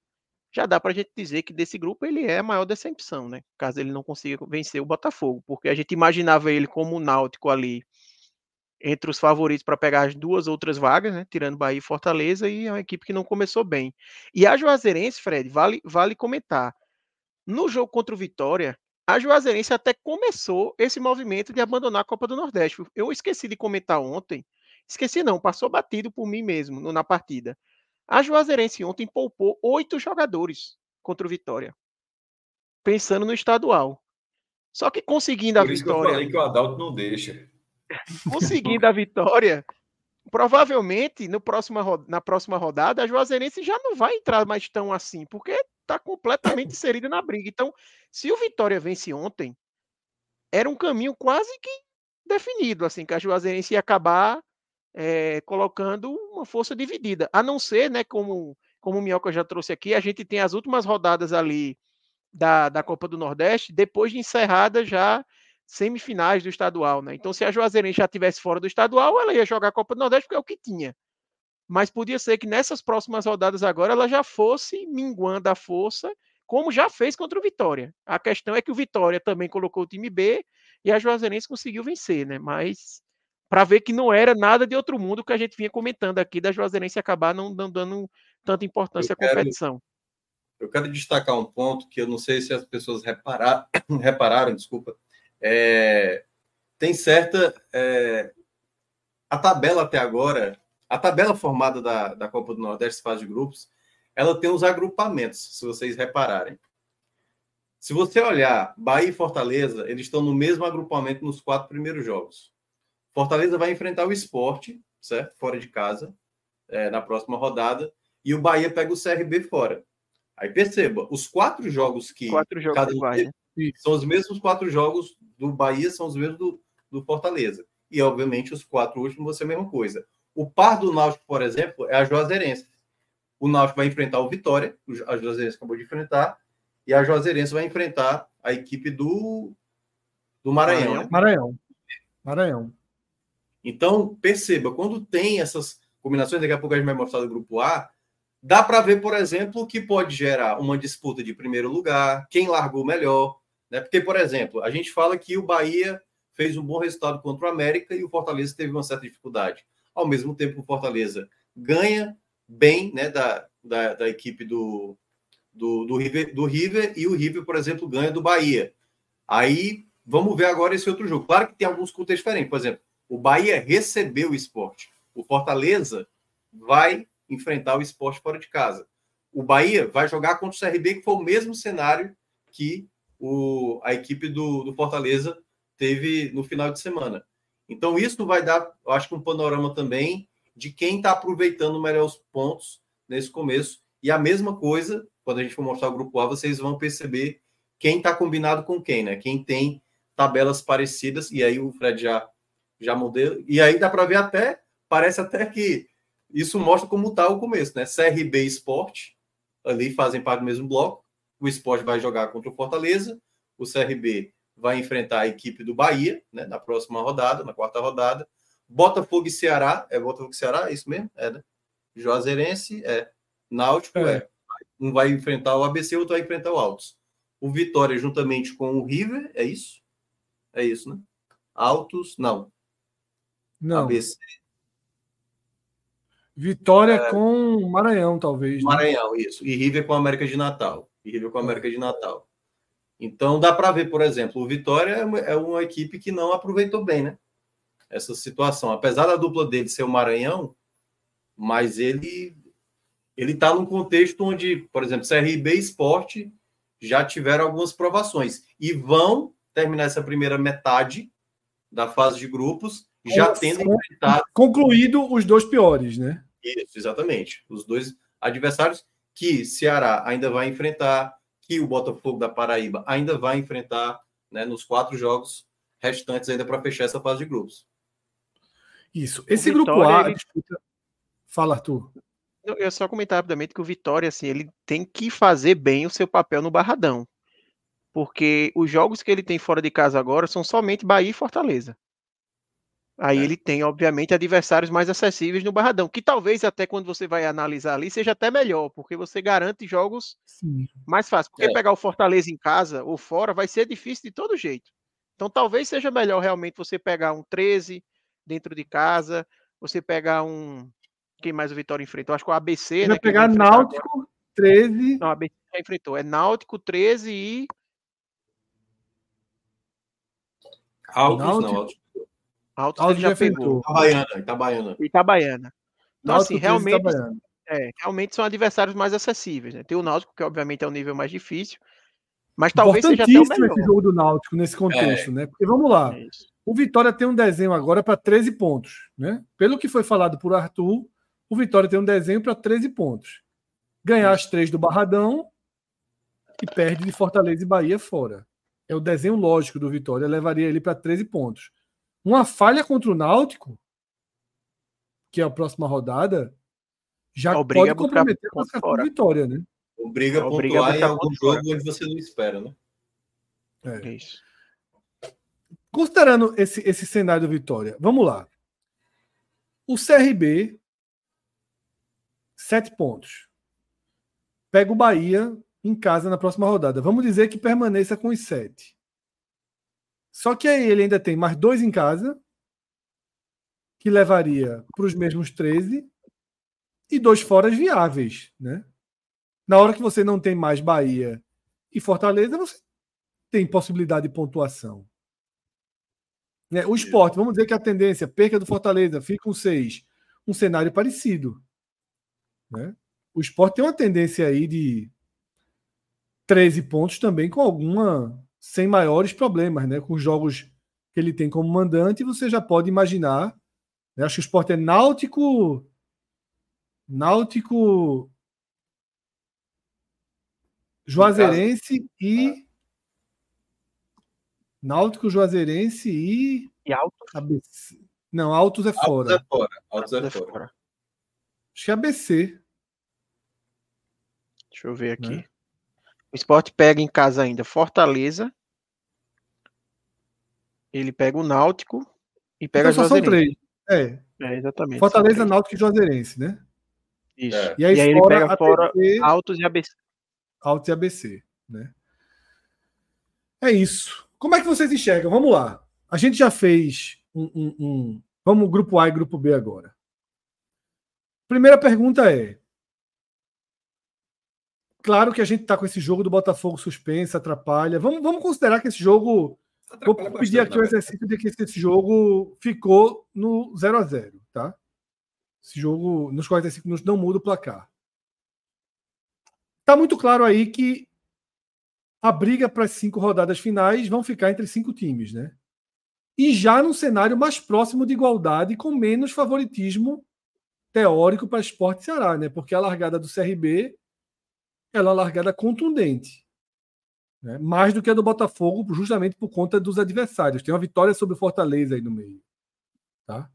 já dá pra gente dizer que desse grupo ele é a maior decepção, né? Caso ele não consiga vencer o Botafogo, porque a gente imaginava ele como o Náutico ali entre os favoritos para pegar as duas outras vagas, né? Tirando Bahia e Fortaleza, e é uma equipe que não começou bem. E a Juazeirense, Fred, vale, vale comentar. No jogo contra o Vitória, a Juazeirense até começou esse movimento de abandonar a Copa do Nordeste. Eu esqueci de comentar ontem. Esqueci não, passou batido por mim mesmo no- na partida. A Juazeirense ontem poupou oito jogadores contra o Vitória. Pensando no estadual. Só que conseguindo a Por isso que eu vitória falei que o Adalto não deixa. Conseguindo a vitória, provavelmente no próxima, na próxima rodada a Juazeirense já não vai entrar mais tão assim, porque está completamente inserido na briga. Então, se o Vitória vence ontem, era um caminho quase que definido, assim, que a Juazeirense ia acabar eh, colocando uma força dividida. A não ser, né, como, como o Minhoca já trouxe aqui, a gente tem as últimas rodadas ali da, da Copa do Nordeste, depois de encerrada já semifinais do estadual, né? Então, se a Juazeirense já tivesse fora do estadual, ela ia jogar a Copa do Nordeste porque é o que tinha. Mas podia ser que nessas próximas rodadas agora ela já fosse minguando a força, como já fez contra o Vitória. A questão é que o Vitória também colocou o time B e a Juazeirense conseguiu vencer, né? Mas para ver que não era nada de outro mundo que a gente vinha comentando aqui da Juazeirense acabar não, dando tanta importância Eu à quero- competição. Eu quero destacar um ponto que eu não sei se as pessoas reparar, repararam, desculpa. É, tem certa. é, a tabela até agora, a tabela formada da, da Copa do Nordeste, fase de grupos, ela tem os agrupamentos, se vocês repararem. Se você olhar Bahia e Fortaleza, eles estão no mesmo agrupamento nos quatro primeiros jogos. Fortaleza vai enfrentar o esporte, certo? Fora de casa, é, na próxima rodada, e o Bahia pega o CRB fora. Aí perceba, os quatro jogos que Quatro jogos cada Bahia. são os mesmos quatro jogos do Bahia, são os mesmos do, do Fortaleza. E, obviamente, os quatro últimos vão ser a mesma coisa. O par do Náutico, por exemplo, é a Juazeirense. O Náutico vai enfrentar o Vitória, a Juazeirense acabou de enfrentar, e a Juazeirense vai enfrentar a equipe do, do Maranhão. Maranhão. né? Maranhão. Maranhão. Então, perceba, quando tem essas combinações, daqui a pouco a gente vai mostrar do grupo A, dá para ver, por exemplo, que pode gerar uma disputa de primeiro lugar, quem largou melhor. Né? Porque, por exemplo, a gente fala que o Bahia fez um bom resultado contra o América e o Fortaleza teve uma certa dificuldade. Ao mesmo tempo, o Fortaleza ganha bem né, da, da, da equipe do, do, do, River, do River e o River, por exemplo, ganha do Bahia. Aí vamos ver agora esse outro jogo. Claro que tem alguns contextos diferentes. Por exemplo, o Bahia recebeu o esporte. O Fortaleza vai enfrentar o esporte fora de casa. O Bahia vai jogar contra o CRB, que foi o mesmo cenário que o, a equipe do, do Fortaleza teve no final de semana. Então, isso vai dar, eu acho que um panorama também de quem está aproveitando melhor os pontos nesse começo. E a mesma coisa, quando a gente for mostrar o grupo A, vocês vão perceber quem está combinado com quem, né? Quem tem tabelas parecidas, e aí o Fred já, já modelo. E aí dá para ver até, parece até que isso mostra como está o começo, né? CRB e Sport, ali fazem parte do mesmo bloco. O Sport vai jogar contra o Fortaleza, o CRB vai enfrentar a equipe do Bahia, né? Na próxima rodada, na quarta rodada. Botafogo e Ceará, é Botafogo e Ceará, é isso mesmo? É, né? Juazeirense, é. Náutico, é. É. Um vai enfrentar o ABC, outro vai enfrentar o Altos. o Vitória juntamente com o River, é isso? É isso, né? Altos, não. Não. ABC, Vitória com Maranhão, talvez. né? Maranhão, isso. E River com América de Natal. E River com América de Natal. Então dá para ver, por exemplo, o Vitória é uma- é uma equipe que não aproveitou bem, né? Essa situação. Apesar da dupla dele ser o Maranhão, mas ele ele está num contexto onde, por exemplo, CRB e Sport já tiveram algumas provações e vão terminar essa primeira metade da fase de grupos já Nossa. tendo enfrentado Concluído os dois piores, né? isso, exatamente. Os dois adversários que Ceará ainda vai enfrentar, que o Botafogo da Paraíba ainda vai enfrentar, né, nos quatro jogos restantes ainda para fechar essa fase de grupos. Isso. Esse O grupo Vitória, A. ele- disputa- Fala, Arthur. Eu só comentar rapidamente que o Vitória, assim, ele tem que fazer bem o seu papel no Barradão. Porque os jogos que ele tem fora de casa agora são somente Bahia e Fortaleza. Aí É. ele tem, obviamente, adversários mais acessíveis no Barradão, que talvez até quando você vai analisar ali seja até melhor, porque você garante jogos Sim. mais fáceis. Porque É. pegar o Fortaleza em casa ou fora vai ser difícil de todo jeito. Então talvez seja melhor realmente você pegar um 13 dentro de casa, você pegar um. Quem mais o Vitória enfrentou? Acho que o ABC, Vai né? que pegar enfrentar agora. Náutico, 13. Não, a ABC já enfrentou. É Náutico 13 e. Altos Náutico. não, Altos. Ele já já pegou. enfrentou. Itabaiana, Itabaiana. Itabaiana. Então, Náutico, assim, 13 realmente, Itabaiana. é, realmente são adversários mais acessíveis. Né? Tem o Náutico, que obviamente é o nível mais difícil. Mas talvez seja até o melhor. esse jogo do Náutico nesse contexto, né? Porque vamos lá. É. O Vitória tem um desenho agora para 13 pontos, né? Pelo que foi falado por Arthur, o Vitória tem um desenho para 13 pontos. Ganhar as três do Barradão e perde de Fortaleza e Bahia fora. É o desenho lógico do Vitória, levaria ele para 13 pontos. Uma falha contra o Náutico, que é a próxima rodada, já Obriga a pode comprometer a classificação Vitória, né? Obriga a Obriga a pontuar em buscar algum jogo onde você não espera, né? É. É isso. Considerando esse, esse cenário do Vitória, vamos lá. O CRB, sete pontos. Pega o Bahia em casa na próxima rodada. Vamos dizer que permaneça com os sete. Só que aí ele ainda tem mais dois em casa, que levaria para os mesmos 13, e dois foras viáveis. Né? Na hora que você não tem mais Bahia e Fortaleza, você tem possibilidade de pontuação. Né? O esporte, vamos dizer que a tendência, perca do Fortaleza, fica com seis. Um cenário parecido. Né? O esporte tem uma tendência aí de 13 pontos também, com alguma. Sem maiores problemas, né? Com os jogos que ele tem como mandante, você já pode imaginar. Né? Acho que o esporte é náutico. Náutico. Juazeirense e. Náutico, Juazeirense e. E Altos, ABC. Não, Autos é fora. Altos é fora. Altos é é fora. fora. Acho que é ABC. Deixa eu ver aqui. Né? O esporte pega em casa ainda Fortaleza. Ele pega o Náutico e pega Então a só são Juazeirense. três. É. É, exatamente. Fortaleza. Náutico e Juazeirense, né? Isso. É. E aí, E aí ele pega ABC, fora Altos e ABC. Autos e ABC, né? É isso. Como é que vocês enxergam? Vamos lá. A gente já fez um, um- um- Vamos grupo A e grupo B agora. Primeira pergunta é: Claro que a gente está com esse jogo do Botafogo suspenso, atrapalha. Vamos, vamos considerar que esse jogo Vou pedir bastante, aqui o exercício de que esse jogo ficou no 0 a 0 tá? Esse jogo, nos 45 minutos, não muda o placar. Tá muito claro aí que a briga para as cinco rodadas finais vão ficar entre cinco times, né? E já num cenário mais próximo de igualdade, com menos favoritismo teórico para Esporte Ceará, né? Porque a largada do CRB ela é uma largada contundente né? mais do que a do Botafogo, justamente por conta dos adversários. Tem uma vitória sobre o Fortaleza aí no meio. Tá?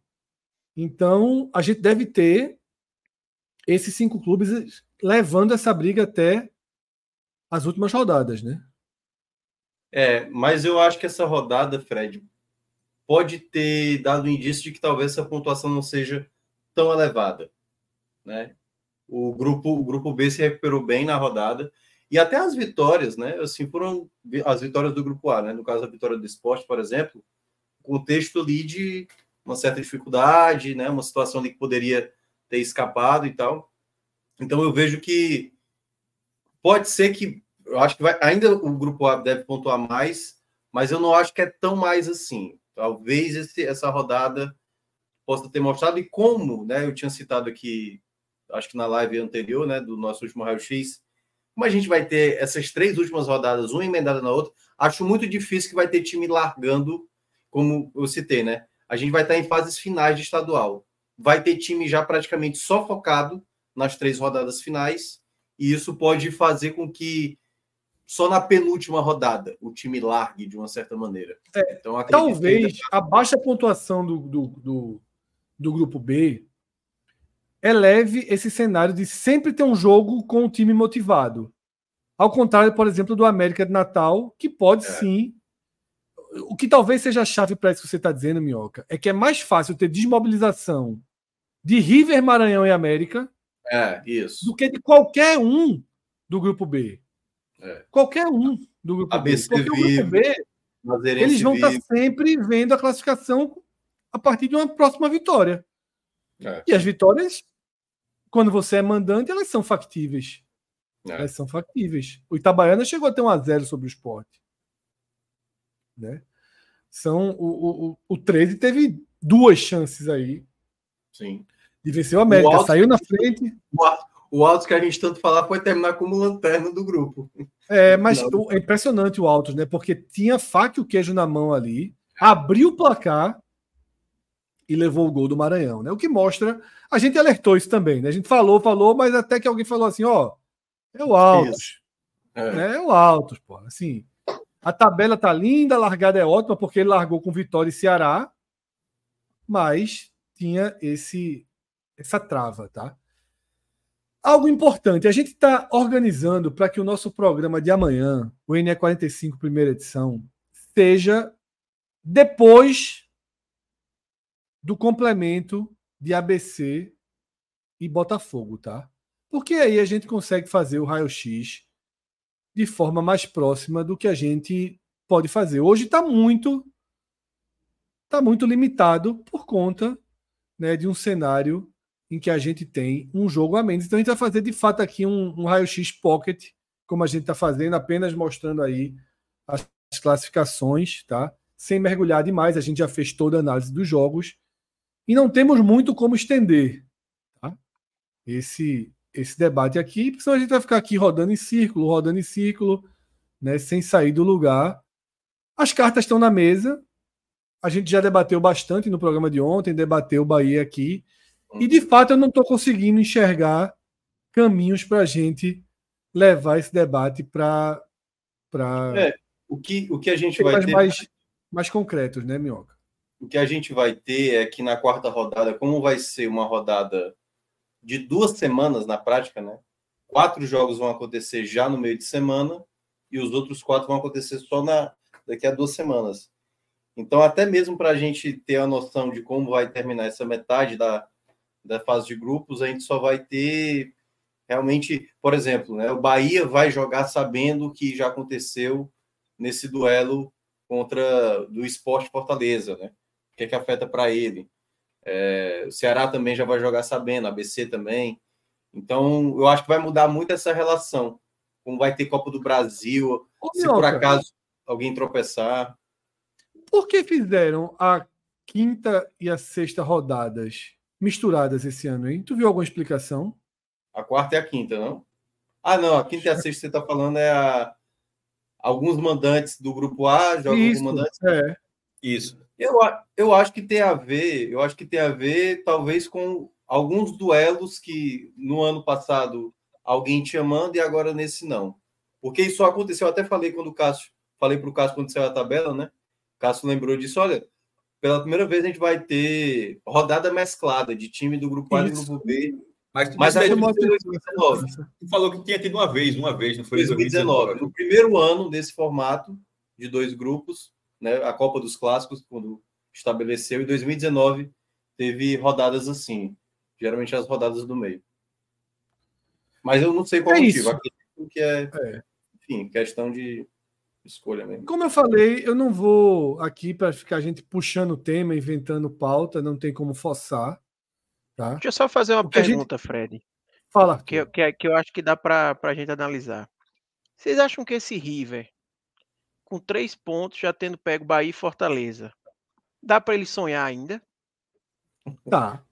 Então, a gente deve ter esses cinco clubes levando essa briga até as últimas rodadas, né? É, mas eu acho que essa rodada, Fred, pode ter dado indício de que talvez essa pontuação não seja tão elevada, né? O grupo, o grupo B se recuperou bem na rodada E até as vitórias, né? Assim, foram as vitórias do grupo A, né? No caso, a vitória do esporte, por exemplo, contexto ali de uma certa dificuldade, né? Uma situação ali que poderia ter escapado e tal. Então eu vejo que pode ser que eu acho que vai, ainda o grupo A deve pontuar mais, mas eu não acho que é tão mais assim. Talvez esse, essa rodada possa ter mostrado e como, né? Eu tinha citado aqui, acho que na live anterior, né, do nosso último raio-x, como a gente vai ter essas três últimas rodadas, uma emendada na outra, acho muito difícil que vai ter time largando, como eu citei, né? A gente vai estar em fases finais de estadual. Vai ter time já praticamente só focado nas três rodadas finais, e isso pode fazer com que só na penúltima rodada o time largue de uma certa maneira. É, então, talvez que... a baixa pontuação do, do, do, do, grupo B eleve esse cenário de sempre ter um jogo com o time motivado. Ao contrário, por exemplo, do América de Natal, que pode é. sim. O que talvez seja a chave para isso que você está dizendo, Minhoca, é que é mais fácil ter desmobilização de River, Maranhão e América é, isso. do que de qualquer um do grupo B. É. Qualquer um do grupo ABC B. Porque vive, o grupo B, eles vão estar sempre vendo a classificação a partir de uma próxima vitória. É. E as vitórias, quando você é mandante, elas são factíveis. É. Elas são factíveis. O Itabaiana chegou a ter um a zero sobre o esporte. Né? São, o, o, o 13 teve duas chances aí. Sim. De vencer o América. O Saiu na frente. O, Altos que a gente tanto falar foi terminar como lanterna do grupo. É, mas é impressionante o Altos, né? Porque tinha faca e o queijo na mão ali, abriu o placar e levou o gol do Maranhão, né? O que mostra, a gente alertou isso também, né? A gente falou, falou, mas até que alguém falou assim, ó, é o Altos. É. Né? é o Altos, pô. Assim, a tabela tá linda, a largada é ótima porque ele largou com Vitória e Ceará, mas tinha esse essa trava, tá? Algo importante, a gente está organizando para que o nosso programa de amanhã, o NE45 primeira edição, seja depois do complemento de ABC e Botafogo, tá? Porque aí a gente consegue fazer o raio-x de forma mais próxima do que a gente pode fazer. Hoje está muito tá muito limitado por conta né, de um cenário em que a gente tem um jogo a menos. Então a gente vai fazer de fato aqui um, um raio-x pocket, como a gente está fazendo, apenas mostrando aí as classificações, tá? Sem mergulhar demais, a gente já fez toda a análise dos jogos e não temos muito como estender tá? esse, esse debate aqui, porque senão a gente vai ficar aqui rodando em círculo, rodando em círculo, né, sem sair do lugar. As cartas estão na mesa. A gente já debateu bastante no programa de ontem, debateu o Bahia aqui. E de fato eu não estou conseguindo enxergar caminhos para a gente levar esse debate para. Pra... É, o, que, o que a gente vai mais, ter. Mais, mais concretos, né, Minhoca? O que a gente vai ter é que na quarta rodada, como vai ser uma rodada de duas semanas na prática, né? Quatro jogos vão acontecer já no meio de semana e os outros quatro vão acontecer só na daqui a duas semanas. Então, até mesmo para a gente ter a noção de como vai terminar essa metade da, da fase de grupos, a gente só vai ter realmente, por exemplo, né, o Bahia vai jogar sabendo o que já aconteceu nesse duelo contra do Esporte Fortaleza, né? O que, é que afeta para ele? É, o Ceará também já vai jogar sabendo, a ABC também. Então, eu acho que vai mudar muito essa relação. Como vai ter Copa do Brasil, Ô, se por acaso alguém tropeçar. Por que fizeram a quinta e a sexta rodadas misturadas esse ano, hein? Tu viu alguma explicação? A quarta e a quinta, não? Ah, não, a quinta e a sexta você está falando é a... alguns mandantes do grupo A jogam Isso, com mandantes. É. Isso. Eu, eu acho que tem a ver, eu acho que tem a ver, talvez, com alguns duelos que no ano passado alguém tinha manda e agora nesse não. Porque isso aconteceu, eu até falei quando o Cássio, falei para o Cássio quando saiu a tabela, né? O Cássio lembrou disso, olha, pela primeira vez a gente vai ter rodada mesclada de time do grupo A e do grupo B. Mas, mas, mas é 2019. Tu falou que tinha tido uma vez, uma vez, não foi 2019. 2019. No primeiro ano desse formato de dois grupos, né, a Copa dos Clássicos, quando estabeleceu, em 2019 teve rodadas assim, geralmente as rodadas do meio. Mas eu não sei qual é motivo. Isso. o que é, é. enfim, questão de escolha mesmo. Como eu falei, eu não vou aqui para ficar a gente puxando o tema, inventando pauta, não tem como forçar. Tá? Deixa eu só fazer uma Porque pergunta, gente... Fred. Fala. Que, que, que eu acho que dá para a gente analisar. Vocês acham que esse River, com três pontos, já tendo pego Bahia e Fortaleza, dá para ele sonhar ainda? Dá.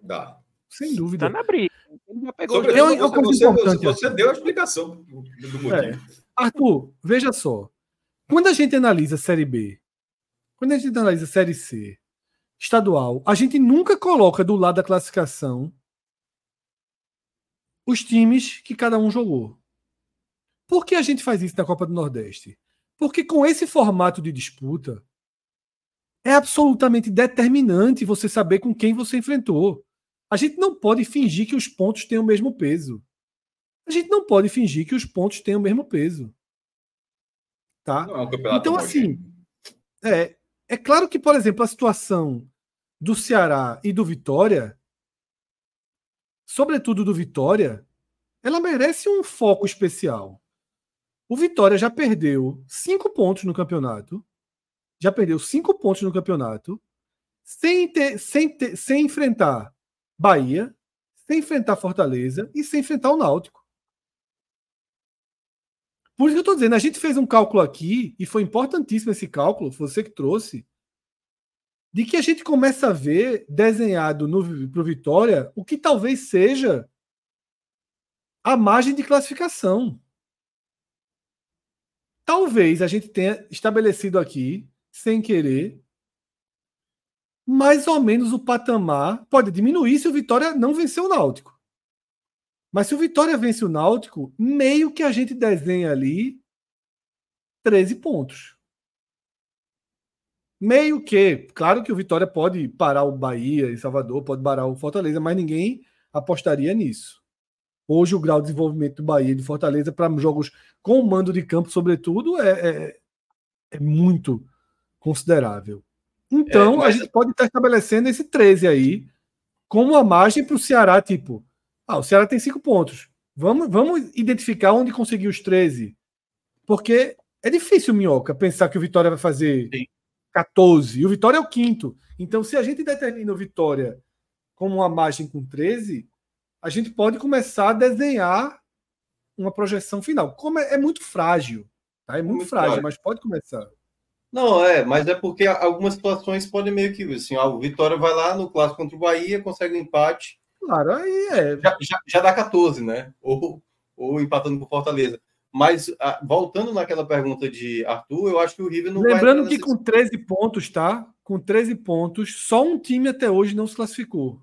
Dá. Sem dúvida. Tá na briga. Ele já pegou Sobre, eu, eu, você, você, você deu a explicação do motivo. É. Arthur, veja só. Quando a gente analisa Série B, quando a gente analisa Série C, estadual, a gente nunca coloca do lado da classificação os times que cada um jogou. Por que a gente faz isso na Copa do Nordeste? Porque com esse formato de disputa, é absolutamente determinante você saber com quem você enfrentou. A gente não pode fingir que os pontos têm o mesmo peso. A gente não pode fingir que os pontos têm o mesmo peso. Tá? É um então, assim, é, é claro que, por exemplo, a situação do Ceará e do Vitória, sobretudo do Vitória, ela merece um foco especial. O Vitória já perdeu cinco pontos no campeonato, já perdeu cinco pontos no campeonato, sem, ter, sem, ter, sem enfrentar Bahia, sem enfrentar Fortaleza e sem enfrentar o Náutico. Por isso que eu estou dizendo, a gente fez um cálculo aqui, e foi importantíssimo esse cálculo, você que trouxe, de que a gente começa a ver desenhado para o Vitória o que talvez seja a margem de classificação. Talvez a gente tenha estabelecido aqui, sem querer, mais ou menos o patamar pode diminuir se o Vitória não vencer o Náutico. Mas se o Vitória vence o Náutico, meio que a gente desenha ali 13 pontos. Meio que, claro que o Vitória pode parar o Bahia e Salvador, pode parar o Fortaleza, mas ninguém apostaria nisso. Hoje o grau de desenvolvimento do Bahia e de Fortaleza para jogos com mando de campo, sobretudo, é, é, é muito considerável. Então, é, mas... a gente pode estar estabelecendo esse 13 aí como uma margem para o Ceará, tipo, ah, o Ceará tem cinco pontos. Vamos, vamos identificar onde conseguir os 13. Porque é difícil, Minhoca, pensar que o Vitória vai fazer Sim. 14. E o Vitória é o quinto. Então, se a gente determina o Vitória como uma margem com 13, a gente pode começar a desenhar uma projeção final. Como é, é muito frágil. Tá? É muito, muito frágil, frágil, mas pode começar. Não, é, mas é porque algumas situações podem meio que. Assim, ó, o Vitória vai lá no clássico contra o Bahia, consegue um empate Claro, aí é. Já, já, já dá 14, né? Ou, ou empatando com Fortaleza. Mas a, voltando naquela pergunta de Arthur, eu acho que o River não Lembrando vai que com 13 pontos, tá? Com 13 pontos, só um time até hoje não se classificou.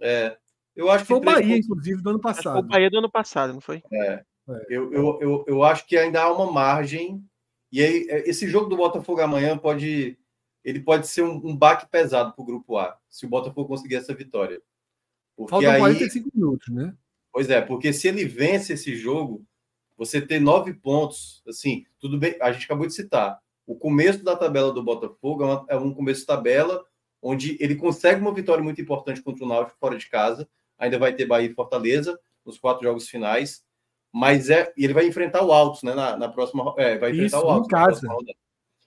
É. Eu acho que. Foi o Bahia, pontos... inclusive, do ano passado. Foi o Bahia do ano passado, não foi? É. é. Eu, eu, eu, eu acho que ainda há uma margem. E aí, é, esse jogo do Botafogo amanhã pode. Ele pode ser um, um baque pesado para o grupo A, se o Botafogo conseguir essa vitória. Porque Faltam aí, 45 minutos, né? Pois é, porque se ele vence esse jogo, você ter nove pontos, assim, tudo bem, a gente acabou de citar. O começo da tabela do Botafogo é, uma, é um começo de tabela onde ele consegue uma vitória muito importante contra o Náutico fora de casa. Ainda vai ter Bahia e Fortaleza nos quatro jogos finais. Mas é, ele vai enfrentar o Altos, né? Na, na próxima. É, vai enfrentar Isso, o Altos. Em casa.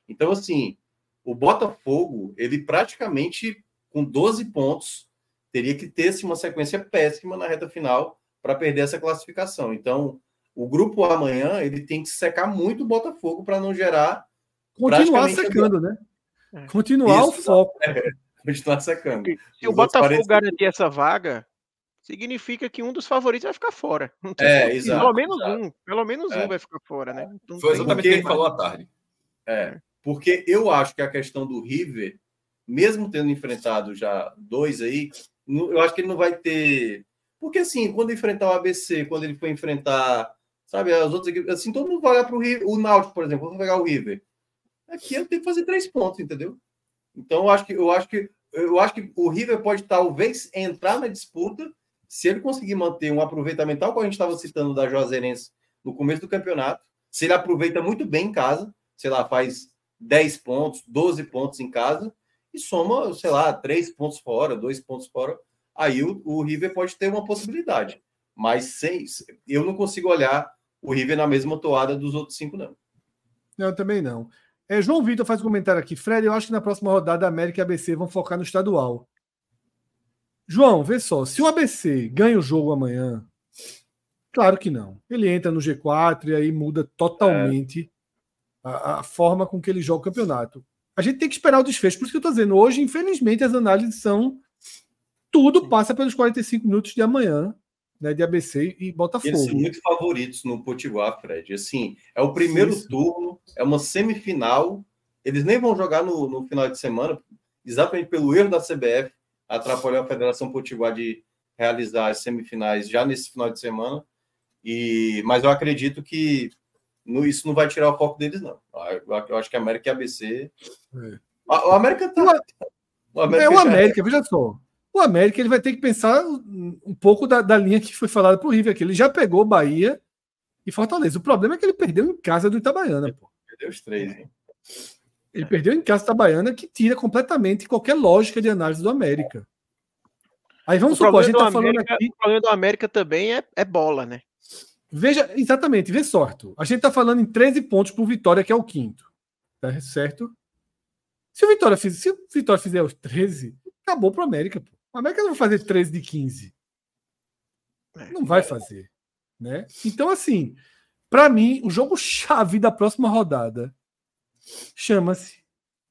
Então, assim, o Botafogo, ele praticamente com 12 pontos, teria que ter uma sequência péssima na reta final para perder essa classificação. Então, o grupo amanhã ele tem que secar muito o Botafogo para não gerar. Continuar secando, né? É. Continuar Isso, o foco. É, continuar secando. Se o Botafogo parece... garantir essa vaga, significa que um dos favoritos vai ficar fora. É, exato. Pelo menos exato. um. Pelo menos é. um vai ficar fora, né? Então, Foi exatamente o que ele falou à tarde. É. Porque eu acho que a questão do River, mesmo tendo enfrentado já dois aí, eu acho que ele não vai ter. Porque assim, quando enfrentar o ABC, quando ele for enfrentar, sabe, as outras equipes, assim, todo mundo vai olhar para o River, o Náutico, por exemplo, vamos pegar o River. Aqui eu tenho que fazer três pontos, entendeu? Então eu acho que eu acho que eu acho que o River pode talvez entrar na disputa se ele conseguir manter um aproveitamento tal como a gente estava citando da Juazeirense no começo do campeonato. Se ele aproveita muito bem em casa, sei lá, faz 10 pontos, 12 pontos em casa, e soma, sei lá, três pontos fora, dois pontos fora, aí o, o River pode ter uma possibilidade. Mas sem, eu não consigo olhar o River na mesma toada dos outros cinco, não. Não, também não. É, João Vitor faz um comentário aqui. Fred, eu acho que na próxima rodada a América e a ABC vão focar no estadual. João, vê só. Se o ABC ganha o jogo amanhã, claro que não. Ele entra no G4 e aí muda totalmente é. a, a, forma com que ele joga o campeonato. A gente tem que esperar o desfecho. Por isso que eu estou dizendo, hoje, infelizmente, as análises são. Tudo passa pelos 45 minutos de amanhã né, de ABC e Botafogo. Eles são muito favoritos no Potiguar, Fred. Assim, é o primeiro sim, turno, é uma semifinal. Eles nem vão jogar no, no final de semana, exatamente pelo erro da CBF, atrapalhou a Federação Potiguar de realizar as semifinais já nesse final de semana. E, mas eu acredito que no, isso não vai tirar o foco deles, não. Eu, eu acho que a América e a ABC. É. O América tá. O América é o América, é... veja só. O América ele vai ter que pensar um pouco da, da linha que foi falada por River aqui. Ele já pegou Bahia e Fortaleza. O problema é que ele perdeu em casa do Itabaiana. Pô. Perdeu os três, hein? Ele perdeu em casa do Itabaiana, que tira completamente qualquer lógica de análise do América. Aí vamos o supor, a gente tá falando América, aqui. O problema do América também é, é bola, né? Veja, exatamente, vê sorte. A gente tá falando em 13 pontos por Vitória, que é o quinto. Tá certo? Se o Vitória, fiz, se o Vitória fizer os 13, acabou pro América, pô. O América não vai fazer 13 de 15. É, não vai fazer. Né? Então, assim, para mim, o jogo chave da próxima rodada chama-se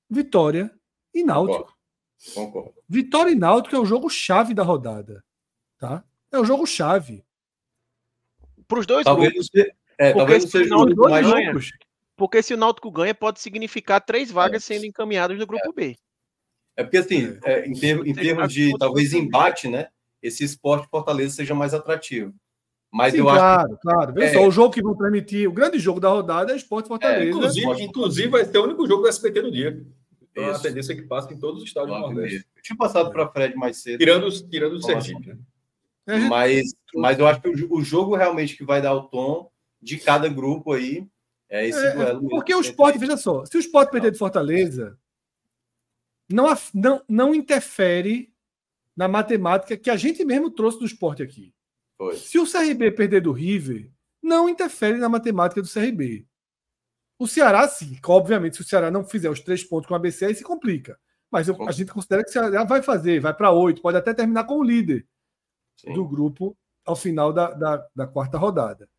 Vitória e Náutico. Concordo. Concordo. Vitória e Náutico é o jogo chave da rodada. Tá? É o jogo chave. Para os dois talvez grupos. Você, é, talvez seja o mais ganha, Porque se o Náutico ganha, pode significar três vagas é. sendo encaminhadas no grupo é. B. É porque, assim, é, é em, termos, em termos de talvez embate, né? Esse esporte Fortaleza seja mais atrativo. Mas Sim, eu claro, acho. Claro, claro. É... só, o jogo que vão permitir, o grande jogo da rodada é Esporte Fortaleza. É, inclusive, inclusive, vai ser o único jogo do SPT do dia. Então, a tendência é que passa em todos os estados claro, do Nordeste. Eu tinha passado para Fred mais cedo. Tirando, tirando o Sergipe. Né? Mas, mas eu acho que o, o, jogo realmente que vai dar o tom de cada grupo aí é esse é, duelo. Porque o esporte, veja só, se o esporte perder de Fortaleza, não, não, não interfere na matemática que a gente mesmo trouxe do esporte aqui. Foi. Se o CRB perder do River, não interfere na matemática do CRB. O Ceará, sim. Obviamente, se o Ceará não fizer os três pontos com a ABC, aí se complica. Mas eu, a gente considera que o Ceará vai fazer, vai para oito, pode até terminar com o líder sim. do grupo ao final da, da, da quarta rodada.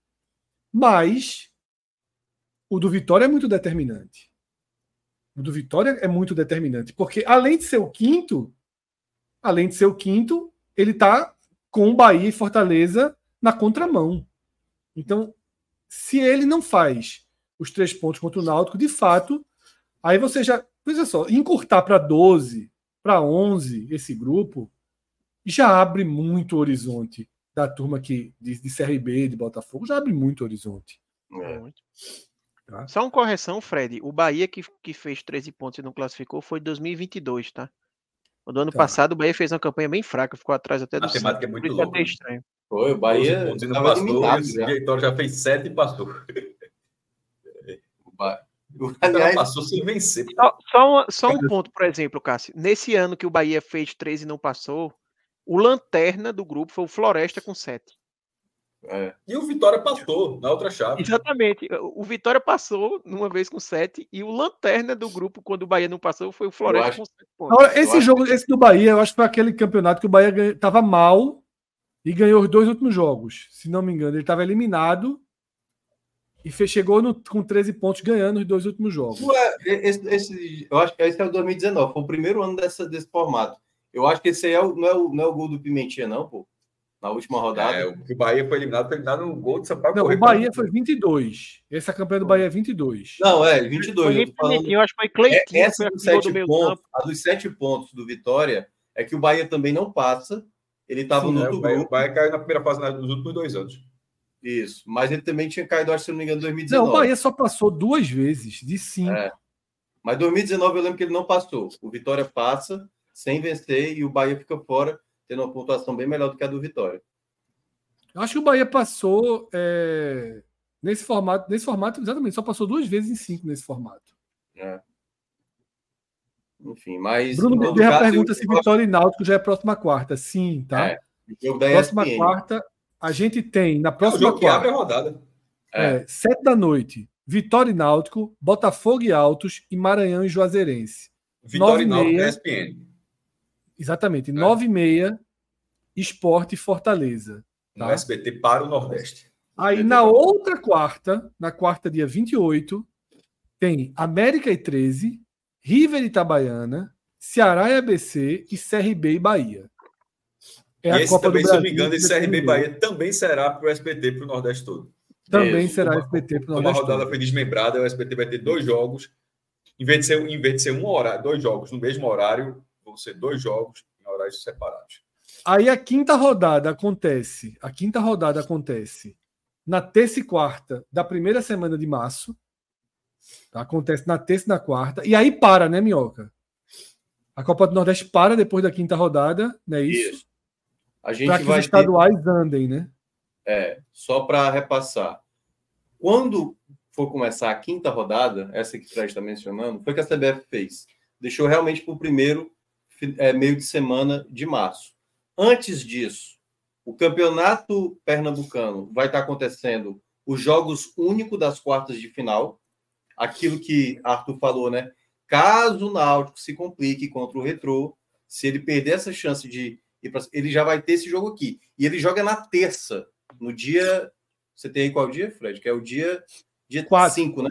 Mas o do Vitória é muito determinante. O do Vitória é muito determinante, porque além de ser o quinto, além de ser o quinto, ele está com Bahia e Fortaleza na contramão. Então, se ele não faz os três pontos contra o Náutico, de fato, aí você já, veja só, encurtar para 12, para 11 esse grupo, já abre muito horizonte da turma que de, de CRB, de Botafogo, já abre muito horizonte. É. Tá? Só uma correção, Fred. O Bahia que, que fez 13 pontos e não classificou foi 2022, tá? O do ano tá. passado o Bahia fez uma campanha bem fraca, ficou atrás até do A temática é muito louca. Né? estranho. Foi, o Bahia pontos não passou, o Vitória já fez 7 e passou. o Bahia... Aliás, passou sem vencer. Só, só, uma, só um ponto, por exemplo, Cássio. Nesse ano que o Bahia fez 13 e não passou, o lanterna do grupo foi o Floresta com 7. É. E o Vitória passou na outra chave. Exatamente. O Vitória passou numa vez com 7 e o lanterna do grupo, quando o Bahia não passou, foi o Floresta acho... com 7 pontos. Agora, esse jogo, esse do Bahia, eu acho que foi aquele campeonato que o Bahia estava mal e ganhou os dois últimos jogos. Se não me engano, ele estava eliminado e chegou no, com 13 pontos ganhando os dois últimos jogos. Ué, esse, esse, eu acho que esse é o 2019, foi o primeiro ano dessa, desse formato. Eu acho que esse aí é o, não, é o, não é o gol do Pimentinha, não, pô na última rodada. É, o Bahia foi eliminado, foi eliminado no gol de Sampaio Não, o Bahia foi 22. Essa campanha do Bahia é 22. Não, é, 22. Foi eu, falando... eu acho que foi Cleitinho. É, essa dos sete pontos, a dos sete pontos do Vitória é que o Bahia também não passa. Ele estava no é, o Bahia, o Bahia caiu na primeira fase nos últimos dois anos. Isso, mas ele também tinha caído, acho, se não me engano, em 2019. Não, o Bahia só passou duas vezes, de cinco. É. Mas 2019 eu lembro que ele não passou. O Vitória passa sem vencer e o Bahia fica fora, tendo uma pontuação bem melhor do que a do Vitória. Eu acho que o Bahia passou é, nesse formato, nesse formato, exatamente, só passou duas vezes em cinco nesse formato. É. Enfim, mas. Bruno Bezerra pergunta se Vitória e Náutico já é próxima quarta. Sim, tá? É, próxima quarta, a gente tem na próxima é o jogo quarta. Que abre a rodada. É. Sete da noite. Vitória e Náutico, Botafogo e Altos e Maranhão e Juazeirense. Vitória e Nove e Náutico meia. ESPN. Exatamente. Nove e meia, Esporte e Fortaleza. No Tá? SBT para o Nordeste. Aí na outra quarta, na quarta, dia 28, tem América e 13, River e Itabaiana, Ceará e ABC e CRB e Bahia. É e esse também, se eu não me engano, esse CRB ter Bahia também será para o SBT para o Nordeste todo. Também Isso. será Uma- SBT para o Como a Nordeste. rodada todo. foi desmembrada, o SBT vai ter dois jogos. Em vez de ser, em vez de ser um horário, dois jogos no mesmo horário, vão ser dois jogos em horários separados. Aí a quinta rodada acontece, a quinta rodada acontece na terça e quarta da primeira semana de março. Tá? Acontece na terça e na quarta. E aí para, né, Minhoca? A Copa do Nordeste para depois da quinta rodada, não é isso? Isso. A gente Para que vai os ter estaduais andem, né? É, só para repassar. Quando for começar a quinta rodada, essa que o Fred está mencionando, foi que a CBF fez. Deixou realmente para o primeiro é, meio de semana de março. Antes disso, o campeonato pernambucano vai estar acontecendo os jogos únicos das quartas de final. Aquilo que Arthur falou, né? Caso o Náutico se complique contra o Retrô, se ele perder essa chance de ir pra, ele já vai ter esse jogo aqui. E ele joga na terça, no dia. Você tem aí qual dia, Fred? Que é o dia dia Quatro. 5, né?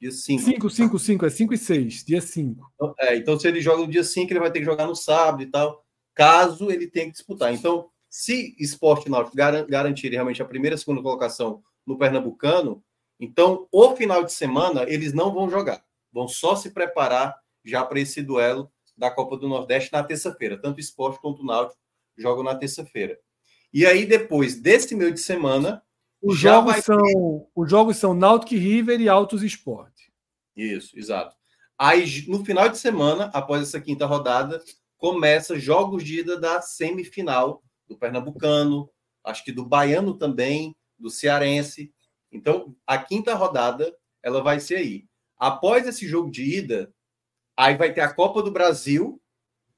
Dia 5. 5, 5, 5, é 5 e 6, dia 5. Então, é, então, se ele joga no dia 5, ele vai ter que jogar no sábado e tal, caso ele tenha que disputar. Então, se Esporte Náutico garan- garantir realmente a primeira e segunda colocação no Pernambucano, então, o final de semana, eles não vão jogar. Vão só se preparar já para esse duelo da Copa do Nordeste na terça-feira. Tanto o Esporte quanto o Náutico jogam na terça-feira. E aí, depois desse meio de semana, Os Já jogos, são, os jogos são Náutico e River e Altos Esporte. Isso, exato. Aí, no final de semana, após essa quinta rodada, começa jogos de ida da semifinal do Pernambucano, acho que do Baiano também, do Cearense. Então, a quinta rodada, ela vai ser aí. Após esse jogo de ida, aí vai ter a Copa do Brasil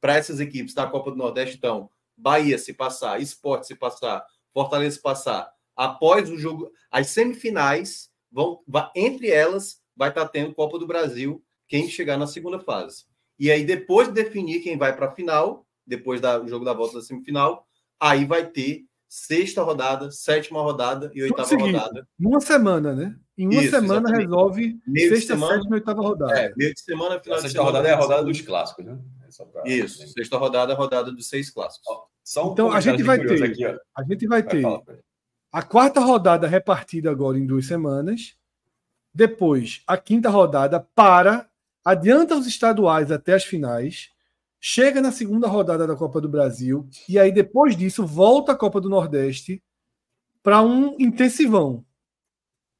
para essas equipes da Copa do Nordeste, então, Bahia se passar, Esporte se passar, Fortaleza se passar. Após o jogo, as semifinais vão, entre elas, vai estar tendo Copa do Brasil, quem chegar na segunda fase. E aí, depois de definir quem vai para a final, depois do jogo da volta da semifinal, aí vai ter sexta rodada, sétima rodada e oitava seguido. rodada. Numa semana, né? Em uma Isso, semana exatamente. resolve Meio de sexta, semana. sétima e oitava rodada. É, meio de semana, final A de sexta semana. rodada é a rodada dos clássicos, né? É pra- Isso, sexta rodada é a rodada dos seis clássicos. Só um Então, a gente comentário vai ter- Aqui, ó. A gente vai Vai, ter. A quarta rodada repartida agora em duas semanas. Depois, a quinta rodada para, adianta os estaduais até as finais, chega na segunda rodada da Copa do Brasil, e aí depois disso volta a Copa do Nordeste para um intensivão.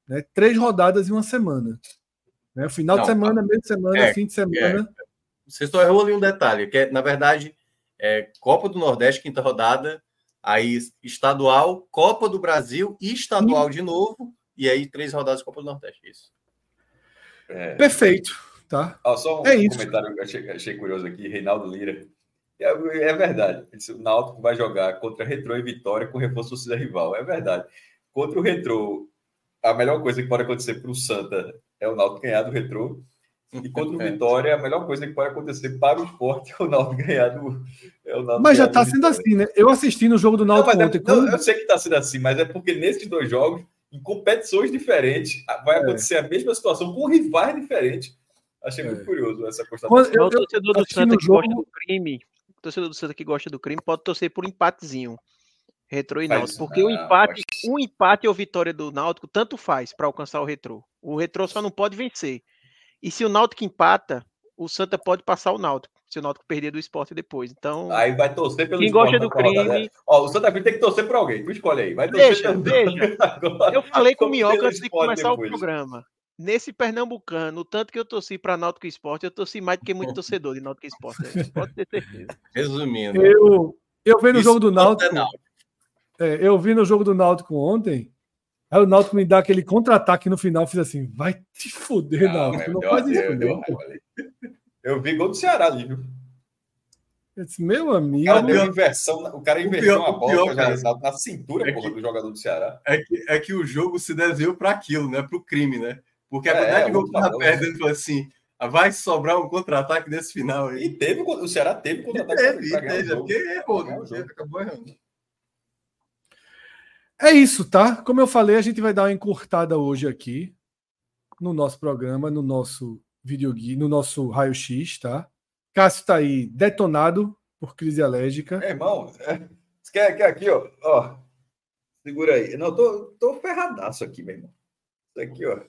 Né? Três rodadas em uma semana. Né? Final Não, de semana, meio de semana, é, fim de semana. Você só errou ali um detalhe, que é, na verdade, é Copa do Nordeste, quinta rodada, aí estadual, Copa do Brasil e estadual de novo, e aí três rodadas de Copa do Nordeste. Isso. É. Perfeito. Tá? Ó, só um É isso. comentário que eu achei, achei curioso aqui, Reinaldo Lira. É, é verdade. O Náutico vai jogar contra Retrô e Vitória com reforço torcida rival. É verdade. Contra o Retrô, a melhor coisa que pode acontecer para o Santa é o Náutico ganhar do Retrô. E contra o É. Vitória, a melhor coisa que pode acontecer para o esporte é o Náutico ganhar do. É o Náutico Mas já está do sendo assim, né? Eu assisti no jogo do Não, Náutico mas é- ontem. não, quando- eu sei que está sendo assim, mas é porque nesses dois jogos, em competições diferentes, vai É. acontecer a mesma situação com rivais diferentes. Achei muito curioso essa constatação. Eu- o torcedor do Santa que jogo- gosta do crime, o torcedor do Santa que gosta do crime pode torcer por um empatezinho. Retrô e Náutico. Porque o não, empate, mas- um empate ou vitória do Náutico, tanto faz para alcançar o Retrô. O Retrô só não pode vencer. E se o Náutico empata, o Santa pode passar o Náutico. Se o Náutico perder do esporte depois. Então, Aí vai torcer pelo Quem gosta do rodada. crime- Ó, o Santa Cruz tem que torcer por alguém. Tu escolhe aí. Vai pelo- veja. Agora, eu falei com o Minhoca antes de começar depois. o programa. Nesse Pernambucano, o tanto que eu torci para Náutico Esporte, eu torci mais do que muito torcedor de Náutico Esporte. né? Pode ter certeza. Resumindo. Eu, eu vi no jogo do é Náutico. é, eu vi no jogo do Náutico ontem. Aí o Náutico me dá aquele contra-ataque no final. Fiz assim, vai te foder, Não, Náutico. mas Não faz isso. deu-. Eu vi gol do Ceará ali, viu? Eu disse, meu amigo. O cara deu inversão, o cara o inverteu uma o bola pior, cara, na cintura, é porra, que- do jogador do Ceará. É que, é que o jogo se desenhou para aquilo, né? Para o crime, né? Porque a É, quantidade de gol que tava perdendo foi assim: ah, vai sobrar um contra-ataque nesse final aí. E teve, o Ceará teve contra-ataque teve, e o teve, é porque errou, né? o jogo. Acabou errando. É isso, tá? Como eu falei, a gente vai dar uma encurtada hoje aqui no nosso programa, no nosso videogui, no nosso raio-x, tá? Cássio tá aí detonado por crise alérgica. É, irmão, é, você quer, quer aqui, ó, ó. Segura aí. Não, tô, tô ferradaço aqui, meu irmão. Isso aqui, ó.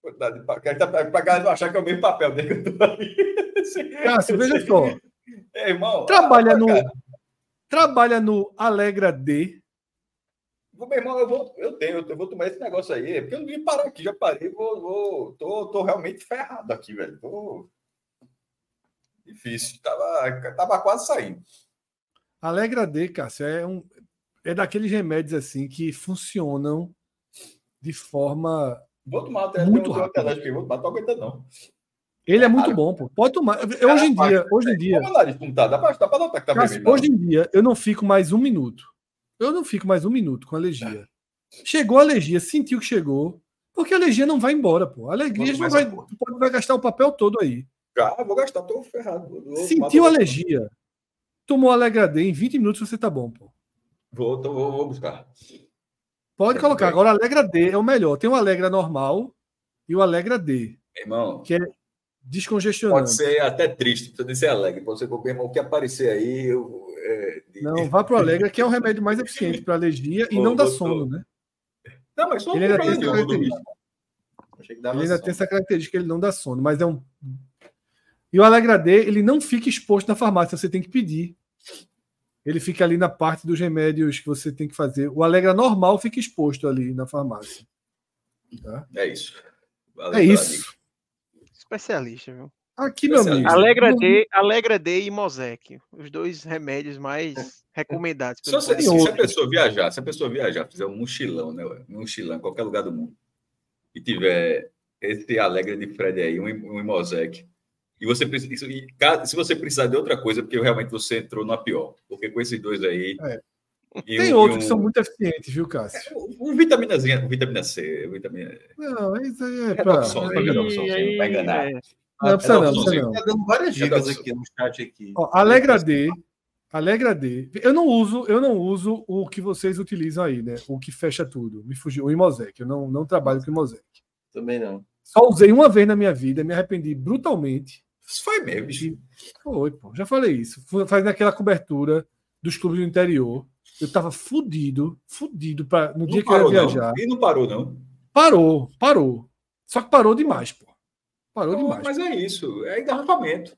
Quantidade de pa- Quero tá- pra galera não achar que é o mesmo papel dele que eu tô aí. Cássio, veja só. É, irmão. Trabalha ah, no cara, trabalha no Alegra D. Meu irmão, eu, vou, eu tenho, eu vou tomar esse negócio aí, porque eu não vim parar aqui, já parei, vou, vou, tô, tô realmente ferrado aqui, velho. Tô... Difícil, tava, tava quase saindo. Alegra D, Cássio, é um é daqueles remédios assim que funcionam de forma Vou tomar até Muito rápido. aqui, vou tomar, tô aguentando não. Ele é muito Cara, bom, pô. Pode tomar. Hoje em dia, hoje em dia, Como o nariz não? Dá pra, dá pra notar que tá Cássio, vermelho. hoje em dia, eu não fico mais um minuto. Eu não fico mais um minuto com alergia. Chegou a alergia, sentiu que chegou, porque a alergia não vai embora, pô. A alergia Não vai tu pode vai gastar o papel todo aí. Ah, vou gastar, tô ferrado. Vou- vou Sentiu tomar- alergia, tomou Alegra D, em 20 minutos você tá bom, pô. Vou, tô- vou, vou buscar. Pode colocar. Agora, Alegra D é o melhor. Tem o Alegra normal e o Alegra D, Meu irmão, que é descongestionante. pode ser até triste, precisa de ser alegre. Pode ser, meu irmão, o que aparecer aí, eu. É, de- Não, vá pro Alegra, que é o remédio mais eficiente para alergia e Ô, não dá doutor. sono, né? Não, mas só Ele ainda não tem essa nenhum, característica. Ele ainda tem essa característica que ele não dá sono, mas é um. E o Alegra D, ele não fica exposto na farmácia, você tem que pedir. Ele fica ali na parte dos remédios que você tem que fazer. O Alegra normal fica exposto ali na farmácia. É isso. Valeu É isso. Especialista, viu? Aqui, meu amigo. Alegra D, Alegra D e Mosec. Os dois remédios mais recomendados. Se, Tem se a pessoa viajar, se a pessoa viajar, fizer um mochilão, né? Um mochilão em qualquer lugar do mundo, e tiver esse Alegre de Fred aí, um, um Imosec, e você precisa, e se você precisar de outra coisa, porque realmente você entrou na pior, porque com esses dois aí. É. e Tem um- outros e que um- são muito eficientes, viu, Cássio? Um vitaminazinha, um vitamina C, vitamina. Não, isso aí é É não vai enganar. é, Não, precisa não, não, precisa não. Tá dando várias dicas aqui no chat aqui. Ó, Alegra D. Alegra D. Eu não uso, eu não uso o que vocês utilizam aí, né? O que fecha tudo. Me fugiu. O Imosec. Eu não, não trabalho com Imosec. Também não. Só usei uma vez na minha vida, me arrependi brutalmente. Isso foi mesmo, bicho. Foi, pô. Já falei isso. Fui fazendo aquela cobertura dos clubes do interior. Eu tava fudido, fudido pra, no dia Não que eu ia parou, viajar. não. E não parou, não. Parou, parou. Só que parou demais, pô. Parou Não, demais. mas é isso, é engarrafamento.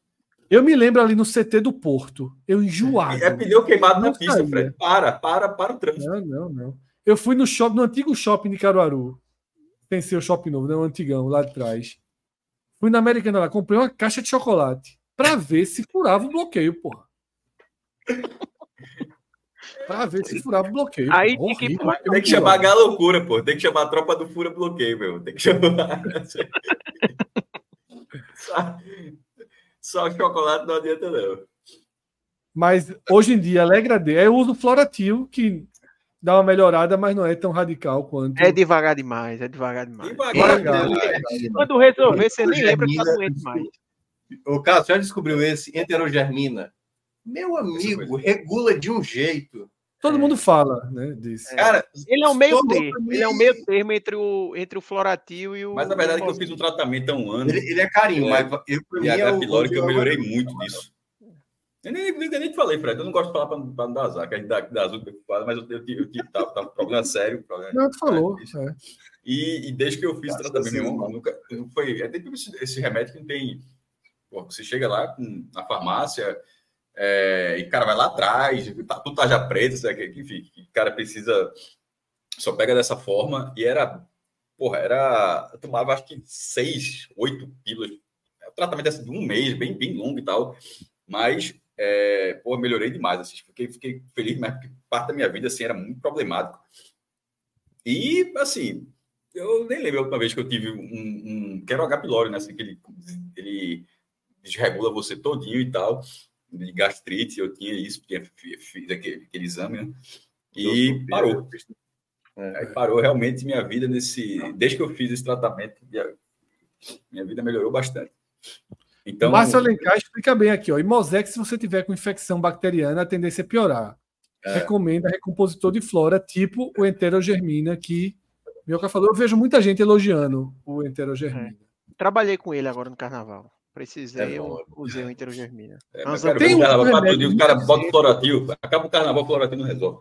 Eu me lembro ali no CT do Porto. Eu enjoado. É pneu queimado na Não pista, saía. Fred. Para, para, para o trânsito. Não, não, não. Eu fui no shopping, no antigo shopping de Caruaru. Tem seu shopping novo, né? O antigão, lá de trás. Fui na Americana lá, comprei uma caixa de chocolate pra ver se furava o bloqueio, porra. Pra ver se furava o bloqueio. Aí porra. tem que- Horrível, Tem que chamar a galocura, pô. Tem que chamar a tropa do Fura Bloqueio, meu. Tem que chamar. só, só chocolate não adianta, não. Mas hoje em dia, Alegra D. Eu uso Floratil, que dá uma melhorada, mas não é tão radical quanto. é devagar demais, é devagar demais. Devagar, Devagar. Quando resolver, você nem lembra que tá doente mais. O Cássio já descobriu esse enterogermina. Meu amigo, regula de um jeito. Todo mundo fala, né? Disso. Cara, Ele é o meio termo. Ele é o meio termo entre o, entre o Floratil e o. mas na verdade o que eu fiz um tratamento há um ano Ele, ele é carinho, É. mas eu, pra mim, e a é o- que eu melhorei muito disso. Eu nem, nem, nem te falei, Fred. Eu não gosto de falar para não dar azar, que a gente dá, dá azul, mas eu, eu, eu, eu tava, tava com problema sério. Problema, Não, tu falou. É. E, e desde que eu fiz o Graças tratamento, a meu Deus, irmão, não. nunca, não foi. É tipo esse, esse remédio que não tem. Pô, você chega lá com- na farmácia é, e cara vai lá atrás, tá, tudo tá já preto, sabe? enfim, o cara precisa. Só pega dessa forma e era. Porra, era. Eu tomava acho que seis, oito pílulas. O tratamento assim, de um mês, bem, bem longo e tal. Mas, é, pô, melhorei demais. Assim, fiquei, fiquei feliz, mas parte da minha vida assim, era muito problemático. E, assim, eu nem lembro a última vez que eu tive um. um que era o H. pylori, né? Assim, que ele, ele desregula você todinho e tal. De gastrite, eu tinha isso, porque fiz aquele, aquele exame, né? E parou. É. Aí parou realmente minha vida nesse. Desde que eu fiz esse tratamento, minha, minha vida melhorou bastante. Então, Márcio Alencar explica bem aqui, ó. Mosec, se você tiver com infecção bacteriana, a tendência é piorar. É. Recomenda recompositor de flora, tipo o enterogermina, que Mioca falou. Eu vejo muita gente elogiando o enterogermina. É. Trabalhei com ele agora no carnaval. Precisei, é eu usei o enterogermina. É, tem um carnaval, o cara bota o florativo, acaba o carnaval, o florativo não resolve.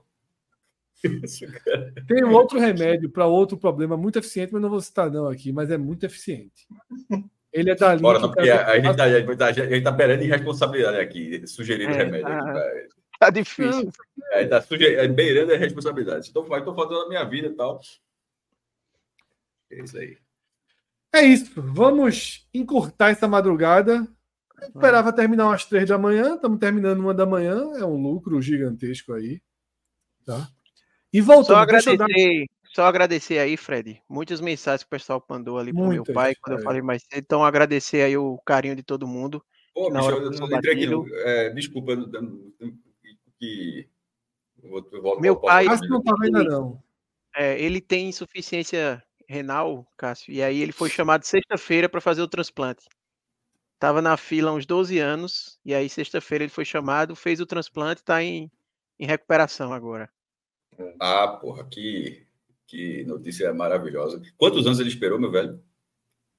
Tem um outro remédio para outro problema muito eficiente, mas não vou citar não aqui, mas é muito eficiente. Ele é da linha. Bora, não, porque a, a, gente tá, a gente está perando irresponsabilidade aqui, sugerindo é, remédio. Tá, aqui, tá difícil. É, tá suger, é, beirando a responsabilidade. Estou fazendo a minha vida e tal. É isso aí. É isso. Vamos encurtar essa madrugada. Eu esperava terminar umas três da manhã, estamos terminando uma da manhã. É um lucro gigantesco aí. Tá? E voltando, só agradecer, dar... só agradecer aí, Fred. Muitas mensagens que o pessoal mandou ali pro meu pai quando eu falei mais cedo. Então, agradecer aí o carinho de todo mundo. Pô, bicho, eu, eu entrei aqui, é, desculpa, que meu pai não estava ainda não. É, ele tem insuficiência renal, Cássio, e aí ele foi chamado sexta-feira para fazer o transplante. Tava na fila há uns 12 anos, e aí sexta-feira ele foi chamado, fez o transplante, está em, em recuperação agora. Ah, porra, que, que notícia maravilhosa. Quantos anos ele esperou, meu velho?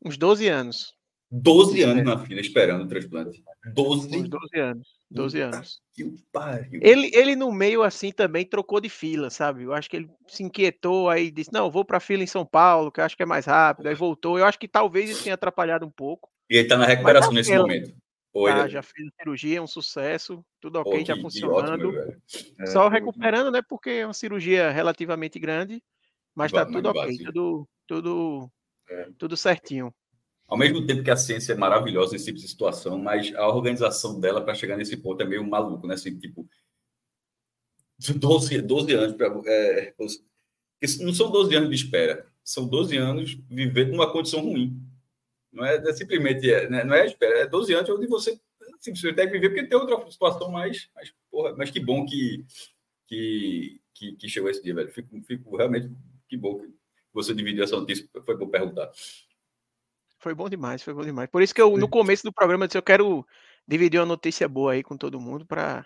Uns 12 anos. 12 anos na fila esperando o transplante. 12? Uns 12 anos. 12 anos. Ele, ele no meio assim também trocou de fila, sabe? Eu acho que ele se inquietou aí disse: "Não, vou para fila em São Paulo, que eu acho que é mais rápido". Aí voltou. Eu acho que talvez isso tenha atrapalhado um pouco. E ele está na recuperação nesse momento. Oi, tá, já fez a cirurgia, é um sucesso, tudo ok, Pô, já funcionando. Ótimo, é, Só recuperando, né? Porque é uma cirurgia relativamente grande, mas está tudo ok, tudo, tudo, é. tudo certinho. Ao mesmo tempo que a ciência é maravilhosa nesse tipo de situação, mas a organização dela para chegar nesse ponto é meio maluco, né? Assim, tipo, 12, 12 anos. Pra, é, não são 12 anos de espera, são 12 anos vivendo numa condição ruim. Não é, é simplesmente, é, né? não é espera, é 12 anos onde você simplesmente tem que viver, porque tem outra situação mais. mais porra, mas que bom que, que, que, que, chegou esse dia, velho. Fico, fico realmente, que bom que você dividiu essa notícia, foi bom perguntar. Foi bom demais, foi bom demais. Por isso que eu, no começo do programa, eu disse, eu quero dividir uma notícia boa aí com todo mundo para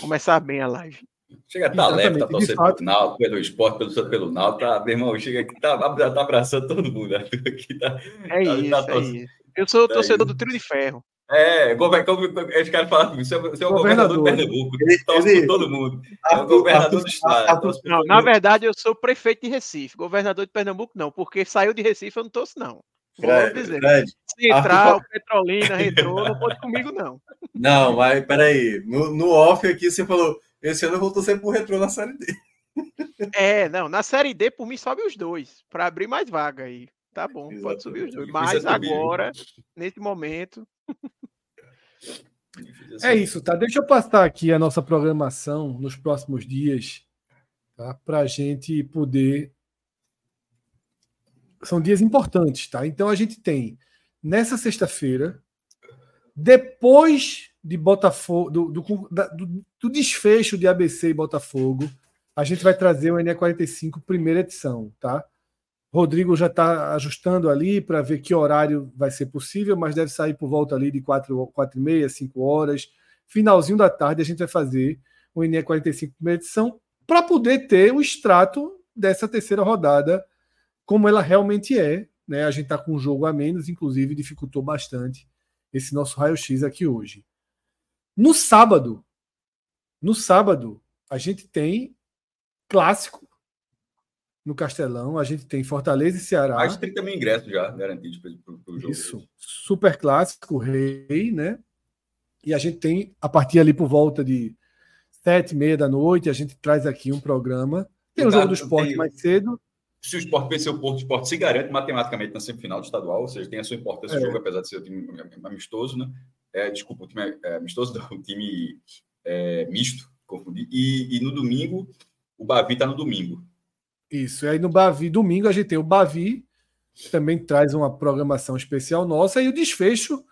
começar bem a live. Chega a tá leve, tá torcendo pelo Náutico, pelo esporte, pelo, pelo Náutico, tá, meu irmão, chega aqui, tá, tá abraçando todo mundo. Aqui, tá, é, tá, isso, tá, é isso, Eu sou tá torcedor aí. do trio de ferro. É, como os caras falam comigo, você é, você é o governador, governador de Pernambuco, ele torce por todo mundo. É o governador do estado. Não, na verdade, eu sou prefeito de Recife, governador de Pernambuco não, porque saiu de Recife eu não torço não. Grande, Central, Arthur... Petrolina, Retrô, não pode comigo, não. Não, mas peraí. No, no off aqui você falou: esse ano eu vou torcer pro Retrô na Série D. É, não, na Série D, por mim, sobe os dois, para abrir mais vaga aí. Tá bom, Exatamente. pode subir os dois. Mas agora, nesse momento. É isso, tá? Deixa eu passar aqui a nossa programação nos próximos dias, tá? Para a gente poder são dias importantes, tá? Então a gente tem nessa sexta-feira, depois de Botafogo, do, do, do, do, desfecho de ABC e Botafogo, a gente vai trazer o NE45 primeira edição, tá? Rodrigo já está ajustando ali para ver que horário vai ser possível, mas deve sair por volta ali de 4, 4 e meia, 5 horas. Finalzinho da tarde a gente vai fazer o NE45 primeira edição para poder ter o extrato dessa terceira rodada como ela realmente é. Né? A gente está com um jogo a menos, inclusive dificultou bastante esse nosso raio-x aqui hoje. No sábado, no sábado, a gente tem clássico no Castelão, a gente tem Fortaleza e Ceará. Mais de 30 mil ingressos já garantidos para o jogo. Isso, super clássico, rei, né? E a gente tem, a partir ali por volta de sete e meia da noite, a gente traz aqui um programa. Tem o jogo do esporte mais cedo se o esporte vencer o Porto, o esporte se garante matematicamente na semifinal do estadual, ou seja, tem a sua importância é. o jogo, apesar de ser um time amistoso, né? É, desculpa, o time é, é amistoso, não, o time é, misto, confundi. E, e, no domingo, o Bavi está no domingo. Isso, e aí no Bavi, domingo, a gente tem o Bavi, que também traz uma programação especial nossa, e o desfecho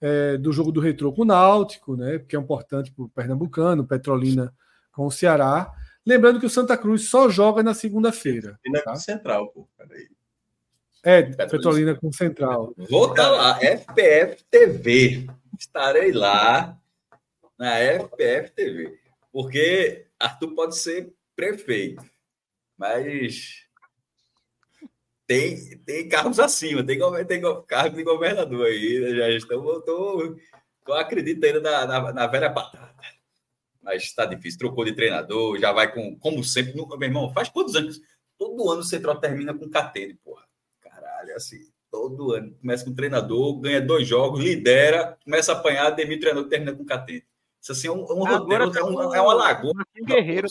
é, do jogo do Retrô com o Náutico, né? Que é importante para o Pernambucano, Petrolina com o Ceará. Lembrando que o Santa Cruz só joga na segunda-feira. E na tá? Central, pô. Peraí. É, Petrolina, Petrolina com Central. Vou estar tá lá, FPF TV. Estarei lá na FPF TV. Porque Arthur pode ser prefeito, mas tem, tem cargos acima, tem, tem cargo de governador aí. Né? Já estou, tô, tô acredito ainda na, na, na velha batata. Mas está difícil, trocou de treinador, já vai com, como sempre, no, meu irmão, faz quantos anos? Todo ano o Central termina com catene, porra. Caralho, assim, todo ano. Começa com treinador, ganha dois jogos, lidera, começa a apanhar, demite o treinador, termina com catene. Isso assim é um, um roteiro, é, um, é uma lagoa. Guerreiro.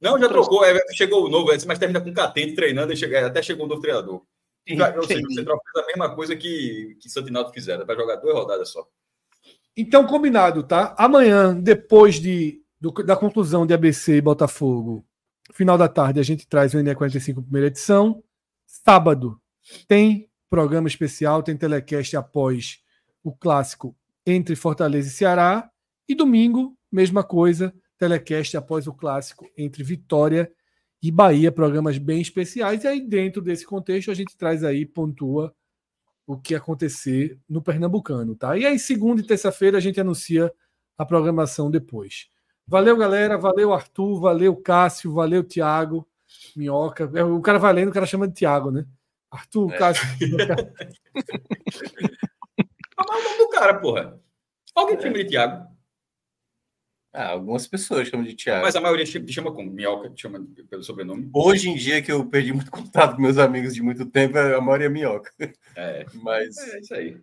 Não, já trocou. É, chegou o novo, mas termina com catente treinando e até chegou um novo treinador. Sim, ou seja, o Central fez a mesma coisa que, que Santinaldo fizeram, vai jogar duas rodadas só. Então, combinado, tá? Amanhã, depois de, do, da conclusão de ABC e Botafogo, final da tarde, a gente traz o NE45 primeira edição. Sábado tem programa especial, tem telecast após o clássico entre Fortaleza e Ceará. E domingo, mesma coisa, telecast após o clássico entre Vitória e Bahia, programas bem especiais. E aí, dentro desse contexto, a gente traz aí, pontua o que acontecer no Pernambucano, tá? E aí, segunda e terça-feira, a gente anuncia a programação depois. Valeu, galera. Valeu, Arthur. Valeu, Cássio. Valeu, Tiago. Minhoca. É, o cara valendo, o cara chama de Tiago, né? Arthur, é. Cássio. Mas o nome do cara, porra. Alguém chama de Tiago. Ah, algumas pessoas chamam de Thiago. Mas a maioria te chama como? Minhoca, te chama pelo sobrenome? Hoje em dia, que eu perdi muito contato com meus amigos de muito tempo, a maioria é Minhoca. É, mas... É isso aí.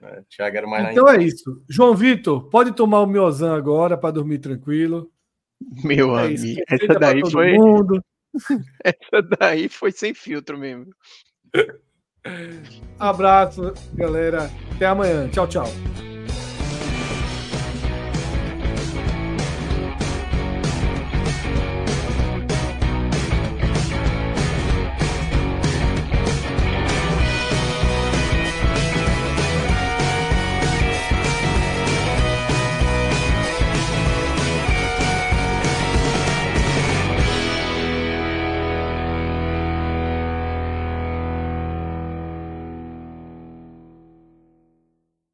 É, Thiago era mais Então é isso. João Vitor, pode tomar o Miozan agora para dormir tranquilo. Meu é amigo, essa daí foi... Mundo. Essa daí foi sem filtro mesmo. Abraço, galera. Até amanhã. Tchau, tchau.